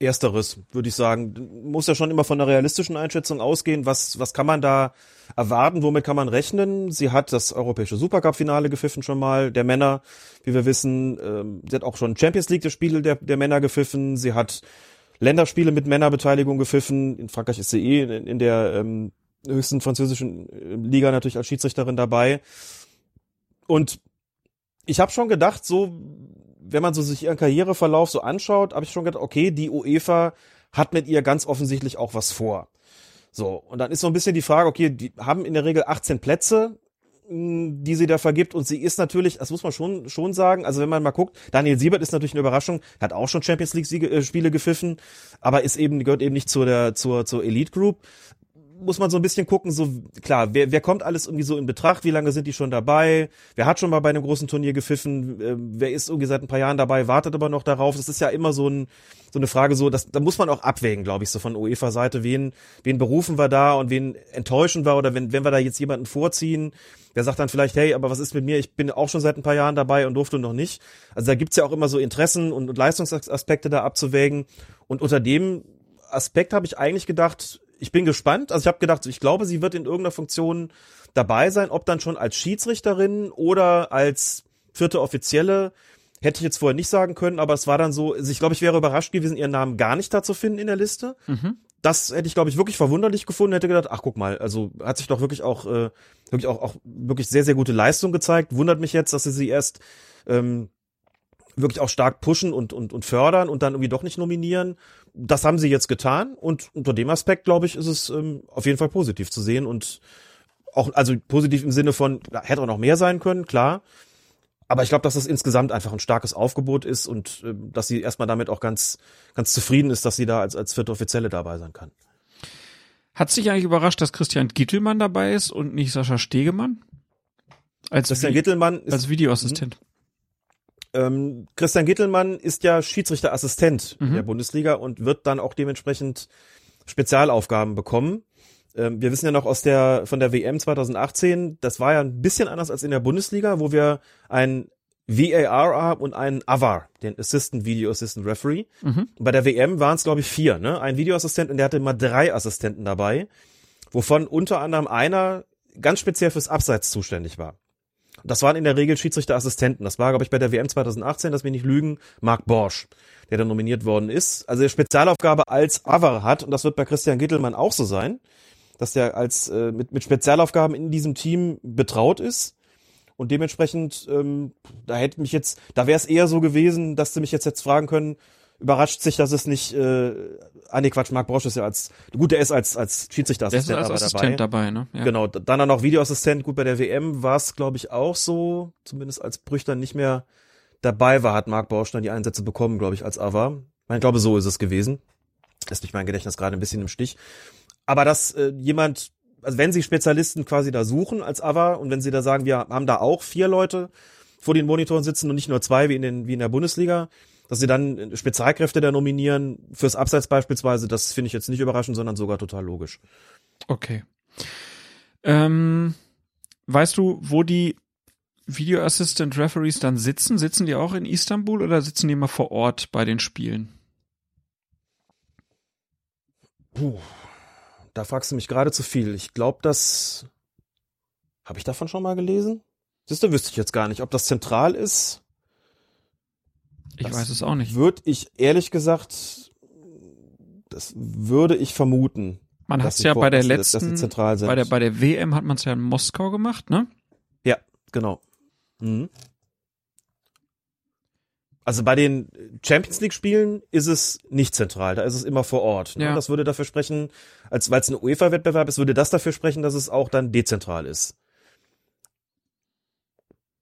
Ersteres, würde ich sagen. Muss ja schon immer von einer realistischen Einschätzung ausgehen. Was, was kann man da erwarten? Womit kann man rechnen? Sie hat das europäische Supercup-Finale gepfiffen schon mal, der Männer, wie wir wissen. Ähm, sie hat auch schon Champions League das Spiel der, der Männer gepfiffen. Sie hat Länderspiele mit Männerbeteiligung gepfiffen. In Frankreich ist sie eh in, in der ähm, höchsten französischen äh, Liga natürlich als Schiedsrichterin dabei. Und ich habe schon gedacht, so wenn man so sich ihren Karriereverlauf so anschaut, habe ich schon gedacht, okay, die UEFA hat mit ihr ganz offensichtlich auch was vor. So, und dann ist so ein bisschen die Frage, okay, die haben in der Regel 18 Plätze, mh, die sie da vergibt und sie ist natürlich, das muss man schon schon sagen, also wenn man mal guckt, Daniel Siebert ist natürlich eine Überraschung, hat auch schon Champions League äh, Spiele gepfiffen, aber ist eben gehört eben nicht zur zur zur Elite Group muss man so ein bisschen gucken, so klar, wer, wer kommt alles irgendwie so in Betracht, wie lange sind die schon dabei, wer hat schon mal bei einem großen Turnier gepfiffen, äh, wer ist irgendwie seit ein paar Jahren dabei, wartet aber noch darauf. Das ist ja immer so, ein, so eine Frage, so, das, da muss man auch abwägen, glaube ich, so von UEFA-Seite, wen, wen berufen wir da und wen enttäuschen wir oder wenn, wenn wir da jetzt jemanden vorziehen, der sagt dann vielleicht, hey, aber was ist mit mir? Ich bin auch schon seit ein paar Jahren dabei und durfte noch nicht. Also da gibt's ja auch immer so Interessen und, und Leistungsaspekte da abzuwägen. Und unter dem Aspekt habe ich eigentlich gedacht, ich bin gespannt. Also ich habe gedacht, ich glaube, sie wird in irgendeiner Funktion dabei sein, ob dann schon als Schiedsrichterin oder als vierte Offizielle. Hätte ich jetzt vorher nicht sagen können, aber es war dann so, also ich glaube, ich wäre überrascht gewesen, ihren Namen gar nicht da zu finden in der Liste. Das hätte ich, glaube ich, wirklich verwunderlich gefunden, hätte gedacht, ach guck mal, also hat sich doch wirklich auch, äh, wirklich auch, auch wirklich sehr, sehr gute Leistung gezeigt. Wundert mich jetzt, dass sie sie erst ähm, wirklich auch stark pushen und, und, und fördern und dann irgendwie doch nicht nominieren. Das haben sie jetzt getan und unter dem Aspekt, glaube ich, ist es ähm, auf jeden Fall positiv zu sehen und auch, also positiv im Sinne von, ja, hätte auch noch mehr sein können, klar. Aber ich glaube, dass das insgesamt einfach ein starkes Aufgebot ist und äh, dass sie erstmal damit auch ganz, ganz zufrieden ist, dass sie da als, als vierte Offizielle dabei sein kann. Hat sich eigentlich überrascht, dass Christian Gittelmann dabei ist und nicht Sascha Stegemann? Als, Christian Vi- Gittelmann ist, als Videoassistent. Ähm, Christian Gittelmann ist ja Schiedsrichterassistent Mhm. der Bundesliga und wird dann auch dementsprechend Spezialaufgaben bekommen. Ähm, wir wissen ja noch aus der, von der WM 2018, das war ja ein bisschen anders als in der Bundesliga, wo wir ein VAR haben und einen AVAR, den Assistant Video Assistant Referee. Mhm. Bei der WM waren es, glaube ich, vier, ne? Ein Videoassistent und der hatte immer drei Assistenten dabei, wovon unter anderem einer ganz speziell fürs Abseits zuständig war. Das waren in der Regel Schiedsrichterassistenten. Das war, glaube ich, bei der WM 2018, dass wir nicht lügen, Marc Borsch, der dann nominiert worden ist. Also der Spezialaufgabe als AVAR hat, und das wird bei Christian Gittelmann auch so sein, dass der als äh, mit, mit Spezialaufgaben in diesem Team betraut ist. Und dementsprechend, ähm, da hätte mich jetzt, da wäre es eher so gewesen, dass sie mich jetzt jetzt fragen können, überrascht sich, dass es nicht, äh, ah nee, Quatsch, Marc Borsch ist ja als, gut, der ist als, als Der ist Schiedsrichterassistent als Assistent dabei. dabei, ne? Ja. Genau, d- dann auch noch Videoassistent. Gut, bei der WM war es, glaube ich, auch so, zumindest als Brüch dann nicht mehr dabei war, hat Marc Borsch dann die Einsätze bekommen, glaube ich, als Ava. Ich glaube, so ist es gewesen. Lässt mich mein Gedächtnis gerade ein bisschen im Stich. Aber dass äh, jemand also wenn sie Spezialisten quasi da suchen als AVA und wenn sie da sagen, wir haben da auch vier Leute vor den Monitoren sitzen und nicht nur zwei wie in, den, wie in der Bundesliga, dass sie dann Spezialkräfte da nominieren fürs Abseits beispielsweise, das finde ich jetzt nicht überraschend, sondern sogar total logisch. Okay. Ähm, weißt du, wo die Video Assistant Referees dann sitzen? Sitzen die auch in Istanbul oder sitzen die immer vor Ort bei den Spielen? Puh, da fragst du mich gerade zu viel. Ich glaube, das habe ich davon schon mal gelesen. Siehst du, wüsste ich jetzt gar nicht, ob das zentral ist. Ich das weiß es auch nicht. Würde ich ehrlich gesagt, das würde ich vermuten. Man hat es ja bei der letzten, bei der bei der WM hat man es ja in Moskau gemacht, ne? Ja, genau. Mhm. Also bei den Champions League Spielen ist es nicht zentral, da ist es immer vor Ort. Ne? Ja. Das würde dafür sprechen, als weil es ein UEFA Wettbewerb ist, würde das dafür sprechen, dass es auch dann dezentral ist.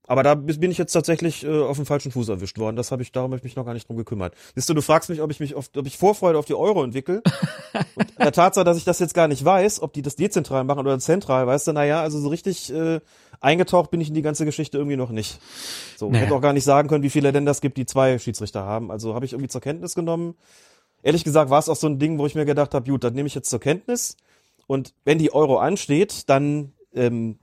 Aber da bin ich jetzt tatsächlich äh, auf dem falschen Fuß erwischt worden. Das habe ich, darum habe ich mich noch gar nicht drum gekümmert. Siehst du, du fragst mich, ob ich mich auf, ob ich Vorfreude auf die Euro entwickle. Und der Tatsache, dass ich das jetzt gar nicht weiß, ob die das dezentral machen oder zentral, weißt du, naja, also so richtig äh, eingetaucht bin ich in die ganze Geschichte irgendwie noch nicht. So, naja. hätte auch gar nicht sagen können, wie viele Länder es gibt, die zwei Schiedsrichter haben. Also habe ich irgendwie zur Kenntnis genommen. Ehrlich gesagt war es auch so ein Ding, wo ich mir gedacht habe, gut, das nehme ich jetzt zur Kenntnis. Und wenn die Euro ansteht, dann ähm,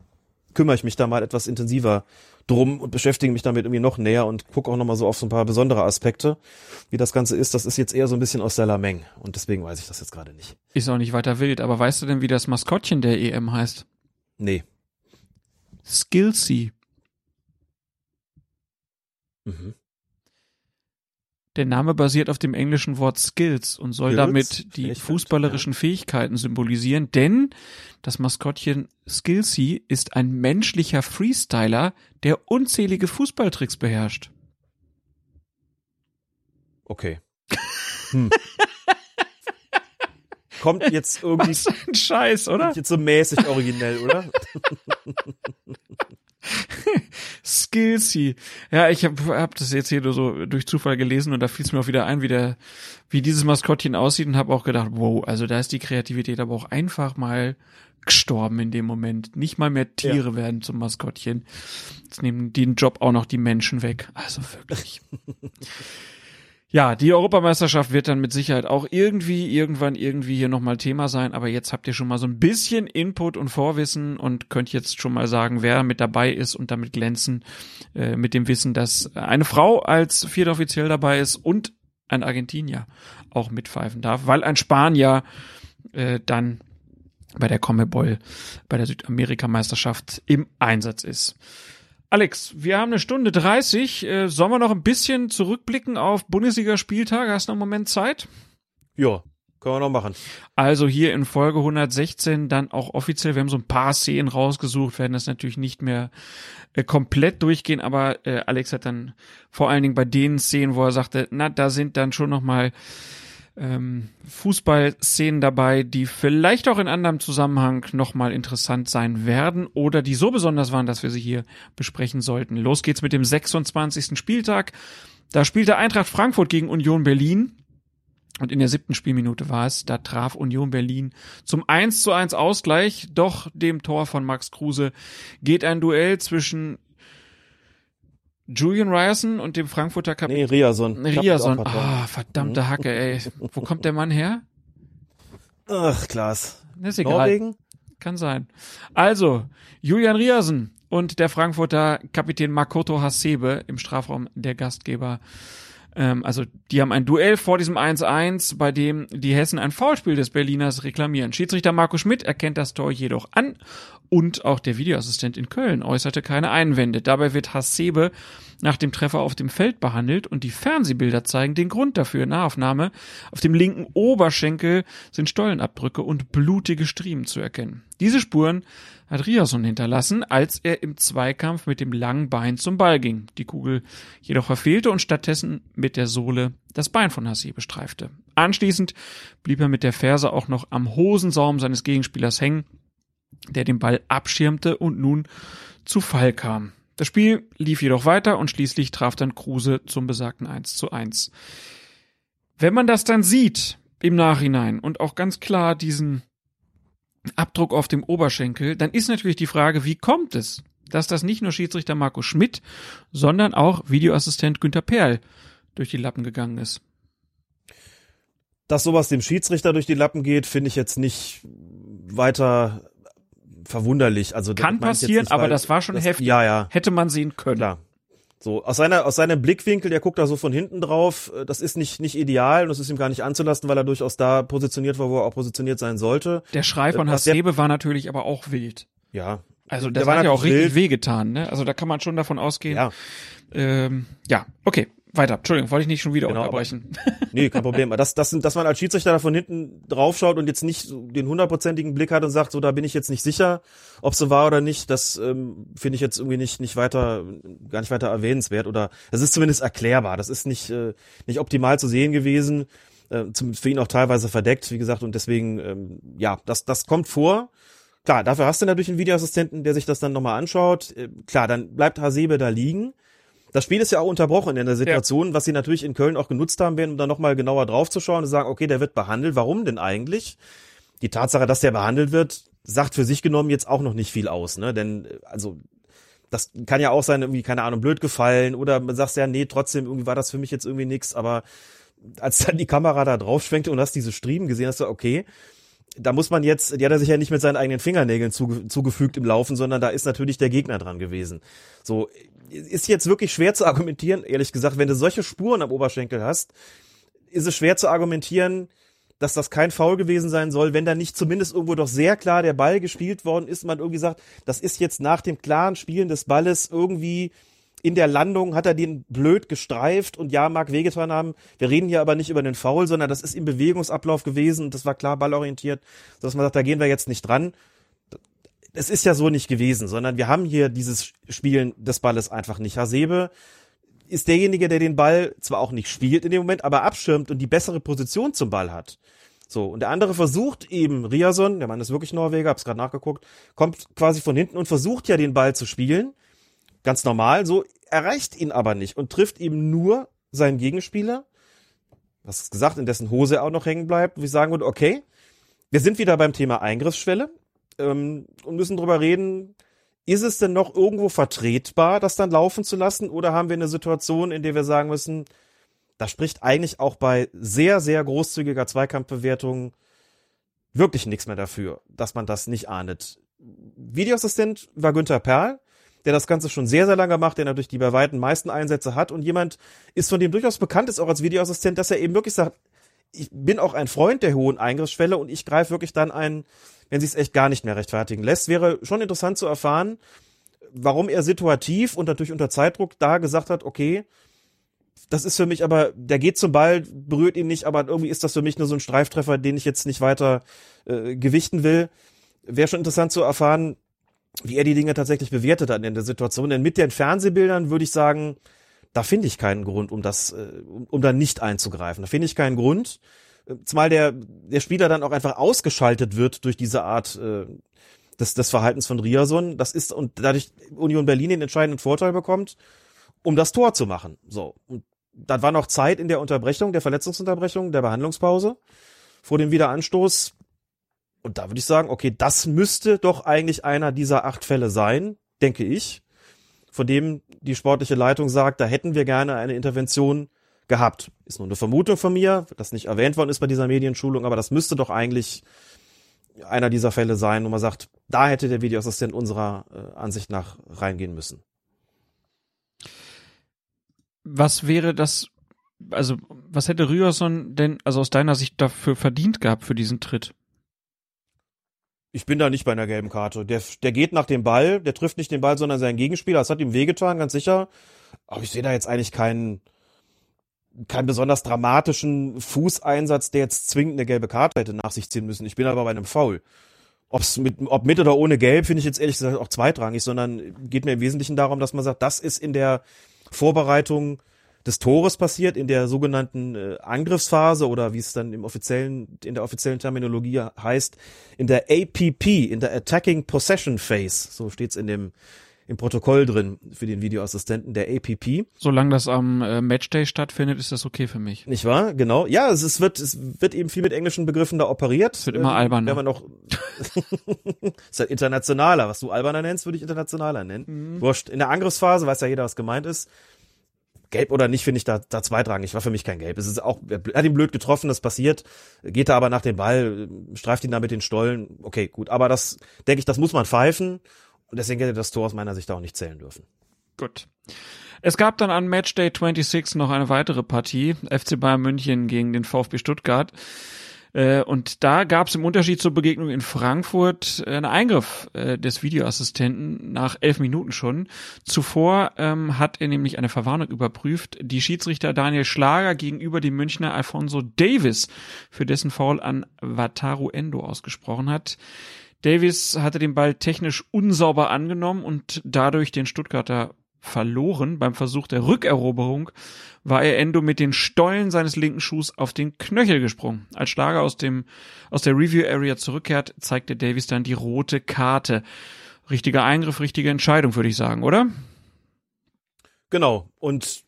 kümmere ich mich da mal etwas intensiver drum und beschäftige mich damit irgendwie noch näher und gucke auch nochmal so auf so ein paar besondere Aspekte, wie das Ganze ist. Das ist jetzt eher so ein bisschen aus der Lameng und deswegen weiß ich das jetzt gerade nicht. Ist auch nicht weiter wild, aber weißt du denn, wie das Maskottchen der EM heißt? Nee. Skillsy. Mhm. Der Name basiert auf dem englischen Wort Skills und soll Skills? damit die fußballerischen ja. Fähigkeiten symbolisieren, denn das Maskottchen Skillsy ist ein menschlicher Freestyler, der unzählige Fußballtricks beherrscht. Okay. Hm. Kommt jetzt irgendwie. Was ein Scheiß, oder? Jetzt so mäßig originell, oder? Skillsy. Ja, ich habe hab das jetzt hier nur so durch Zufall gelesen und da fiel es mir auch wieder ein, wie der, wie dieses Maskottchen aussieht und habe auch gedacht, wow, also da ist die Kreativität aber auch einfach mal gestorben in dem Moment. Nicht mal mehr Tiere ja. werden zum Maskottchen. Jetzt nehmen den Job auch noch die Menschen weg. Also wirklich. Ja, die Europameisterschaft wird dann mit Sicherheit auch irgendwie, irgendwann irgendwie hier nochmal Thema sein, aber jetzt habt ihr schon mal so ein bisschen Input und Vorwissen und könnt jetzt schon mal sagen, wer mit dabei ist und damit glänzen, äh, mit dem Wissen, dass eine Frau als vierte Offiziell dabei ist und ein Argentinier auch mitpfeifen darf, weil ein Spanier äh, dann bei der Comebol, bei der Südamerikameisterschaft im Einsatz ist. Alex, wir haben eine Stunde 30. Äh, sollen wir noch ein bisschen zurückblicken auf Bundesligaspieltage? Hast du noch einen Moment Zeit? Ja, können wir noch machen. Also hier in Folge 116 dann auch offiziell. Wir haben so ein paar Szenen rausgesucht, werden das natürlich nicht mehr äh, komplett durchgehen, aber äh, Alex hat dann vor allen Dingen bei den Szenen, wo er sagte, na, da sind dann schon noch mal ähm, Fußballszenen dabei, die vielleicht auch in anderem Zusammenhang nochmal interessant sein werden oder die so besonders waren, dass wir sie hier besprechen sollten. Los geht's mit dem 26. Spieltag. Da spielte Eintracht Frankfurt gegen Union Berlin. Und in der siebten Spielminute war es, da traf Union Berlin zum 1 zu 1 Ausgleich, doch dem Tor von Max Kruse geht ein Duell zwischen Julian Ryerson und dem Frankfurter Kapitän. Nee, Riason. Riason. Ah, oh, verdammte mhm. Hacke, ey. Wo kommt der Mann her? Ach, Klaas. ist egal. Norwegen? Kann sein. Also, Julian Riason und der Frankfurter Kapitän Makoto Hasebe im Strafraum der Gastgeber ähm, also die haben ein Duell vor diesem 1-1, bei dem die Hessen ein Foulspiel des Berliners reklamieren. Schiedsrichter Marco Schmidt erkennt das Tor jedoch an und auch der Videoassistent in Köln äußerte keine Einwände. Dabei wird Hassebe nach dem Treffer auf dem Feld behandelt und die Fernsehbilder zeigen den Grund dafür. Nahaufnahme. Auf dem linken Oberschenkel sind Stollenabdrücke und blutige Striemen zu erkennen. Diese Spuren hat hinterlassen, als er im Zweikampf mit dem langen Bein zum Ball ging. Die Kugel jedoch verfehlte und stattdessen mit der Sohle das Bein von Hassi bestreifte. Anschließend blieb er mit der Ferse auch noch am Hosensaum seines Gegenspielers hängen, der den Ball abschirmte und nun zu Fall kam. Das Spiel lief jedoch weiter und schließlich traf dann Kruse zum besagten 1 zu 1. Wenn man das dann sieht im Nachhinein und auch ganz klar diesen Abdruck auf dem Oberschenkel, dann ist natürlich die Frage, wie kommt es, dass das nicht nur Schiedsrichter Marco Schmidt, sondern auch Videoassistent Günter Perl durch die Lappen gegangen ist. Dass sowas dem Schiedsrichter durch die Lappen geht, finde ich jetzt nicht weiter verwunderlich. Also Kann passieren, nicht, aber das war schon das, heftig. Ja, ja. Hätte man sehen können. Klar. So, aus seiner, aus seinem Blickwinkel, der guckt da so von hinten drauf, äh, das ist nicht, nicht ideal und das ist ihm gar nicht anzulasten, weil er durchaus da positioniert war, wo er auch positioniert sein sollte. Der Schrei von Äh, was der- Hasebe war natürlich aber auch wild. Ja. Also Der das war hat ja auch natürlich richtig wild. wehgetan, ne? Also da kann man schon davon ausgehen. Ja. Ähm, ja, okay, weiter. Entschuldigung, wollte ich nicht schon wieder Genau, unterbrechen. Nee, kein Problem. Das, das, dass man als Schiedsrichter da von hinten draufschaut und jetzt nicht den hundertprozentigen Blick hat und sagt, so da bin ich jetzt nicht sicher, ob so war oder nicht, das ähm, finde ich jetzt irgendwie nicht, nicht weiter, gar nicht weiter erwähnenswert oder das ist zumindest erklärbar. Das ist nicht, äh, nicht optimal zu sehen gewesen, äh, zum, für ihn auch teilweise verdeckt, wie gesagt, und deswegen, ähm, ja, das, das kommt vor. Klar, dafür hast du natürlich einen Videoassistenten, der sich das dann nochmal anschaut. Äh, klar, dann bleibt Hasebe da liegen. Das Spiel ist ja auch unterbrochen in der Situation, was sie natürlich in Köln auch genutzt haben werden, um dann nochmal genauer draufzuschauen und sagen, okay, der wird behandelt. Warum denn eigentlich? Die Tatsache, dass der behandelt wird, sagt für sich genommen jetzt auch noch nicht viel aus, ne? Denn, äh, also, das kann ja auch sein, irgendwie, keine Ahnung, blöd gefallen oder man sagt ja, nee, trotzdem, irgendwie war das für mich jetzt irgendwie nix, aber als dann die Kamera da drauf schwenkte und hast diese Striemen gesehen, hast du, okay, da muss man jetzt, die hat er sich ja nicht mit seinen eigenen Fingernägeln zuge zugefügt im Laufen, sondern da ist natürlich der Gegner dran gewesen. So, ist jetzt wirklich schwer zu argumentieren, ehrlich gesagt, wenn du solche Spuren am Oberschenkel hast, ist es schwer zu argumentieren, dass das kein Foul gewesen sein soll, wenn da nicht zumindest irgendwo doch sehr klar der Ball gespielt worden ist, man irgendwie sagt, das ist jetzt nach dem klaren Spielen des Balles irgendwie in der Landung hat er den blöd gestreift und ja, mag wehgetan haben. Wir reden hier aber nicht über den Foul, sondern das ist im Bewegungsablauf gewesen und das war klar ballorientiert, dass man sagt, da gehen wir jetzt nicht dran. Es ist ja so nicht gewesen, sondern wir haben hier dieses Spielen des Balles einfach nicht. Hasebe ist derjenige, der den Ball zwar auch nicht spielt in dem Moment, aber abschirmt und die bessere Position zum Ball hat. So, und der andere versucht eben, Riason, der Mann ist wirklich Norweger, hab's gerade nachgeguckt, kommt quasi von hinten und versucht ja den Ball zu spielen. Ganz normal, so, erreicht ihn aber nicht und trifft eben nur seinen Gegenspieler. Was ist gesagt, in dessen Hose er auch noch hängen bleibt, wo ich sagen würde, okay, wir sind wieder beim Thema Eingriffsschwelle ähm, und müssen drüber reden, ist es denn noch irgendwo vertretbar, das dann laufen zu lassen? Oder haben wir eine Situation, in der wir sagen müssen, da spricht eigentlich auch bei sehr, sehr großzügiger Zweikampfbewertung wirklich nichts mehr dafür, dass man das nicht ahndet. Videoassistent war Günther Perl, der das Ganze schon sehr, sehr lange macht, der natürlich die bei weitem meisten Einsätze hat und jemand ist, von dem durchaus bekannt ist, auch als Videoassistent, dass er eben wirklich sagt, ich bin auch ein Freund der hohen Eingriffsschwelle und ich greife wirklich dann ein, wenn sie es echt gar nicht mehr rechtfertigen lässt. Wäre schon interessant zu erfahren, warum er situativ und natürlich unter Zeitdruck da gesagt hat, okay, das ist für mich aber, der geht zum Ball, berührt ihn nicht, aber irgendwie ist das für mich nur so ein Streiftreffer, den ich jetzt nicht weiter äh, gewichten will. Wäre schon interessant zu erfahren, wie er die Dinge tatsächlich bewertet hat in der Situation. Denn mit den Fernsehbildern würde ich sagen, da finde ich keinen Grund, um das, äh, um, um da nicht einzugreifen. Da finde ich keinen Grund. Äh, Zumal der, der Spieler dann auch einfach ausgeschaltet wird durch diese Art äh, des, des Verhaltens von Riason. Das ist, und dadurch Union Berlin den entscheidenden Vorteil bekommt, um das Tor zu machen. So. Und dann war noch Zeit in der Unterbrechung, der Verletzungsunterbrechung, der Behandlungspause vor dem Wiederanstoß. Und da würde ich sagen, okay, das müsste doch eigentlich einer dieser acht Fälle sein, denke ich, von dem die sportliche Leitung sagt, da hätten wir gerne eine Intervention gehabt. Ist nur eine Vermutung von mir, das nicht erwähnt worden ist bei dieser Medienschulung, aber das müsste doch eigentlich einer dieser Fälle sein, wo man sagt, da hätte der Videoassistent unserer äh, Ansicht nach reingehen müssen. Was wäre das, also was hätte Ryerson denn, also aus deiner Sicht dafür verdient gehabt für diesen Tritt? Ich bin da nicht bei einer gelben Karte. Der, der geht nach dem Ball, der trifft nicht den Ball, sondern seinen Gegenspieler. Das hat ihm wehgetan, ganz sicher. Aber ich sehe da jetzt eigentlich keinen, keinen besonders dramatischen Fußeinsatz, der jetzt zwingend eine gelbe Karte hätte nach sich ziehen müssen. Ich bin aber bei einem Foul. Ob's mit, ob mit oder ohne Gelb, finde ich jetzt ehrlich gesagt auch zweitrangig, sondern geht mir im Wesentlichen darum, dass man sagt, das ist in der Vorbereitung des Tores passiert, in der sogenannten äh, Angriffsphase oder wie es dann im offiziellen, in der offiziellen Terminologie heißt, in der APP, in der Attacking Possession Phase, so steht's in dem, im Protokoll drin für den Videoassistenten, der APP. Solange das am äh, Matchday stattfindet, ist das okay für mich. Nicht wahr? Genau. Ja, es, es wird es wird eben viel mit englischen Begriffen da operiert. Es wird immer alberner. Wenn man noch ist halt internationaler. Was du alberner nennst, würde ich internationaler nennen. Mhm. Wurscht. In der Angriffsphase weiß ja jeder, was gemeint ist. Gelb oder nicht, finde ich da, da zweitrangig. War für mich kein Gelb. Es ist auch, er hat ihn blöd getroffen, das passiert. Geht er aber nach dem Ball, streift ihn da mit den Stollen. Okay, gut. Aber das, denke ich, das muss man pfeifen. Und deswegen hätte das Tor aus meiner Sicht auch nicht zählen dürfen. Gut. Es gab dann an Matchday 26 noch eine weitere Partie. FC Bayern München gegen den VfB Stuttgart. Äh, und da gab es im Unterschied zur Begegnung in Frankfurt einen Eingriff äh, des Videoassistenten nach elf Minuten schon. Zuvor ähm, hat er nämlich eine Verwarnung überprüft, die Schiedsrichter Daniel Schlager gegenüber dem Münchner Alfonso Davis für dessen Foul an Wataru Endo ausgesprochen hat. Davis hatte den Ball technisch unsauber angenommen und dadurch den Stuttgarter verloren. Beim Versuch der Rückeroberung war er Endo mit den Stollen seines linken Schuhs auf den Knöchel gesprungen. Als Schlager aus dem, aus der Review Area zurückkehrt, zeigte Davis dann die rote Karte. Richtiger Eingriff, richtige Entscheidung, würde ich sagen, oder? Genau. Und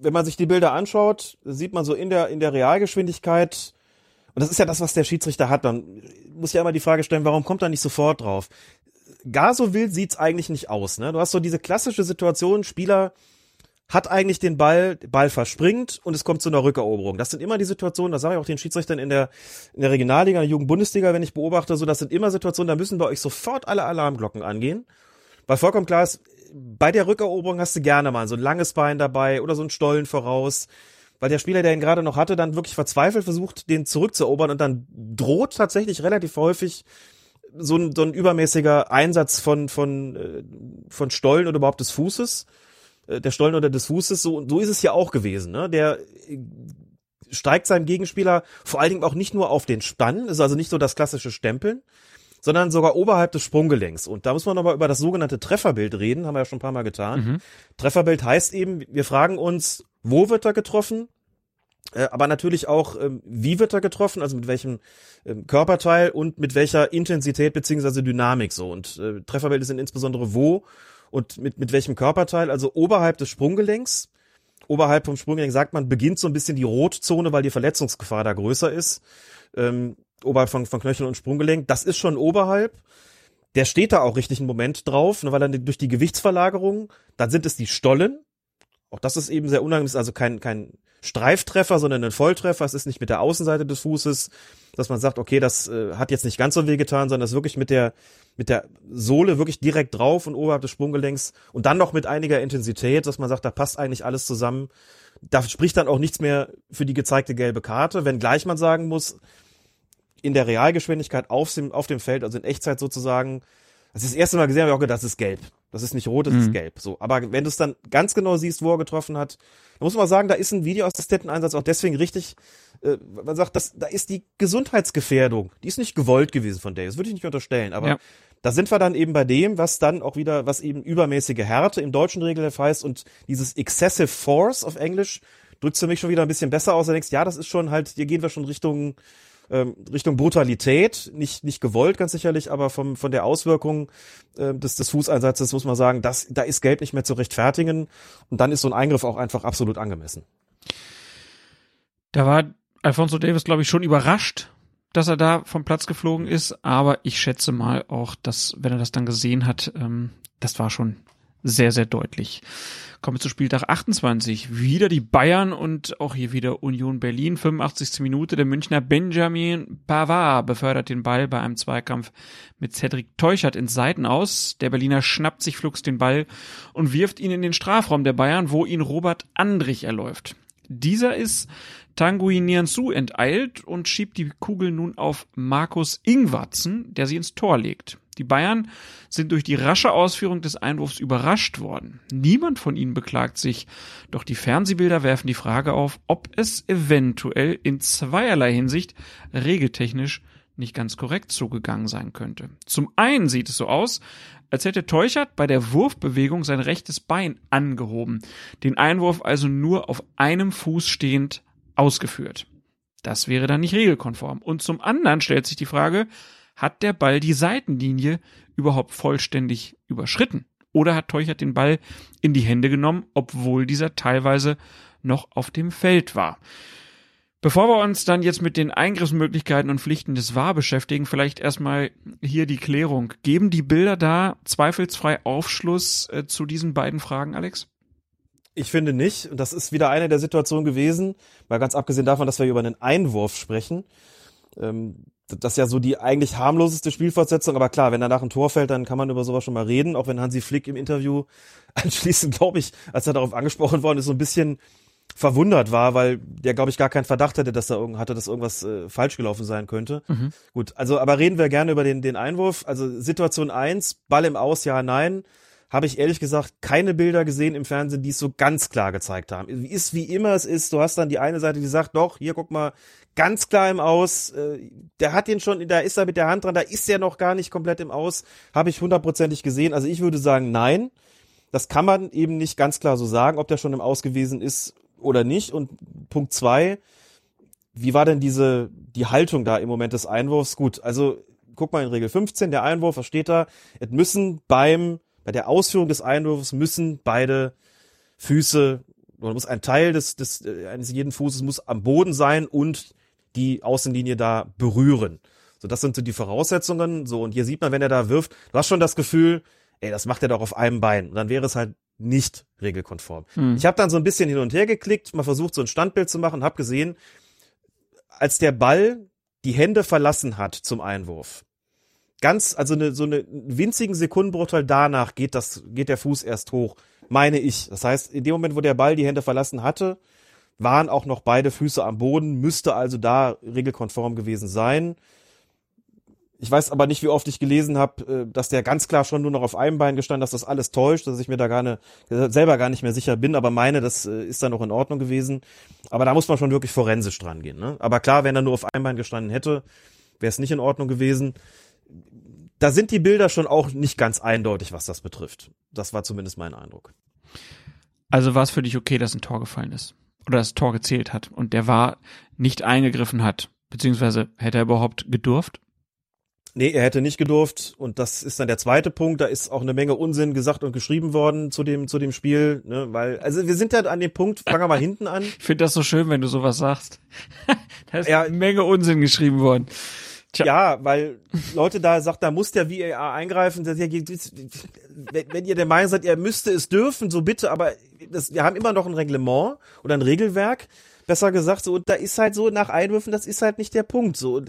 wenn man sich die Bilder anschaut, sieht man so in der, in der Realgeschwindigkeit, und das ist ja das, was der Schiedsrichter hat. Dann muss ja immer die Frage stellen, warum kommt er nicht sofort drauf? Gar so wild sieht's eigentlich nicht aus. Ne? Du hast so diese klassische Situation, Spieler hat eigentlich den Ball, Ball verspringt und es kommt zu einer Rückeroberung. Das sind immer die Situationen, das sage ich auch den Schiedsrichtern in der, in der Regionalliga, in der Jugendbundesliga, wenn ich beobachte, so das sind immer Situationen, da müssen bei euch sofort alle Alarmglocken angehen. Weil vollkommen klar ist, bei der Rückeroberung hast du gerne mal so ein langes Bein dabei oder so ein Stollen voraus weil der Spieler, der ihn gerade noch hatte, dann wirklich verzweifelt versucht, den zurückzuerobern und dann droht tatsächlich relativ häufig so ein, so ein übermäßiger Einsatz von, von, äh, von Stollen oder überhaupt des Fußes, äh, der Stollen oder des Fußes, so, so ist es ja auch gewesen, ne? Der äh, steigt seinem Gegenspieler vor allen Dingen auch nicht nur auf den Spann, ist also nicht so das klassische Stempeln, sondern sogar oberhalb des Sprunggelenks. Und da muss man nochmal über das sogenannte Trefferbild reden, haben wir ja schon ein paar Mal getan. Mhm. Trefferbild heißt eben, wir fragen uns, wo wird er getroffen? Äh, aber natürlich auch, ähm, wie wird er getroffen, also mit welchem ähm, Körperteil und mit welcher Intensität beziehungsweise Dynamik so. Und äh, Trefferbilder sind insbesondere wo und mit, mit welchem Körperteil, also oberhalb des Sprunggelenks. Oberhalb vom Sprunggelenk sagt man, beginnt so ein bisschen die Rotzone, weil die Verletzungsgefahr da größer ist. Ähm, oberhalb von, von Knöchel und Sprunggelenk. Das ist schon oberhalb. Der steht da auch richtig einen Moment drauf, weil dann durch die Gewichtsverlagerung, dann sind es die Stollen, auch das ist eben sehr unangenehm, ist also kein, kein Streiftreffer, sondern ein Volltreffer. Es ist nicht mit der Außenseite des Fußes, dass man sagt, okay, das äh, hat jetzt nicht ganz so weh getan, sondern das ist wirklich mit der, mit der Sohle wirklich direkt drauf und oberhalb des Sprunggelenks und dann noch mit einiger Intensität, dass man sagt, da passt eigentlich alles zusammen. Da spricht dann auch nichts mehr für die gezeigte gelbe Karte, wenngleich man sagen muss, in der Realgeschwindigkeit auf dem, auf dem Feld, also in Echtzeit sozusagen, als ich das erste Mal gesehen habe, ich auch gedacht, das ist gelb. Das ist nicht rot, das mhm. ist gelb. So, aber wenn du es dann ganz genau siehst, wo er getroffen hat, dann muss man sagen, da ist ein Videoassistenteneinsatz auch deswegen richtig. Äh, man sagt, das, da ist die Gesundheitsgefährdung, die ist nicht gewollt gewesen von Davis, würde ich nicht unterstellen. Aber ja. da sind wir dann eben bei dem, was dann auch wieder, was eben übermäßige Härte im deutschen Regelheft heißt und dieses Excessive Force auf Englisch drückt für mich schon wieder ein bisschen besser aus. Da denkst, ja, das ist schon halt, hier gehen wir schon Richtung ähm, Richtung Brutalität, nicht, nicht gewollt ganz sicherlich, aber vom, von der Auswirkung äh, des, des Fußeinsatzes muss man sagen, das, da ist Geld nicht mehr zu rechtfertigen und dann ist so ein Eingriff auch einfach absolut angemessen. Da war Alfonso Davis, glaube ich, schon überrascht, dass er da vom Platz geflogen ist, aber ich schätze mal auch, dass, wenn er das dann gesehen hat, ähm, das war schon sehr, sehr deutlich. Kommen wir zu Spieltag 28. Wieder die Bayern und auch hier wieder Union Berlin. 85. Minute. Der Münchner Benjamin Pavard befördert den Ball bei einem Zweikampf mit Cedric Teuchert ins Seiten aus. Der Berliner schnappt sich flugs den Ball und wirft ihn in den Strafraum der Bayern, wo ihn Robert Andrich erläuft. Dieser ist Tanguy Nianzou enteilt und schiebt die Kugel nun auf Markus Ingwatzen, der sie ins Tor legt. Die Bayern sind durch die rasche Ausführung des Einwurfs überrascht worden. Niemand von ihnen beklagt sich, doch die Fernsehbilder werfen die Frage auf, ob es eventuell in zweierlei Hinsicht regeltechnisch nicht ganz korrekt zugegangen sein könnte. Zum einen sieht es so aus, als hätte Teuchert bei der Wurfbewegung sein rechtes Bein angehoben, den Einwurf also nur auf einem Fuß stehend ausgeführt. Das wäre dann nicht regelkonform. Und zum anderen stellt sich die Frage, hat der Ball die Seitenlinie überhaupt vollständig überschritten? oder hat Teuchert den Ball in die Hände genommen, obwohl dieser teilweise noch auf dem Feld war. Bevor wir uns dann jetzt mit den Eingriffsmöglichkeiten und Pflichten des VAR beschäftigen, vielleicht erstmal hier die Klärung. Geben die Bilder da zweifelsfrei Aufschluss äh, zu diesen beiden Fragen, Alex? Ich finde nicht. Und das ist wieder eine der Situationen gewesen, mal ganz abgesehen davon, dass wir über einen Einwurf sprechen. Ähm, das ist ja so die eigentlich harmloseste Spielfortsetzung, aber klar, wenn danach ein Tor fällt, dann kann man über sowas schon mal reden, auch wenn Hansi Flick im Interview anschließend, glaube ich, als er darauf angesprochen worden ist, so ein bisschen verwundert war, weil der, glaube ich, gar keinen Verdacht hatte, dass er irgend, hatte, dass irgendwas äh, falsch gelaufen sein könnte. Mhm. Gut, also aber reden wir gerne über den, den Einwurf. Also Situation eins, Ball im Aus, ja, nein. Habe ich ehrlich gesagt keine Bilder gesehen im Fernsehen, die es so ganz klar gezeigt haben. Ist wie immer es ist, du hast dann die eine Seite, die sagt, doch, hier guck mal, ganz klar im Aus, äh, der hat den schon, da ist er mit der Hand dran, da ist er noch gar nicht komplett im Aus, habe ich hundertprozentig gesehen. Also ich würde sagen, nein. Das kann man eben nicht ganz klar so sagen, ob der schon im Aus gewesen ist oder nicht. Und Punkt zwei, wie war denn diese, die Haltung da im Moment des Einwurfs? Gut, also guck mal in Regel 15, der Einwurf, was steht da? Es müssen beim, bei der Ausführung des Einwurfs müssen beide Füße, oder muss ein Teil des, des, äh, eines jeden Fußes muss am Boden sein und die Außenlinie da berühren. So, das sind so die Voraussetzungen. So, und hier sieht man, wenn er da wirft, du hast schon das Gefühl, ey, das macht er doch auf einem Bein. Und dann wäre es halt nicht regelkonform. Hm. Ich habe dann so ein bisschen hin und her geklickt, mal versucht, so ein Standbild zu machen, habe gesehen, als der Ball die Hände verlassen hat zum Einwurf, ganz, also eine, so eine winzigen Sekundenbruchteil danach geht das, geht der Fuß erst hoch, meine ich. Das heißt, in dem Moment, wo der Ball die Hände verlassen hatte, waren auch noch beide Füße am Boden, müsste also da regelkonform gewesen sein. Ich weiß aber nicht, wie oft ich gelesen habe, äh, dass der ganz klar schon nur noch auf einem Bein gestanden, dass das alles täuscht, dass ich mir da gar nicht, selber gar nicht mehr sicher bin, aber meine, das äh, ist dann noch in Ordnung gewesen. Aber da muss man schon wirklich forensisch dran gehen. Ne? Aber klar, wenn er nur auf einem Bein gestanden hätte, wäre es nicht in Ordnung gewesen. Da sind die Bilder schon auch nicht ganz eindeutig, was das betrifft. Das war zumindest mein Eindruck. Also war es für dich okay, dass ein Tor gefallen ist? Oder das Tor gezählt hat und der war nicht eingegriffen hat? Beziehungsweise hätte er überhaupt gedurft? Nee, er hätte nicht gedurft. Und das ist dann der zweite Punkt. Da ist auch eine Menge Unsinn gesagt und geschrieben worden zu dem, zu dem Spiel. Ne? Weil, also wir sind ja an dem Punkt, fangen wir mal hinten an. Ich finde das so schön, wenn du sowas sagst. da ist ja, eine Menge Unsinn geschrieben worden. Tja. Ja, weil Leute da sagt, da muss der VAR eingreifen. Wenn ihr der Meinung seid, ihr müsste es dürfen, so bitte, aber das, wir haben immer noch ein Reglement oder ein Regelwerk besser gesagt, so, und da ist halt so nach Einwürfen, das ist halt nicht der Punkt. So,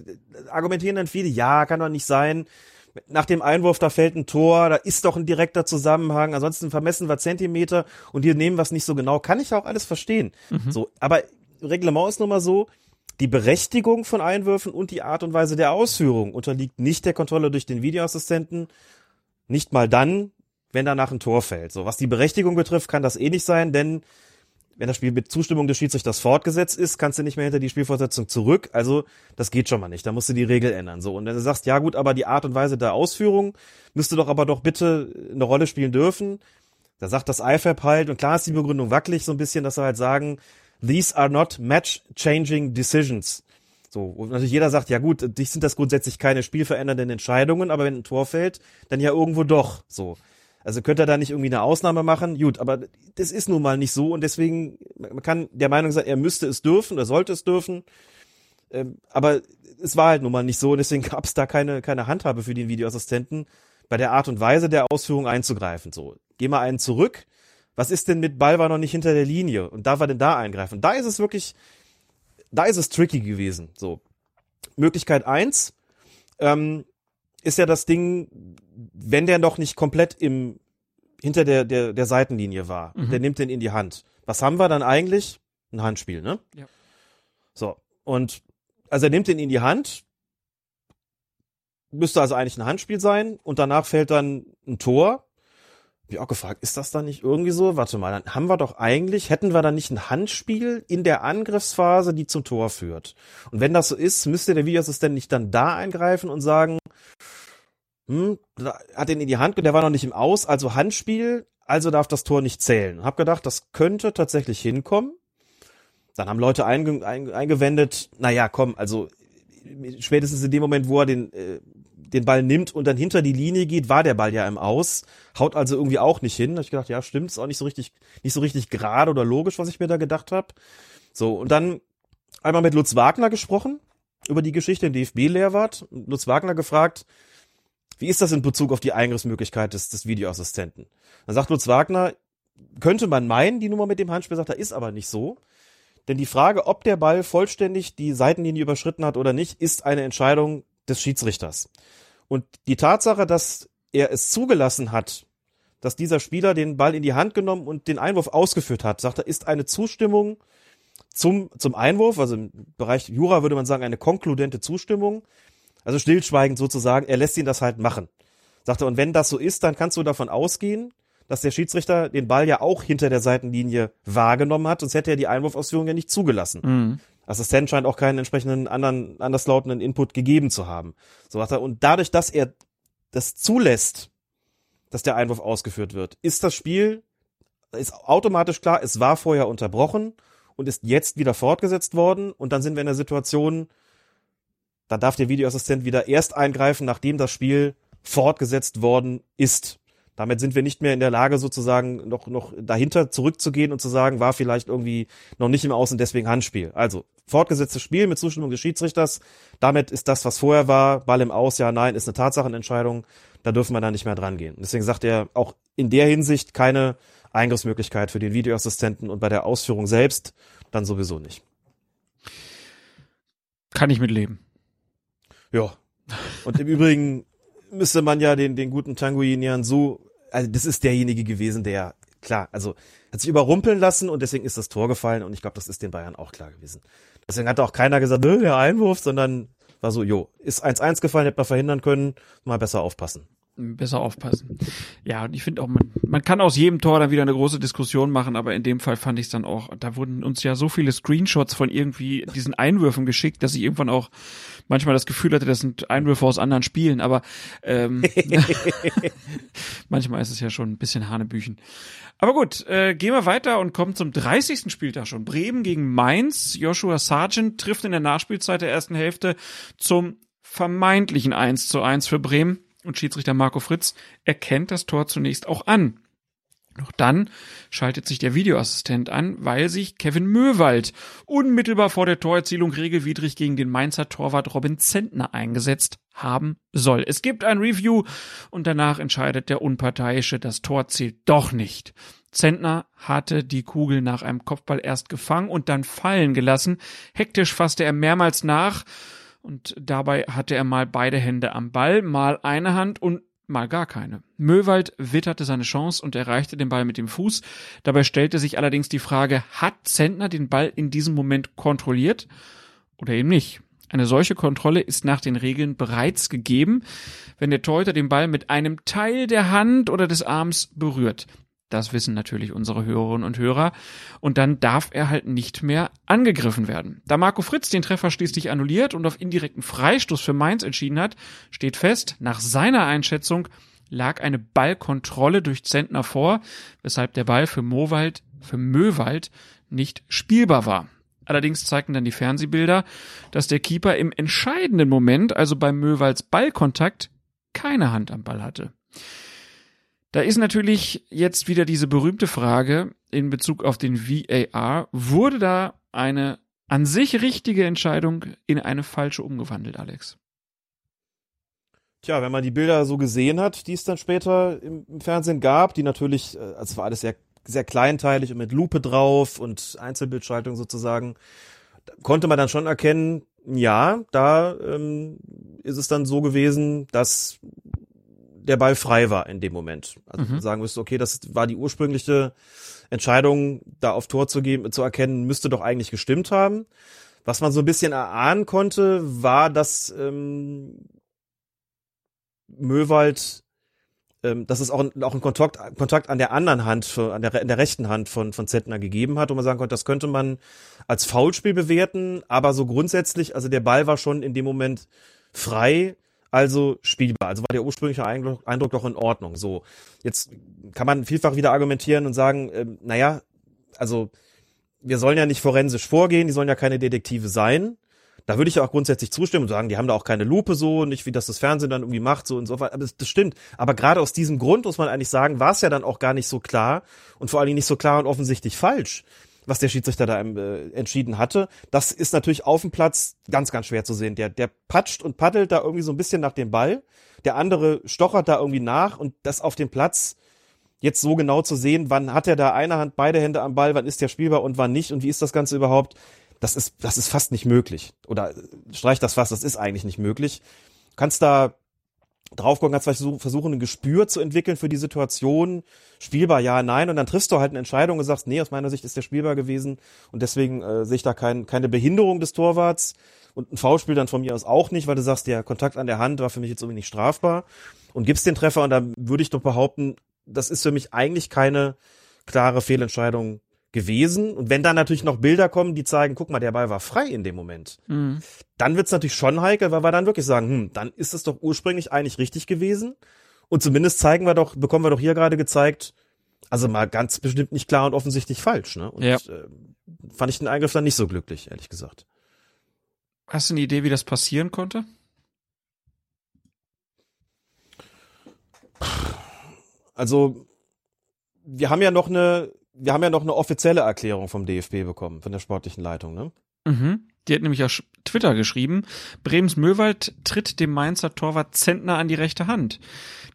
argumentieren dann viele, ja, kann doch nicht sein. Nach dem Einwurf, da fällt ein Tor, da ist doch ein direkter Zusammenhang, ansonsten vermessen wir Zentimeter und hier nehmen wir es nicht so genau. Kann ich auch alles verstehen. Mhm. So, aber Reglement ist nun mal so, die Berechtigung von Einwürfen und die Art und Weise der Ausführung unterliegt nicht der Kontrolle durch den Videoassistenten, nicht mal dann, wenn danach ein Tor fällt. So, was die Berechtigung betrifft, kann das eh nicht sein, denn wenn das Spiel mit Zustimmung des Schiedsrichters fortgesetzt ist, kannst du nicht mehr hinter die Spielfortsetzung zurück. Also das geht schon mal nicht. Da musst du die Regel ändern. So und wenn du sagst, ja gut, aber die Art und Weise der Ausführung müsste doch aber doch bitte eine Rolle spielen dürfen. Da sagt das IFAB halt und klar ist die Begründung wackelig so ein bisschen, dass sie halt sagen, these are not match-changing decisions. So, und natürlich jeder sagt, ja gut, dich sind das grundsätzlich keine spielverändernden Entscheidungen, aber wenn ein Tor fällt, dann ja irgendwo doch. So. Also könnte er da nicht irgendwie eine Ausnahme machen? Gut, aber das ist nun mal nicht so und deswegen, man kann der Meinung sein, er müsste es dürfen, er sollte es dürfen. Ähm, aber es war halt nun mal nicht so und deswegen gab es da keine, keine Handhabe für den Videoassistenten, bei der Art und Weise der Ausführung einzugreifen. So, geh mal einen zurück. Was ist denn mit Ball war noch nicht hinter der Linie und darf er denn da eingreifen? Da ist es wirklich, da ist es tricky gewesen. So, Möglichkeit eins ähm, ist ja das Ding, wenn der noch nicht komplett im hinter der der der Seitenlinie war, mhm. der nimmt den in die Hand. Was haben wir dann eigentlich? Ein Handspiel, ne? Ja. So und also er nimmt den in die Hand, müsste also eigentlich ein Handspiel sein und danach fällt dann ein Tor. Ich auch gefragt, ist das dann nicht irgendwie so? Warte mal, dann haben wir doch eigentlich, hätten wir dann nicht ein Handspiel in der Angriffsphase, die zum Tor führt. Und wenn das so ist, müsste der Videoassistent nicht dann da eingreifen und sagen, hm, hat ihn in die Hand der war noch nicht im Aus, also Handspiel, also darf das Tor nicht zählen. Hab gedacht, das könnte tatsächlich hinkommen. Dann haben Leute einge eingewendet, naja, komm, also spätestens in dem Moment, wo er den, äh, den Ball nimmt und dann hinter die Linie geht, war der Ball ja im Aus, haut also irgendwie auch nicht hin. Da hab ich gedacht, ja, stimmt, ist auch nicht so richtig, nicht so richtig gerade oder logisch, was ich mir da gedacht habe. So, und dann einmal mit Lutz Wagner gesprochen über die Geschichte im DFB-Lehrwart. Lutz Wagner gefragt, wie ist das in Bezug auf die Eingriffsmöglichkeit des, des Videoassistenten? Dann sagt Lutz Wagner, könnte man meinen, die Nummer mit dem Handspiel sagt er, ist aber nicht so. Denn die Frage, ob der Ball vollständig die Seitenlinie überschritten hat oder nicht, ist eine Entscheidung des Schiedsrichters. Und die Tatsache, dass er es zugelassen hat, dass dieser Spieler den Ball in die Hand genommen und den Einwurf ausgeführt hat, sagt er, ist eine Zustimmung zum, zum Einwurf, also im Bereich Jura würde man sagen, eine konkludente Zustimmung. Also stillschweigend sozusagen, er lässt ihn das halt machen. Sagt er, und wenn das so ist, dann kannst du davon ausgehen, dass der Schiedsrichter den Ball ja auch hinter der Seitenlinie wahrgenommen hat, sonst hätte er die Einwurfausführung ja nicht zugelassen. Mhm. Assistent scheint auch keinen entsprechenden anderen, anderslautenden Input gegeben zu haben. So sagt er, und dadurch, dass er das zulässt, dass der Einwurf ausgeführt wird, ist das Spiel, ist automatisch klar, es war vorher unterbrochen und ist jetzt wieder fortgesetzt worden und dann sind wir in der Situation, da darf der Videoassistent wieder erst eingreifen, nachdem das Spiel fortgesetzt worden ist. Damit sind wir nicht mehr in der Lage, sozusagen noch, noch dahinter zurückzugehen und zu sagen, war vielleicht irgendwie noch nicht im Außen, deswegen Handspiel. Also, fortgesetztes Spiel mit Zustimmung des Schiedsrichters. Damit ist das, was vorher war, Ball im Aus, ja, nein, ist eine Tatsachenentscheidung. Da dürfen wir dann nicht mehr dran gehen. Deswegen sagt er auch in der Hinsicht keine Eingriffsmöglichkeit für den Videoassistenten und bei der Ausführung selbst dann sowieso nicht. Kann ich mitleben. Ja. Und im Übrigen müsste man ja den, den guten Tanguinian so also das ist derjenige gewesen, der, klar, also hat sich überrumpeln lassen und deswegen ist das Tor gefallen und ich glaube, das ist den Bayern auch klar gewesen. Deswegen hat auch keiner gesagt, nö, der Einwurf, sondern war so, jo, ist 1-1 gefallen, hätte man verhindern können, mal besser aufpassen besser aufpassen. Ja, und ich finde auch, man, man kann aus jedem Tor dann wieder eine große Diskussion machen, aber in dem Fall fand ich es dann auch, da wurden uns ja so viele Screenshots von irgendwie diesen Einwürfen geschickt, dass ich irgendwann auch manchmal das Gefühl hatte, das sind Einwürfe aus anderen Spielen, aber ähm, manchmal ist es ja schon ein bisschen Hanebüchen. Aber gut, äh, gehen wir weiter und kommen zum 30. Spieltag schon. Bremen gegen Mainz. Joshua Sargent trifft in der Nachspielzeit der ersten Hälfte zum vermeintlichen 1 zu 1 für Bremen und Schiedsrichter Marco Fritz erkennt das Tor zunächst auch an. Doch dann schaltet sich der Videoassistent an, weil sich Kevin Möwald unmittelbar vor der Torerzielung regelwidrig gegen den Mainzer Torwart Robin Zentner eingesetzt haben soll. Es gibt ein Review und danach entscheidet der Unparteiische, das Tor zählt doch nicht. Zentner hatte die Kugel nach einem Kopfball erst gefangen und dann fallen gelassen. Hektisch fasste er mehrmals nach und dabei hatte er mal beide Hände am Ball, mal eine Hand und mal gar keine. Möwald witterte seine Chance und erreichte den Ball mit dem Fuß. Dabei stellte sich allerdings die Frage, hat Zentner den Ball in diesem Moment kontrolliert oder eben nicht? Eine solche Kontrolle ist nach den Regeln bereits gegeben, wenn der Torhüter den Ball mit einem Teil der Hand oder des Arms berührt. Das wissen natürlich unsere Hörerinnen und Hörer. Und dann darf er halt nicht mehr angegriffen werden. Da Marco Fritz den Treffer schließlich annulliert und auf indirekten Freistoß für Mainz entschieden hat, steht fest, nach seiner Einschätzung lag eine Ballkontrolle durch Zentner vor, weshalb der Ball für Mowald, für Möwald nicht spielbar war. Allerdings zeigten dann die Fernsehbilder, dass der Keeper im entscheidenden Moment, also beim Möwalds Ballkontakt, keine Hand am Ball hatte. Da ist natürlich jetzt wieder diese berühmte Frage in Bezug auf den VAR. Wurde da eine an sich richtige Entscheidung in eine falsche umgewandelt, Alex? Tja, wenn man die Bilder so gesehen hat, die es dann später im, Fernsehen gab, die natürlich, also war alles sehr, sehr kleinteilig und mit Lupe drauf und Einzelbildschaltung sozusagen, konnte man dann schon erkennen, ja, da ähm, ist es dann so gewesen, dass der Ball frei war in dem Moment. Also mhm. sagen müsste, okay, das war die ursprüngliche Entscheidung, da auf Tor zu geben, zu erkennen, müsste doch eigentlich gestimmt haben. Was man so ein bisschen erahnen konnte, war, dass ähm, Möwald, ähm, dass es auch, auch einen Kontakt, Kontakt an der anderen Hand, für, an der, in der rechten Hand von, von Zettner gegeben hat, wo man sagen konnte, das könnte man als Foulspiel bewerten, aber so grundsätzlich, also der Ball war schon in dem Moment frei also spielbar. Also war der ursprüngliche Eindruck, doch in Ordnung. So, jetzt kann man vielfach wieder argumentieren und sagen, äh, naja, also wir sollen ja nicht forensisch vorgehen, die sollen ja keine Detektive sein. Da würde ich ja auch grundsätzlich zustimmen und sagen, die haben da auch keine Lupe so, nicht wie das das Fernsehen dann irgendwie macht so und so weiter. Aber das, das stimmt. Aber gerade aus diesem Grund muss man eigentlich sagen, war es ja dann auch gar nicht so klar und vor allen Dingen nicht so klar und offensichtlich falsch, was der Schiedsrichter da äh, entschieden hatte. Das ist natürlich auf dem Platz ganz, ganz schwer zu sehen. Der, der patscht und paddelt da irgendwie so ein bisschen nach dem Ball. Der andere stochert da irgendwie nach und das auf dem Platz jetzt so genau zu sehen, wann hat er da eine Hand, beide Hände am Ball, wann ist der spielbar und wann nicht und wie ist das Ganze überhaupt, das ist, das ist fast nicht möglich. Oder streich das fast, das ist eigentlich nicht möglich. Kannst da drauf gucken, kannst vielleicht versuchen, ein Gespür zu entwickeln für die Situation. Spielbar, ja, nein. Und dann triffst du halt eine Entscheidung und sagst, nee, aus meiner Sicht ist der spielbar gewesen. Und deswegen äh, sehe ich da kein, keine Behinderung des Torwarts. Und ein Foulspiel dann von mir aus auch nicht, weil du sagst, der Kontakt an der Hand war für mich jetzt irgendwie nicht strafbar. Und gibst den Treffer und da würde ich doch behaupten, das ist für mich eigentlich keine klare Fehlentscheidung gewesen. Und wenn dann natürlich noch Bilder kommen, die zeigen, guck mal, der Ball war frei in dem Moment, mhm. dann wird's natürlich schon heikel, weil wir dann wirklich sagen, hm, dann ist es doch ursprünglich eigentlich richtig gewesen. Und zumindest zeigen wir doch, bekommen wir doch hier gerade gezeigt, also mal ganz bestimmt nicht klar und offensichtlich falsch. Ne? Und ja. äh, fand ich den Eingriff dann nicht so glücklich, ehrlich gesagt. Hast du eine Idee, wie das passieren konnte? Also, wir haben ja noch eine wir haben ja noch eine offizielle Erklärung vom DFB bekommen, von der sportlichen Leitung, ne? Mhm. Die hat nämlich auf Twitter geschrieben, Bremens Möwald tritt dem Mainzer Torwart Zentner an die rechte Hand.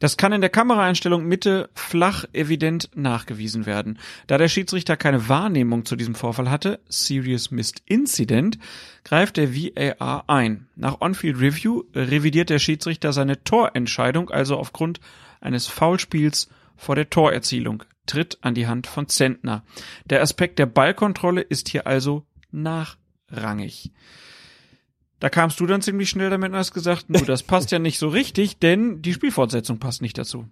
Das kann in der Kameraeinstellung Mitte flach evident nachgewiesen werden. Da der Schiedsrichter keine Wahrnehmung zu diesem Vorfall hatte, Serious Missed Incident, greift der VAR ein. Nach On-Field Review revidiert der Schiedsrichter seine Torentscheidung also aufgrund eines Foulspiels vor der Torerzielung tritt an die Hand von Zentner. Der Aspekt der Ballkontrolle ist hier also nachrangig. Da kamst du dann ziemlich schnell damit und hast gesagt, nur das passt ja nicht so richtig, denn die Spielfortsetzung passt nicht dazu.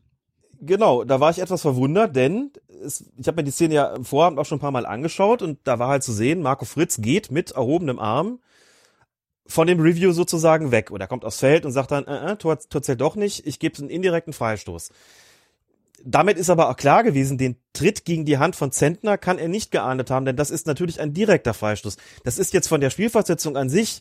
Genau, da war ich etwas verwundert, denn es, ich habe mir die Szene ja im Vorabend auch schon ein paar Mal angeschaut und da war halt zu sehen, Marco Fritz geht mit erhobenem Arm von dem Review sozusagen weg oder kommt aufs Feld und sagt dann, äh, äh, Tor, Tor zählt doch nicht, ich gebe einen indirekten Freistoß damit ist aber auch klar gewesen, den Tritt gegen die Hand von Zentner kann er nicht geahndet haben, denn das ist natürlich ein direkter Freistoß. Das ist jetzt von der Spielfortsetzung an sich,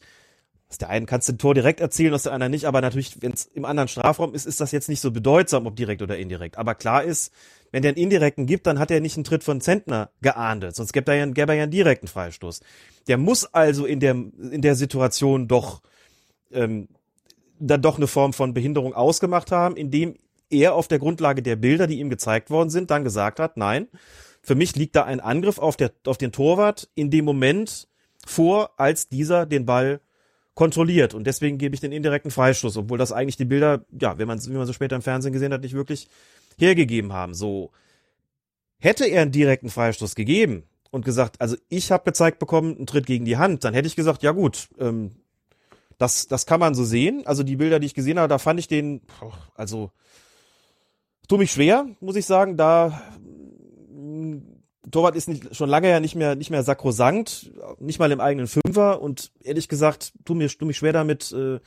aus der einen kannst du ein Tor direkt erzielen, aus der anderen nicht, aber natürlich, wenn es im anderen Strafraum ist, ist das jetzt nicht so bedeutsam, ob direkt oder indirekt. Aber klar ist, wenn der einen indirekten gibt, dann hat er nicht einen Tritt von Zentner geahndet, sonst gäbe er ja, gäbe er ja einen direkten Freistoß. Der muss also in der, in der Situation doch ähm, dann doch eine Form von Behinderung ausgemacht haben, indem er auf der Grundlage der Bilder, die ihm gezeigt worden sind, dann gesagt hat, nein, für mich liegt da ein Angriff auf, der, auf den Torwart in dem Moment vor, als dieser den Ball kontrolliert. Und deswegen gebe ich den indirekten Freistoß, obwohl das eigentlich die Bilder, ja, wenn man, wie man so später im Fernsehen gesehen hat, nicht wirklich hergegeben haben. So hätte er einen direkten Freistoß gegeben und gesagt, also ich habe gezeigt bekommen, einen Tritt gegen die Hand, dann hätte ich gesagt, ja gut, ähm, das, das kann man so sehen. Also die Bilder, die ich gesehen habe, da fand ich den, also tue mich schwer, muss ich sagen, da Torwart ist nicht, schon lange ja nicht mehr, nicht mehr sakrosankt, nicht mal im eigenen Fünfer und ehrlich gesagt, tu mir, tu mich schwer damit, äh,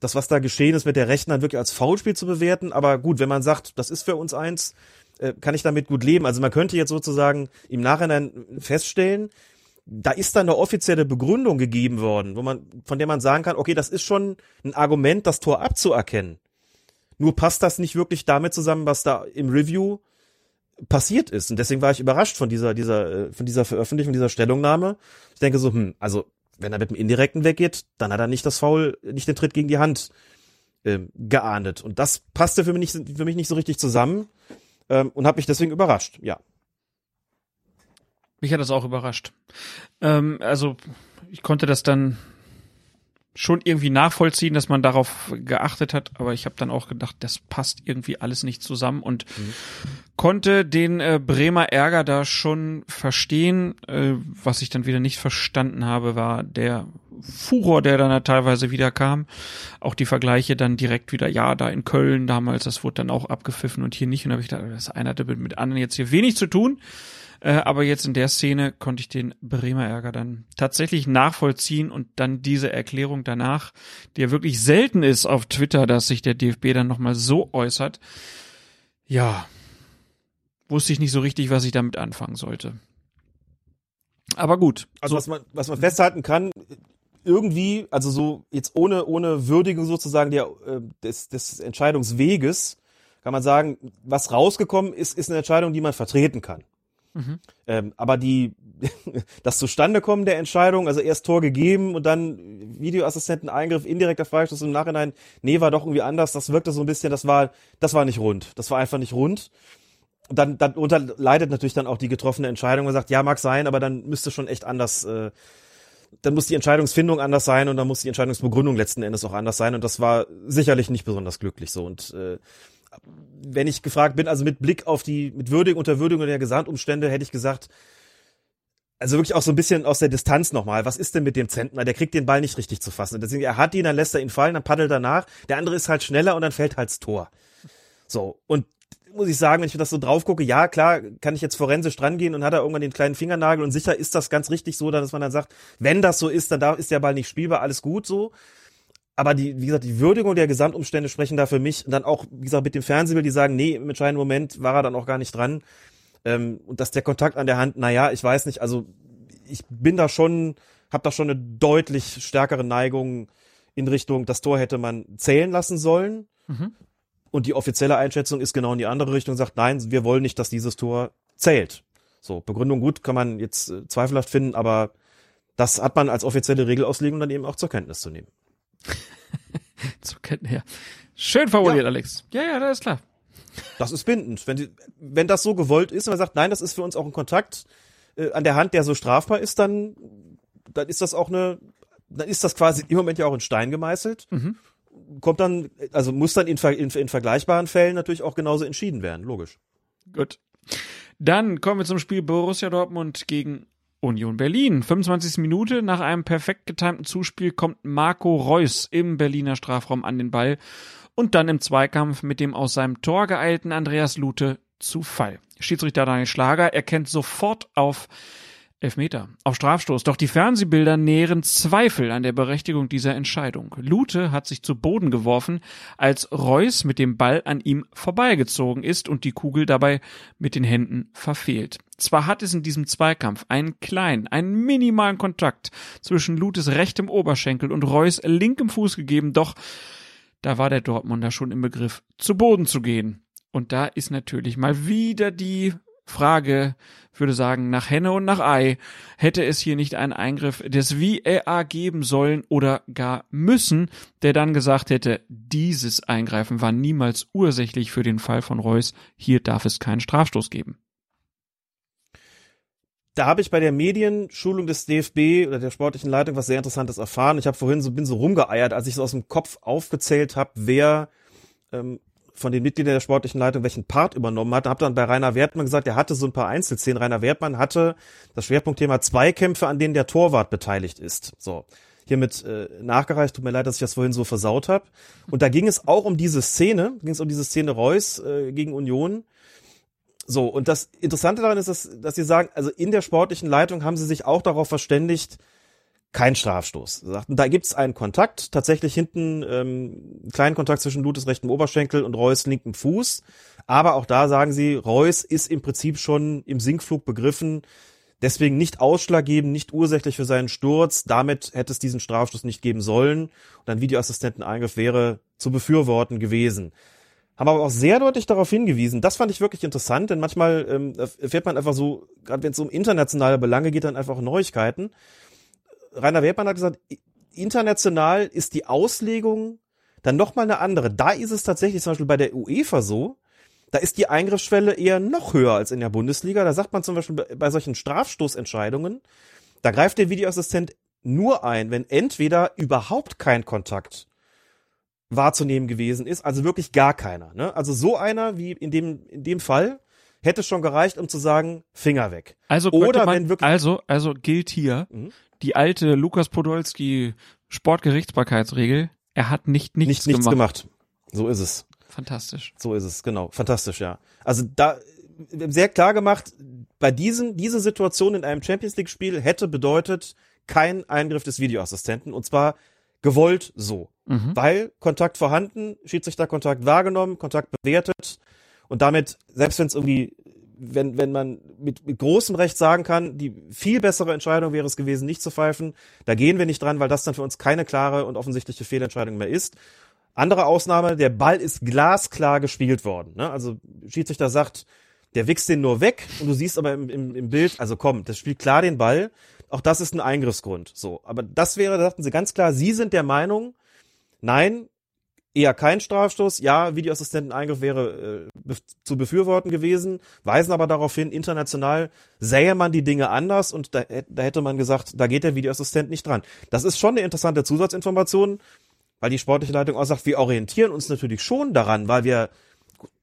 das, was da geschehen ist mit der Rechten, dann wirklich als Foulspiel zu bewerten. Aber gut, wenn man sagt, das ist für uns eins, äh, kann ich damit gut leben. Also man könnte jetzt sozusagen im Nachhinein feststellen, da ist dann eine offizielle Begründung gegeben worden, wo man, von der man sagen kann, okay, das ist schon ein Argument, das Tor abzuerkennen. Nur passt das nicht wirklich damit zusammen, was da im Review passiert ist. Und deswegen war ich überrascht von dieser, dieser, äh, von dieser Veröffentlichung, dieser Stellungnahme. Ich denke so, hm, also wenn er mit dem Indirekten weggeht, dann hat er nicht das Foul, nicht den Tritt gegen die Hand ähm, geahndet. Und das passte für mich nicht, für mich nicht so richtig zusammen ähm, und hat mich deswegen überrascht, ja. Mich hat das auch überrascht. Ähm, also ich konnte das dann schon irgendwie nachvollziehen, dass man darauf geachtet hat, aber ich habe dann auch gedacht, das passt irgendwie alles nicht zusammen und mhm. konnte den äh, Bremer Ärger da schon verstehen. Äh, was ich dann wieder nicht verstanden habe, war der Furor, der dann da teilweise wieder kam. Auch die Vergleiche dann direkt wieder, ja, da in Köln damals, das wurde dann auch abgepfiffen und hier nicht. Und habe ich gedacht, das eine hatte mit anderen jetzt hier wenig zu tun. Äh, aber jetzt in der Szene konnte ich den Bremer Ärger dann tatsächlich nachvollziehen und dann diese Erklärung danach, die ja wirklich selten ist auf Twitter, dass sich der DFB dann nochmal so äußert. Ja, wusste ich nicht so richtig, was ich damit anfangen sollte. Aber gut. Also was man, was man festhalten kann, irgendwie, also so jetzt ohne, ohne Würdigung sozusagen der, äh, des, des Entscheidungsweges, kann man sagen, was rausgekommen ist, ist eine Entscheidung, die man vertreten kann. Mhm. Ähm, aber die, das Zustandekommen der Entscheidung, also erst Tor gegeben und dann Videoassistenten Eingriff, indirekter Freistoß im Nachhinein, nee, war doch irgendwie anders, das wirkte so ein bisschen, das war, das war nicht rund. Das war einfach nicht rund. Und dann, dann darunter leidet natürlich dann auch die getroffene Entscheidung. Man sagt, ja, mag sein, aber dann müsste schon echt anders, äh, dann muss die Entscheidungsfindung anders sein und dann muss die Entscheidungsbegründung letzten Endes auch anders sein. Und das war sicherlich nicht besonders glücklich so. Und äh, wenn ich gefragt bin, also mit Blick auf die, mit Würdigung unter Würdigung der Gesamtumstände, hätte ich gesagt, also wirklich auch so ein bisschen aus der Distanz nochmal. Was ist denn mit dem Zentner? Der kriegt den Ball nicht richtig zu fassen. Deswegen, er hat ihn, dann lässt er ihn fallen, dann paddelt er nach. Der andere ist halt schneller und dann fällt halt das Tor. So. Und muss ich sagen, wenn ich das so drauf gucke, ja, klar, kann ich jetzt forensisch drangehen und hat er irgendwann den kleinen Fingernagel und sicher ist das ganz richtig so, dass man dann sagt, wenn das so ist, dann da ist der Ball nicht spielbar, alles gut so. Aber die, wie gesagt, die Würdigung der Gesamtumstände sprechen da für mich. Und dann auch, wie gesagt, mit dem Fernsehbild, die sagen, nee, im entscheidenden Moment war er dann auch gar nicht dran. Ähm, und dass der Kontakt an der Hand, naja, ich weiß nicht, also ich bin da schon, habe da schon eine deutlich stärkere Neigung in Richtung, das Tor hätte man zählen lassen sollen. Mhm. Und die offizielle Einschätzung ist genau in die andere Richtung, sagt, nein, wir wollen nicht, dass dieses Tor zählt. So, Begründung gut, kann man jetzt äh, zweifelhaft finden, aber das hat man als offizielle Regelauslegung dann eben auch zur Kenntnis zu nehmen. zur Kenntnis, ja. Schön formuliert, ja. Alex. Ja, ja, das ist klar. Das ist bindend. Wenn, die, wenn das so gewollt ist und man sagt, nein, das ist für uns auch ein Kontakt äh, an der Hand, der so strafbar ist, dann, dann ist das auch eine, dann ist das quasi im Moment ja auch in Stein gemeißelt. Mhm kommt dann, also muss dann in, in, in vergleichbaren Fällen natürlich auch genauso entschieden werden, logisch. Gut. Dann kommen wir zum Spiel Borussia Dortmund gegen Union Berlin. 25. Minute nach einem perfekt getimten Zuspiel kommt Marco Reus im Berliner Strafraum an den Ball und dann im Zweikampf mit dem aus seinem Tor geeilten Andreas Lute zu Fall. Schiedsrichter Daniel Schlager erkennt sofort auf Elfmeter. Auf Strafstoß. Doch die Fernsehbilder nähren Zweifel an der Berechtigung dieser Entscheidung. Lute hat sich zu Boden geworfen, als Reus mit dem Ball an ihm vorbeigezogen ist und die Kugel dabei mit den Händen verfehlt. Zwar hat es in diesem Zweikampf einen kleinen, einen minimalen Kontakt zwischen Lutes rechtem Oberschenkel und Reus linkem Fuß gegeben, doch da war der Dortmunder schon im Begriff, zu Boden zu gehen. Und da ist natürlich mal wieder die Frage, würde sagen, nach Henne und nach Ei, hätte es hier nicht einen Eingriff des VAR geben sollen oder gar müssen, der dann gesagt hätte, dieses Eingreifen war niemals ursächlich für den Fall von Reus, hier darf es keinen Strafstoß geben. Da habe ich bei der Medienschulung des DFB oder der sportlichen Leitung was sehr Interessantes erfahren. Ich habe vorhin so bin so rumgeeiert, als ich so aus dem Kopf aufgezählt habe, wer ähm, von den Mitgliedern der sportlichen Leitung welchen Part übernommen hat. Hab dann bei Rainer Wertmann gesagt, er hatte so ein paar Einzelszenen. Rainer Wertmann hatte das Schwerpunktthema Zweikämpfe, an denen der Torwart beteiligt ist. So hiermit äh, nachgereicht. Tut mir leid, dass ich das vorhin so versaut habe. Und da ging es auch um diese Szene, ging es um diese Szene Reus äh, gegen Union. So, und das Interessante daran ist, dass, dass sie sagen, also in der sportlichen Leitung haben sie sich auch darauf verständigt, kein Strafstoß. Sagten, da gibt's einen Kontakt, tatsächlich hinten ähm, kleinen Kontakt zwischen Lutes rechtem Oberschenkel und Reus linkem Fuß. Aber auch da sagen sie, Reus ist im Prinzip schon im Sinkflug begriffen, deswegen nicht ausschlaggebend, nicht ursächlich für seinen Sturz. Damit hätte es diesen Strafstoß nicht geben sollen. Und ein Videoassistenteneingriff wäre zu befürworten gewesen. Haben aber auch sehr deutlich darauf hingewiesen. Das fand ich wirklich interessant, denn manchmal ähm, erfährt man einfach so, gerade wenn es um internationale Belange geht, dann einfach Neuigkeiten. Rainer Wertmann hat gesagt, international ist die Auslegung dann nochmal eine andere. Da ist es tatsächlich zum Beispiel bei der UEFA so, da ist die Eingriffsschwelle eher noch höher als in der Bundesliga. Da sagt man zum Beispiel bei solchen Strafstoßentscheidungen, da greift der Videoassistent nur ein, wenn entweder überhaupt kein Kontakt wahrzunehmen gewesen ist, also wirklich gar keiner. Ne? Also so einer wie in dem, in dem Fall hätte schon gereicht, um zu sagen, Finger weg. Also Oder man, wenn wirklich also also gilt hier, mhm die alte Lukas Podolski Sportgerichtsbarkeitsregel. Er hat nicht nichts, nicht, nichts gemacht. So ist es. Fantastisch. So ist es, genau. Fantastisch, ja. Also da sehr klar gemacht, bei diesen, diese Situation in einem Champions League Spiel hätte bedeutet kein Eingriff des Videoassistenten und zwar gewollt so. Mhm. Weil Kontakt vorhanden, Schiedsrichter Kontakt wahrgenommen, Kontakt bewertet und damit, selbst wenn es irgendwie wenn, wenn man mit, mit großem Recht sagen kann, die viel bessere Entscheidung wäre es gewesen, nicht zu pfeifen, da gehen wir nicht dran, weil das dann für uns keine klare und offensichtliche Fehlentscheidung mehr ist. Andere Ausnahme, der Ball ist glasklar gespielt worden. Ne? Also Schiedsrichter sagt, der wichst den nur weg und du siehst aber im, im, im Bild, also komm, das spielt klar den Ball. Auch das ist ein Eingriffsgrund. So, aber das wäre, sagten sie ganz klar, sie sind der Meinung, nein, eher kein Strafstoß. Ja, Videoassistenteneingriff wäre äh, zu befürworten gewesen, weisen aber darauf hin, international sähe man die Dinge anders und da, da hätte man gesagt, da geht der Videoassistent nicht dran. Das ist schon eine interessante Zusatzinformation, weil die sportliche Leitung auch sagt, wir orientieren uns natürlich schon daran, weil wir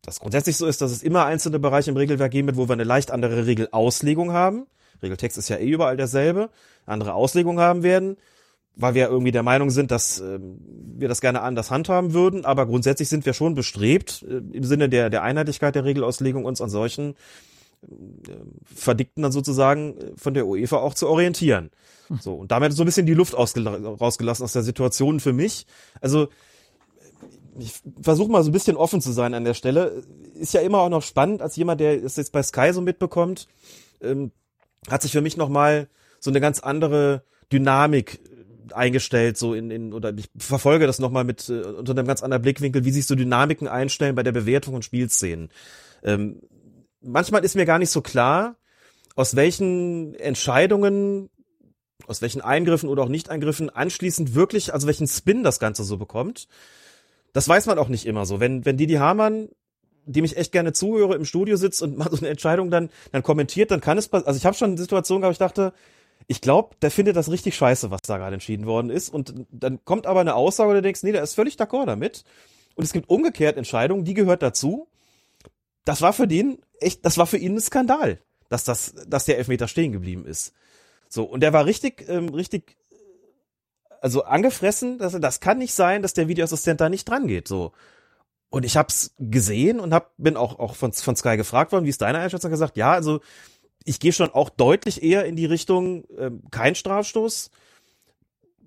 das grundsätzlich so ist, dass es immer einzelne Bereiche im Regelwerk geben wird, wo wir eine leicht andere Regelauslegung haben. Regeltext ist ja eh überall derselbe, andere Auslegung haben werden weil wir irgendwie der Meinung sind, dass äh, wir das gerne anders handhaben würden, aber grundsätzlich sind wir schon bestrebt, äh, im Sinne der, der Einheitlichkeit der Regelauslegung uns an solchen äh, Verdikten dann sozusagen äh, von der UEFA auch zu orientieren. Hm. So, und damit so ein bisschen die Luft rausgelassen aus der Situation für mich. Also ich versuche mal so ein bisschen offen zu sein an der Stelle. Ist ja immer auch noch spannend, als jemand, der es jetzt bei Sky so mitbekommt, ähm, hat sich für mich nochmal so eine ganz andere Dynamik eingestellt, so in, in oder ich verfolge das nochmal mit äh, unter einem ganz anderen Blickwinkel, wie sich so Dynamiken einstellen bei der Bewertung von Spielszenen. Ähm, manchmal ist mir gar nicht so klar, aus welchen Entscheidungen, aus welchen Eingriffen oder auch Nicht-Eingriffen anschließend wirklich, also welchen Spin das Ganze so bekommt. Das weiß man auch nicht immer so. Wenn, wenn Didi Hamann dem ich echt gerne zuhöre, im Studio sitzt und mal so eine Entscheidung dann, dann kommentiert, dann kann es passieren. Also ich habe schon eine Situation gehabt, ich dachte, ich glaube, der findet das richtig scheiße, was da gerade entschieden worden ist. Und dann kommt aber eine Aussage, und du denkst, nee, der ist völlig d'accord damit. Und es gibt umgekehrt Entscheidungen, die gehört dazu. Das war für den echt, das war für ihn ein Skandal, dass das, dass der Elfmeter stehen geblieben ist. So, und der war richtig, ähm, richtig, also angefressen, dass das kann nicht sein, dass der Videoassistent da nicht dran geht, so. Und ich hab's gesehen und hab, bin auch, auch von, von Sky gefragt worden, wie ist deine Einschätzung gesagt? Ja, also, ich gehe schon auch deutlich eher in die Richtung äh, kein Strafstoß,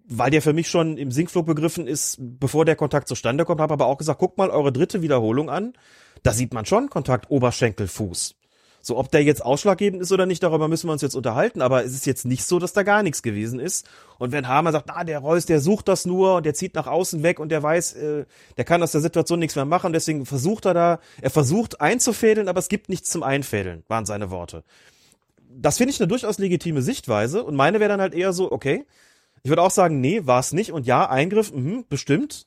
weil der für mich schon im Sinkflug begriffen ist, bevor der Kontakt zustande kommt, habe aber auch gesagt, guck mal eure dritte Wiederholung an. Da sieht man schon Kontakt Oberschenkel, Fuß. So, ob der jetzt ausschlaggebend ist oder nicht, darüber müssen wir uns jetzt unterhalten, aber es ist jetzt nicht so, dass da gar nichts gewesen ist. Und wenn Hamer sagt, na, der Reus, der sucht das nur und der zieht nach außen weg und der weiß, äh, der kann aus der Situation nichts mehr machen, deswegen versucht er da, er versucht einzufädeln, aber es gibt nichts zum Einfädeln, waren seine Worte das finde ich eine durchaus legitime Sichtweise und meine wäre dann halt eher so, okay, ich würde auch sagen, nee, war es nicht und ja, Eingriff, mh, bestimmt.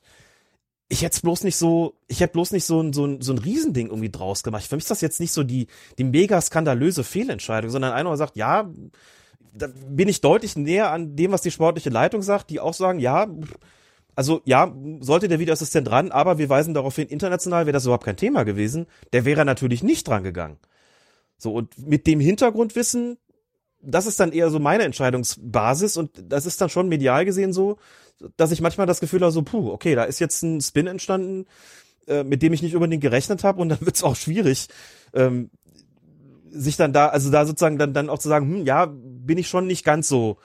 Ich hätte bloß nicht so, ich hätte bloß nicht so ein, so ein, so ein Riesending irgendwie draus gemacht. Für mich ist das jetzt nicht so die, die mega skandalöse Fehlentscheidung, sondern einer sagt, ja, da bin ich deutlich näher an dem, was die sportliche Leitung sagt, die auch sagen, ja, also ja, sollte der Videoassistent dran, aber wir weisen darauf hin, international wäre das überhaupt kein Thema gewesen. Der wäre natürlich nicht dran gegangen. So, und mit dem Hintergrundwissen, das ist dann eher so meine Entscheidungsbasis und das ist dann schon medial gesehen so, dass ich manchmal das Gefühl habe, so, puh, okay, da ist jetzt ein Spin entstanden, äh, mit dem ich nicht unbedingt gerechnet habe und dann wird es auch schwierig, ähm, sich dann da, also da sozusagen dann, dann auch zu sagen, hm, ja, bin ich schon nicht ganz so,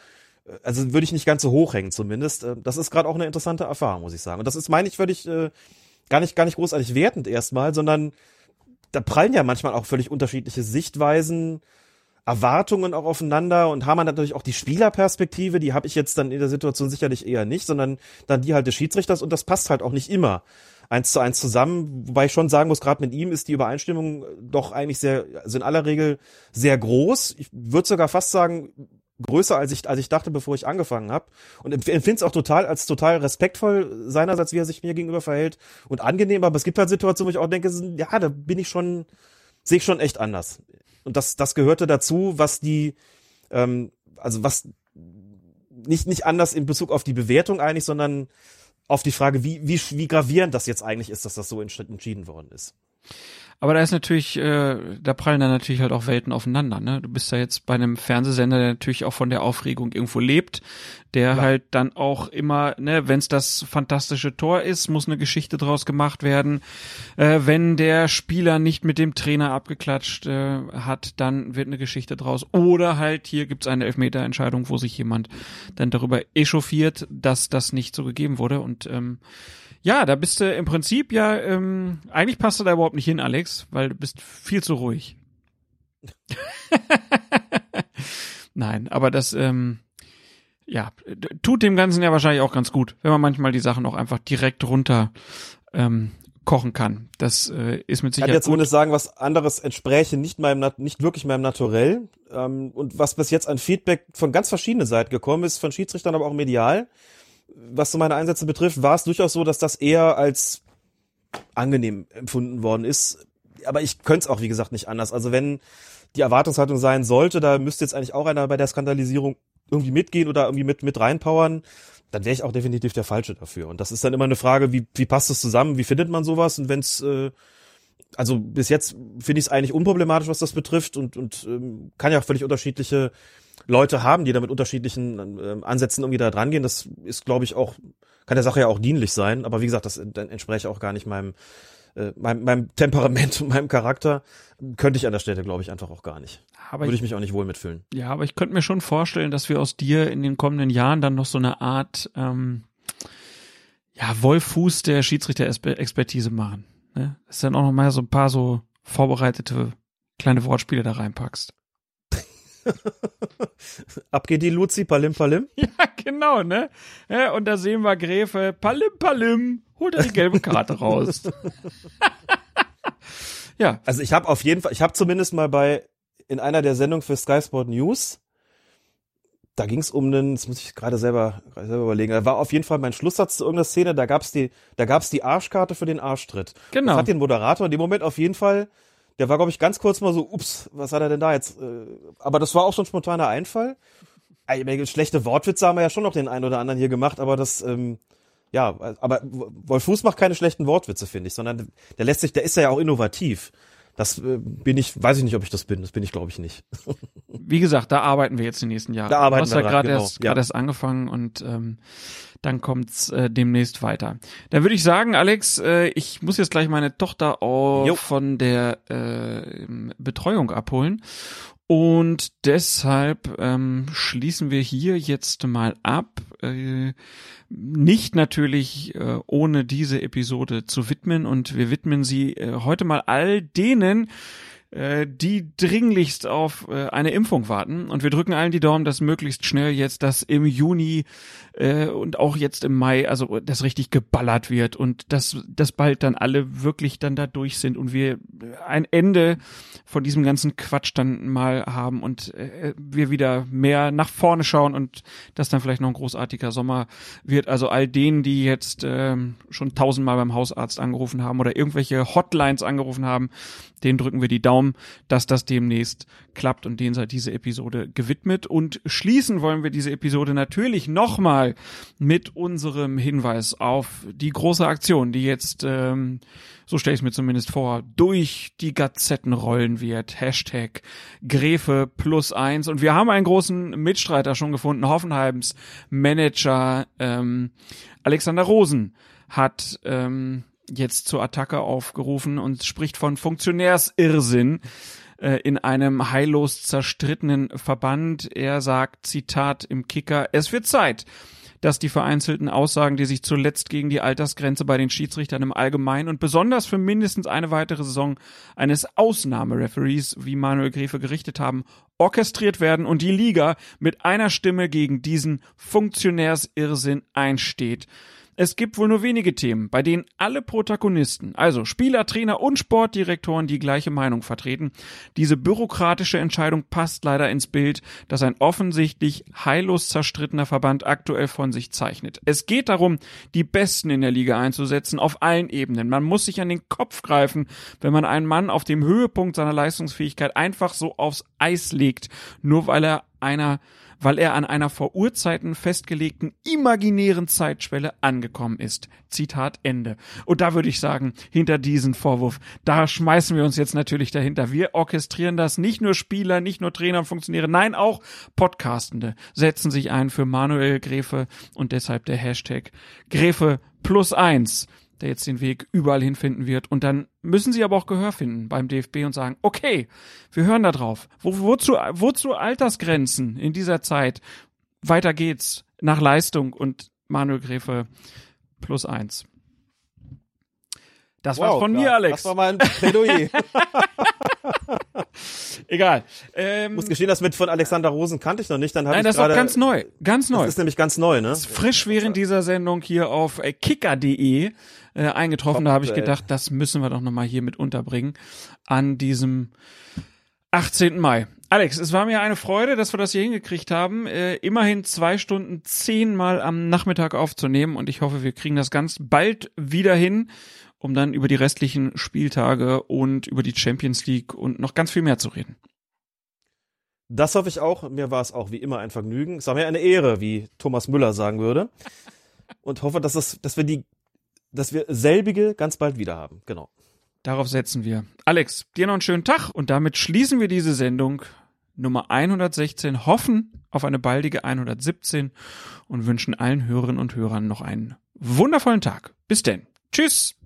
äh, also würde ich nicht ganz so hoch hängen zumindest. Äh, das ist gerade auch eine interessante Erfahrung, muss ich sagen. Und das ist, meine ich, völlig äh, gar nicht, gar nicht großartig wertend erstmal, sondern da prallen ja manchmal auch völlig unterschiedliche Sichtweisen, Erwartungen auch aufeinander und haben natürlich auch die Spielerperspektive, die habe ich jetzt dann in der Situation sicherlich eher nicht, sondern dann die halt des Schiedsrichters und das passt halt auch nicht immer eins zu eins zusammen, wobei ich schon sagen muss, gerade mit ihm ist die Übereinstimmung doch eigentlich sehr, also in aller Regel sehr groß. Ich würde sogar fast sagen, größer als ich als ich dachte, bevor ich angefangen habe und empfinde es auch total als total respektvoll seinerseits, wie er sich mir gegenüber verhält und angenehm. Aber es gibt halt Situationen, wo ich auch denke, ja, da bin ich schon sehe ich schon echt anders. Und das das gehörte dazu, was die ähm, also was nicht nicht anders in Bezug auf die Bewertung eigentlich, sondern auf die Frage, wie wie wie gravierend das jetzt eigentlich ist, dass das so entschieden worden ist. Aber da ist natürlich, äh, da prallen dann natürlich halt auch Welten aufeinander. Ne? Du bist ja jetzt bei einem Fernsehsender, der natürlich auch von der Aufregung irgendwo lebt, der ja. halt dann auch immer, ne, wenn es das fantastische Tor ist, muss eine Geschichte draus gemacht werden. Äh, wenn der Spieler nicht mit dem Trainer abgeklatscht äh, hat, dann wird eine Geschichte draus. Oder halt hier gibt's eine Elfmeterentscheidung, wo sich jemand dann darüber echauffiert, dass das nicht so gegeben wurde. Und ähm, ja, da bist du im Prinzip ja, ähm, eigentlich passt du da überhaupt nicht hin, Alex, weil du bist viel zu ruhig. Nein, aber das, ähm, ja, tut dem Ganzen ja wahrscheinlich auch ganz gut, wenn man manchmal die Sachen auch einfach direkt runter ähm, kochen kann. Das äh, ist mit Ich kann Sicherheit jetzt zumindest sagen, was anderes entspräche nicht meinem, nicht wirklich meinem Naturell. Ähm, und was bis jetzt an Feedback von ganz verschiedenen Seiten gekommen ist, von Schiedsrichtern, aber auch medial, was so meine Einsätze betrifft, war es durchaus so, dass das eher als angenehm empfunden worden ist. Aber ich könnte es auch, wie gesagt, nicht anders. Also wenn die Erwartungshaltung sein sollte, da müsste jetzt eigentlich auch einer bei der Skandalisierung irgendwie mitgehen oder irgendwie mit, mit reinpowern, dann wäre ich auch definitiv der Falsche dafür. Und das ist dann immer eine Frage, wie, wie passt es zusammen, wie findet man sowas? Und wenn es, äh, also bis jetzt finde ich es eigentlich unproblematisch, was das betrifft und, und ähm, kann ja auch völlig unterschiedliche Leute haben, die da mit unterschiedlichen ähm, Ansätzen irgendwie da dran gehen. Das ist, glaube ich, auch, kann der Sache ja auch dienlich sein. Aber wie gesagt, das dann entspreche auch gar nicht meinem, äh, meinem, meinem Temperament und meinem Charakter. Könnte ich an der Stelle, glaube ich, einfach auch gar nicht. Aber Würde ich, ich mich auch nicht wohl mitfühlen. ja, aber ich könnte mir schon vorstellen, dass wir aus dir in den kommenden Jahren dann noch so eine Art ähm, ja, Wolfuß der Schiedsrichter-Expertise machen. Ne? Dass du dann auch noch mal so ein paar so vorbereitete kleine Wortspiele da reinpackst. Ab geht die Luzi, Palim Palim. Ja, genau, ne? Ja, und da sehen wir Gräfe, Palim Palim, holt er die gelbe Karte raus. ja, Also ich habe auf jeden Fall, ich habe zumindest mal bei in einer der Sendungen für Sky Sport News, da ging es um einen, das muss ich gerade selber, gerade selber überlegen, da war auf jeden Fall mein Schlusssatz zu irgendeiner Szene, da gab's die, da gab's die Arschkarte für den Arschtritt. Genau. Das hat den Moderator in dem Moment auf jeden Fall, der war glaube ich ganz kurz mal so, ups, was hat er denn da jetzt? Äh, Aber das war auch so ein spontaner Einfall. Schlechte Wortwitze haben wir ja schon noch den einen oder anderen hier gemacht, aber das, ähm, ja, aber Wolf Fuß macht keine schlechten Wortwitze, finde ich, sondern der lässt sich, der ist ja auch innovativ. Das äh, bin ich, weiß ich nicht, ob ich das bin. Das bin ich, glaube ich, nicht. wie gesagt, da arbeiten wir jetzt die nächsten Jahre. Da arbeiten du hast wir ja gerade genau, erst, ja. gerade erst angefangen und ähm, dann kommt's äh, demnächst weiter. Dann würde ich sagen, Alex, äh, ich muss jetzt gleich meine Tochter auch Jo. von der äh, Betreuung abholen. Und deshalb ähm, schließen wir hier jetzt mal ab. Äh, nicht natürlich äh, ohne diese Episode zu widmen. Und wir widmen sie äh, heute mal all denen, die dringlichst auf äh, eine Impfung warten. Und wir drücken allen die Daumen, dass möglichst schnell jetzt das im Juni äh, und auch jetzt im Mai, also das richtig geballert wird und dass, dass bald dann alle wirklich dann da durch sind und wir ein Ende von diesem ganzen Quatsch dann mal haben und äh, wir wieder mehr nach vorne schauen und das dann vielleicht noch ein großartiger Sommer wird. Also all denen, die jetzt ähm, schon tausendmal beim Hausarzt angerufen haben oder irgendwelche Hotlines angerufen haben, denen drücken wir die Daumen, dass das demnächst klappt und denen sei diese Episode gewidmet. Und schließen wollen wir diese Episode natürlich nochmal mit unserem Hinweis auf die große Aktion, die jetzt, ähm, so stelle ich es mir zumindest vor, durch die Gazetten rollen wird. Hashtag Gräfe plus eins. Und wir haben einen großen Mitstreiter schon gefunden. Hoffenheims Manager ähm, Alexander Rosen hat ähm, jetzt zur Attacke aufgerufen und spricht von Funktionärsirrsinn äh, in einem heillos zerstrittenen Verband. Er sagt, Zitat im Kicker, es wird Zeit, dass die vereinzelten Aussagen, die sich zuletzt gegen die Altersgrenze bei den Schiedsrichtern im Allgemeinen und besonders für mindestens eine weitere Saison eines Ausnahmereferees wie Manuel Gräfe gerichtet haben, orchestriert werden und die Liga mit einer Stimme gegen diesen Funktionärsirrsinn einsteht. Es gibt wohl nur wenige Themen, bei denen alle Protagonisten, also Spieler, Trainer und Sportdirektoren, die gleiche Meinung vertreten. Diese bürokratische Entscheidung passt leider ins Bild, das ein offensichtlich heillos zerstrittener Verband aktuell von sich zeichnet. Es geht darum, die Besten in der Liga einzusetzen, auf allen Ebenen. Man muss sich an den Kopf greifen, wenn man einen Mann auf dem Höhepunkt seiner Leistungsfähigkeit einfach so aufs Eis legt, nur weil er einer weil er an einer vor Urzeiten festgelegten imaginären Zeitschwelle angekommen ist. Zitat Ende. Und da würde ich sagen, hinter diesen Vorwurf, da schmeißen wir uns jetzt natürlich dahinter. Wir orchestrieren das. Nicht nur Spieler, nicht nur Trainer und Funktionäre, nein, auch Podcastende setzen sich ein für Manuel Gräfe und deshalb der Hashtag Gräfe plus eins der jetzt den Weg überall hinfinden wird. Und dann müssen sie aber auch Gehör finden beim DFB und sagen, okay, wir hören da drauf. Wo, wozu, wozu Altersgrenzen in dieser Zeit? Weiter geht's nach Leistung und Manuel Gräfe plus eins. Das war's von mir, ja, Alex. Das war mein Plädoyer. Egal. Ähm, muss gestehen, das mit von Alexander Rosen kannte ich noch nicht. Dann hab nein, ich das ist auch gerade, ganz neu. Ganz neu. Das ist nämlich ganz neu, ne? frisch während dieser Sendung hier auf kicker.de äh, eingetroffen. da habe ich Top, gedacht, das müssen wir doch nochmal hier mit unterbringen an diesem 18. Mai. Alex, es war mir eine Freude, dass wir das hier hingekriegt haben, äh, immerhin zwei Stunden zehnmal am Nachmittag aufzunehmen und ich hoffe, wir kriegen das ganz bald wieder hin, um dann über die restlichen Spieltage und über die Champions League und noch ganz viel mehr zu reden. Das hoffe ich auch. Mir war es auch wie immer ein Vergnügen. Es war mir eine Ehre, wie Thomas Müller sagen würde. Und hoffe, dass es, dass wir die, dass wir selbige ganz bald wieder haben. Genau. Darauf setzen wir. Alex, dir noch einen schönen Tag und damit schließen wir diese Sendung Nummer 116, hoffen auf eine baldige 117 und wünschen allen Hörerinnen und Hörern noch einen wundervollen Tag. Bis denn. Tschüss.